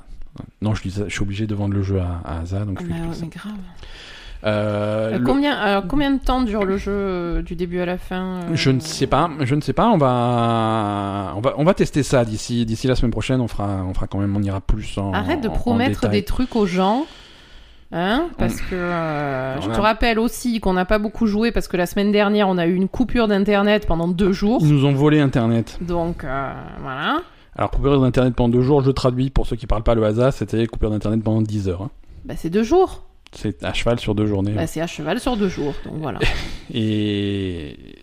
Non, je, dis ça, je suis obligé de vendre le jeu à, à Asa, donc je Mais, grave. Euh, le- combien, alors, combien de temps dure le jeu euh, du début à la fin euh, Je ne sais pas, je ne sais pas. On va, on va, on va tester ça d'ici, d'ici la semaine prochaine. On fera, on fera quand même, on ira plus en. Arrête de en- promettre des trucs aux gens. Hein parce que euh, je te rappelle aussi qu'on n'a pas beaucoup joué parce que la semaine dernière on a eu une coupure d'internet pendant deux jours. Ils nous ont volé Internet. Donc euh, voilà. Alors coupure d'internet pendant deux jours. Je traduis pour ceux qui parlent pas le hasard. C'était coupure d'internet pendant 10 heures. hein. Bah, c'est deux jours. C'est à cheval sur deux journées. Bah, c'est à cheval sur deux jours. Donc voilà. <laughs> Et...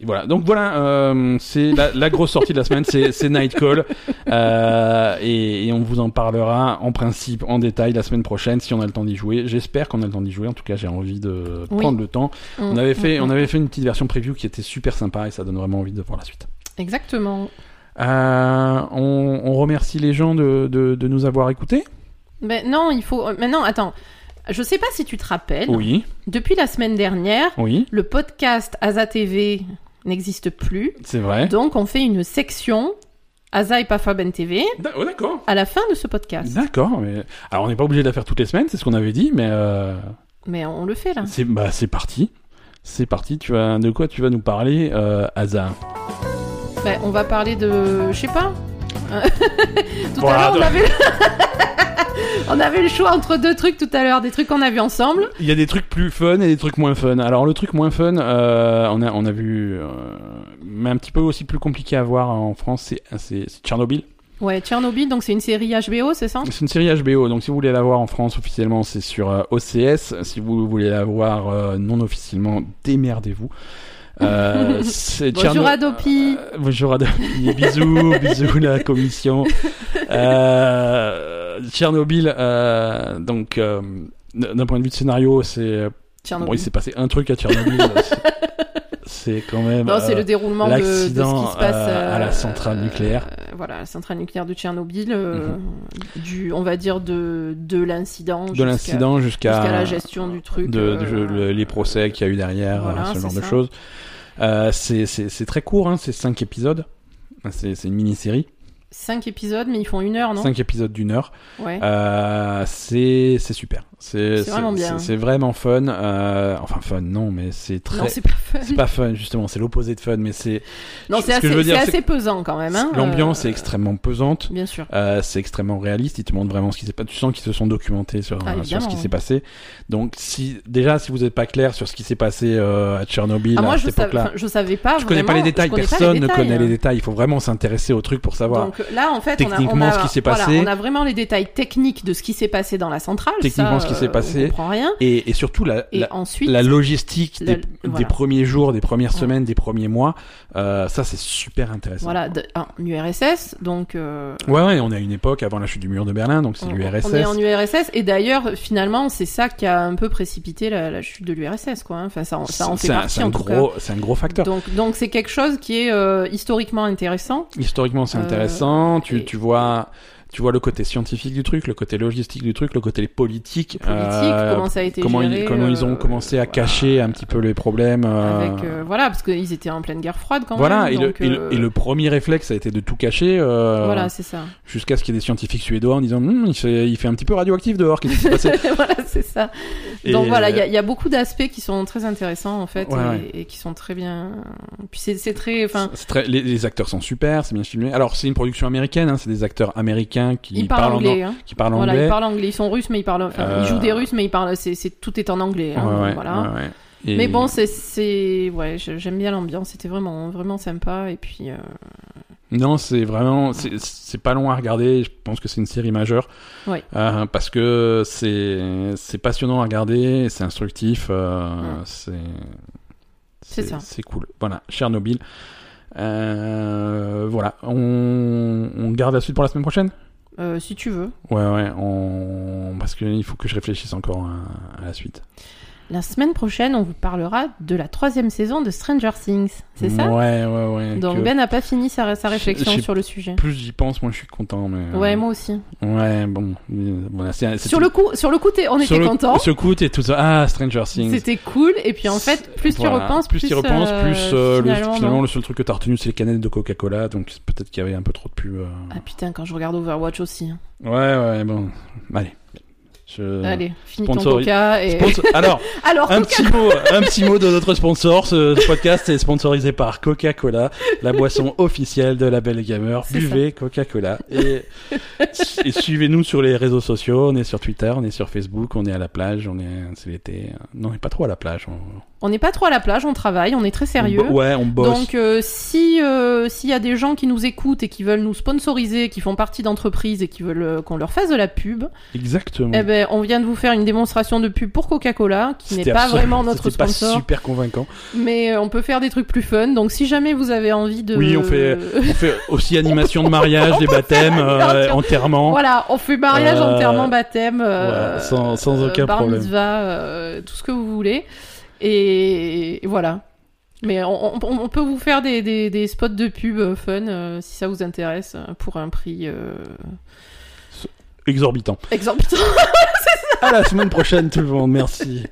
et voilà. Donc voilà, euh, c'est la, la grosse sortie de la semaine, c'est c'est Nightcall. Euh, et, et on vous en parlera en principe en détail la semaine prochaine si on a le temps d'y jouer. J'espère qu'on a le temps d'y jouer. En tout cas, j'ai envie de Oui. prendre le temps. On Mm, avait fait, mm, on avait fait une petite version preview qui était super sympa et ça donne vraiment envie de voir la suite. Exactement. Euh, on, on remercie les gens de, de, de nous avoir écoutés. Mais non, il faut. Maintenant, attends. Je sais pas si tu te rappelles. Oui, Depuis la semaine dernière, oui, le podcast Asa TV n'existe plus. c'est vrai. Donc on fait une section Asa et Pafaben TV D'a- Oh, d'accord. à la fin de ce podcast. D'accord, mais alors on n'est pas obligé de la faire toutes les semaines, c'est ce qu'on avait dit, mais euh, Mais on le fait là. c'est bah c'est parti, c'est parti. Tu vas de quoi tu vas nous parler, euh, Asa? Ben, on va parler de. Je sais pas. <laughs> tout Voilà, à l'heure, on avait. <laughs> on avait le choix entre deux trucs tout à l'heure, des trucs qu'on a vus ensemble. Il y a des trucs plus fun et des trucs moins fun. Alors le truc moins fun, euh, on a on a vu, euh, mais un petit peu aussi plus compliqué à voir en France, c'est Tchernobyl. Ouais, Tchernobyl, donc c'est une série HBO, c'est ça? C'est une série HBO, donc si vous voulez la voir en France officiellement, c'est sur euh, OCS. Si vous voulez la voir euh, non officiellement, démerdez-vous. Euh, <laughs> c'est Bonjour Tcherno- Adopi. Euh, bonjour Adopi. <laughs> bisous, bisous la commission. Euh, Tchernobyl, euh, donc euh, d'un point de vue de scénario, c'est bon, il s'est passé un truc à Tchernobyl. <laughs> c'est- quand même. non, c'est euh, le déroulement de, de ce qui se passe euh, à la euh, centrale nucléaire. euh, voilà, la centrale nucléaire de Tchernobyl, euh, Mhm. du, on va dire de, de l'incident. de jusqu'à- l'incident jusqu'à la gestion du truc. de, euh, de- le- les procès qu'il y a eu derrière, Voilà, euh, ce genre de choses. Euh, c'est très court, hein, c'est 5 épisodes. C'est une mini-série. Cinq épisodes, mais ils font une heure, non? 5 épisodes d'une heure. Ouais. Euh, c'est c'est super. C'est C'est vraiment bien. c'est- vraiment fun. Euh, enfin, fun, non, mais c'est très. Non, c'est pas fun. c'est pas fun, justement. C'est l'opposé de fun, mais c'est. Non, ce c'est que je assez, assez pesant quand même. Hein, L'ambiance euh, est extrêmement pesante. Bien sûr. Euh, c'est extrêmement réaliste. Ils te montrent vraiment ce qui s'est passé. Tu sens qu'ils se sont documentés sur, Ah, sur ce qui s'est passé. Donc, si déjà, si vous n'êtes pas clair sur ce qui s'est passé euh, à Tchernobyl Ah, moi, à je, cette époque-là, je savais pas. je connais pas les détails. Personne les ne connaît hein. les détails. Il faut vraiment s'intéresser au truc pour savoir. Donc, Donc là, en fait, on a, techniquement, on a- ce qui s'est voilà, passé. on a vraiment les détails techniques de ce qui s'est passé dans la centrale. Techniquement, ça, ce qui s'est euh, passé. On comprend rien. et, et surtout la, Et la, ensuite, la logistique la- des, voilà. des premiers jours, des premières Ouais. semaines, des premiers mois, euh, ça c'est super intéressant. voilà, de- un URSS, donc. euh, Ouais, ouais, on a une époque avant la chute du mur de Berlin, donc c'est l'URSS. On est en URSS et d'ailleurs finalement c'est ça qui a un peu précipité la, la chute de l'URSS quoi. hein. Enfin ça, en- ça en fait partie c'est un en tout gros, c'est un gros facteur. Donc donc c'est quelque chose qui est euh, historiquement intéressant. Historiquement, c'est Euh, intéressant. Tu, et- tu vois, tu vois le côté scientifique du truc, le côté logistique du truc, le côté politique. Politique, euh, comment ça a été comment, géré. ils, comment ils ont euh, commencé à voilà. cacher un petit peu les problèmes. euh, Avec euh, voilà parce qu'ils étaient en pleine guerre froide quand voilà, même. et, le, donc, et, le, euh, et le premier réflexe a été de tout cacher, euh, Voilà c'est ça. jusqu'à ce qu'il y ait des scientifiques suédois en disant Hum, il, fait, il fait un petit peu radioactif dehors, qu'est-ce qui s'est passé <laughs> voilà c'est ça. Et- Donc voilà il y, a- il y a beaucoup d'aspects qui sont très intéressants en fait Ouais, et, ouais. et qui sont très bien. Puis c'est très enfin les acteurs sont super, c'est bien filmé. Alors c'est une production américaine, hein, c'est des acteurs américains qui ils parlent en- anglais. Hein. qui parlent Voilà, anglais. ils parlent anglais. Ils sont russes, mais ils parlent. Enfin, Euh, ils jouent des Russes, mais ils parlent. C'est, tout est en anglais. hein, Ouais, ouais, voilà. ouais. Et- Mais bon, c'est, ouais, j'aime bien l'ambiance. C'était vraiment, vraiment sympa. Et puis, euh, Non, c'est vraiment, c'est pas long à regarder. Je pense que c'est une série majeure. Ouais. Euh, parce que c'est c'est passionnant à regarder, c'est instructif, euh, c'est. C'est cool. Voilà, Chernobyl. Euh, voilà, on, on garde la suite pour la semaine prochaine? Euh, si tu veux, Ouais, ouais, on... parce qu'il faut que je réfléchisse encore à, à la suite. La semaine prochaine, on vous parlera de la troisième saison de Stranger Things. C'est ça Ouais, ouais, ouais. Donc que Ben n'a pas fini sa, sa réflexion sur le sujet. Plus j'y pense, moins je suis content. Mais... euh, Ouais, moi aussi. Ouais, bon. Sur le coup, sur le coup, on sur était le- contents. Ce coup, t'es tout ça. Ah, Stranger Things. C'était cool. Et puis en fait, plus tu Voilà. repenses, plus, plus, tu repenses, euh, plus euh, le- finalement, finalement, non. le seul truc que t'as retenu, c'est les canettes de Coca-Cola. Donc peut-être qu'il y avait un peu trop de pub. euh. Ah putain, quand je regarde Overwatch aussi. hein. Ouais, ouais, bon. Allez. Je... Allez, finis ton coca et. Sponsor- <laughs> Alors, Alors, un petit mot, un petit mot de notre sponsor. Ce, podcast est sponsorisé par Coca-Cola, la boisson <laughs> officielle de la Belle Gamer. Buvez Coca-Cola et, et suivez-nous sur les réseaux sociaux. On est sur Twitter, on est sur Facebook, on est à la plage, on est, c'est l'été. Non, on n'est pas trop à la plage. On, On n'est pas trop à la plage, on travaille, on est très sérieux. on ouais, on bosse. Donc euh, si euh, s'il y a des gens qui nous écoutent et qui veulent nous sponsoriser, qui font partie d'entreprises et qui veulent euh, qu'on leur fasse de la pub, Exactement. eh ben on vient de vous faire une démonstration de pub pour Coca-Cola qui n'est pas vraiment notre c'était pas sponsor, super convaincant. mais euh, on peut faire des trucs plus fun. Donc si jamais vous avez envie de Oui, on fait- <laughs> On fait aussi animation de mariage, des baptêmes, euh, enterrement. Voilà, on fait mariage, enterrement, baptême, ouais, sans- sans aucun bar problème. mitzvah, euh, tout ce que vous voulez. Et, et voilà. Mais on, on- on peut vous faire des, des, des spots de pub euh, fun euh, si ça vous intéresse euh, pour un prix euh, Exorbitant. exorbitant. <laughs> À la semaine prochaine tout le monde, merci.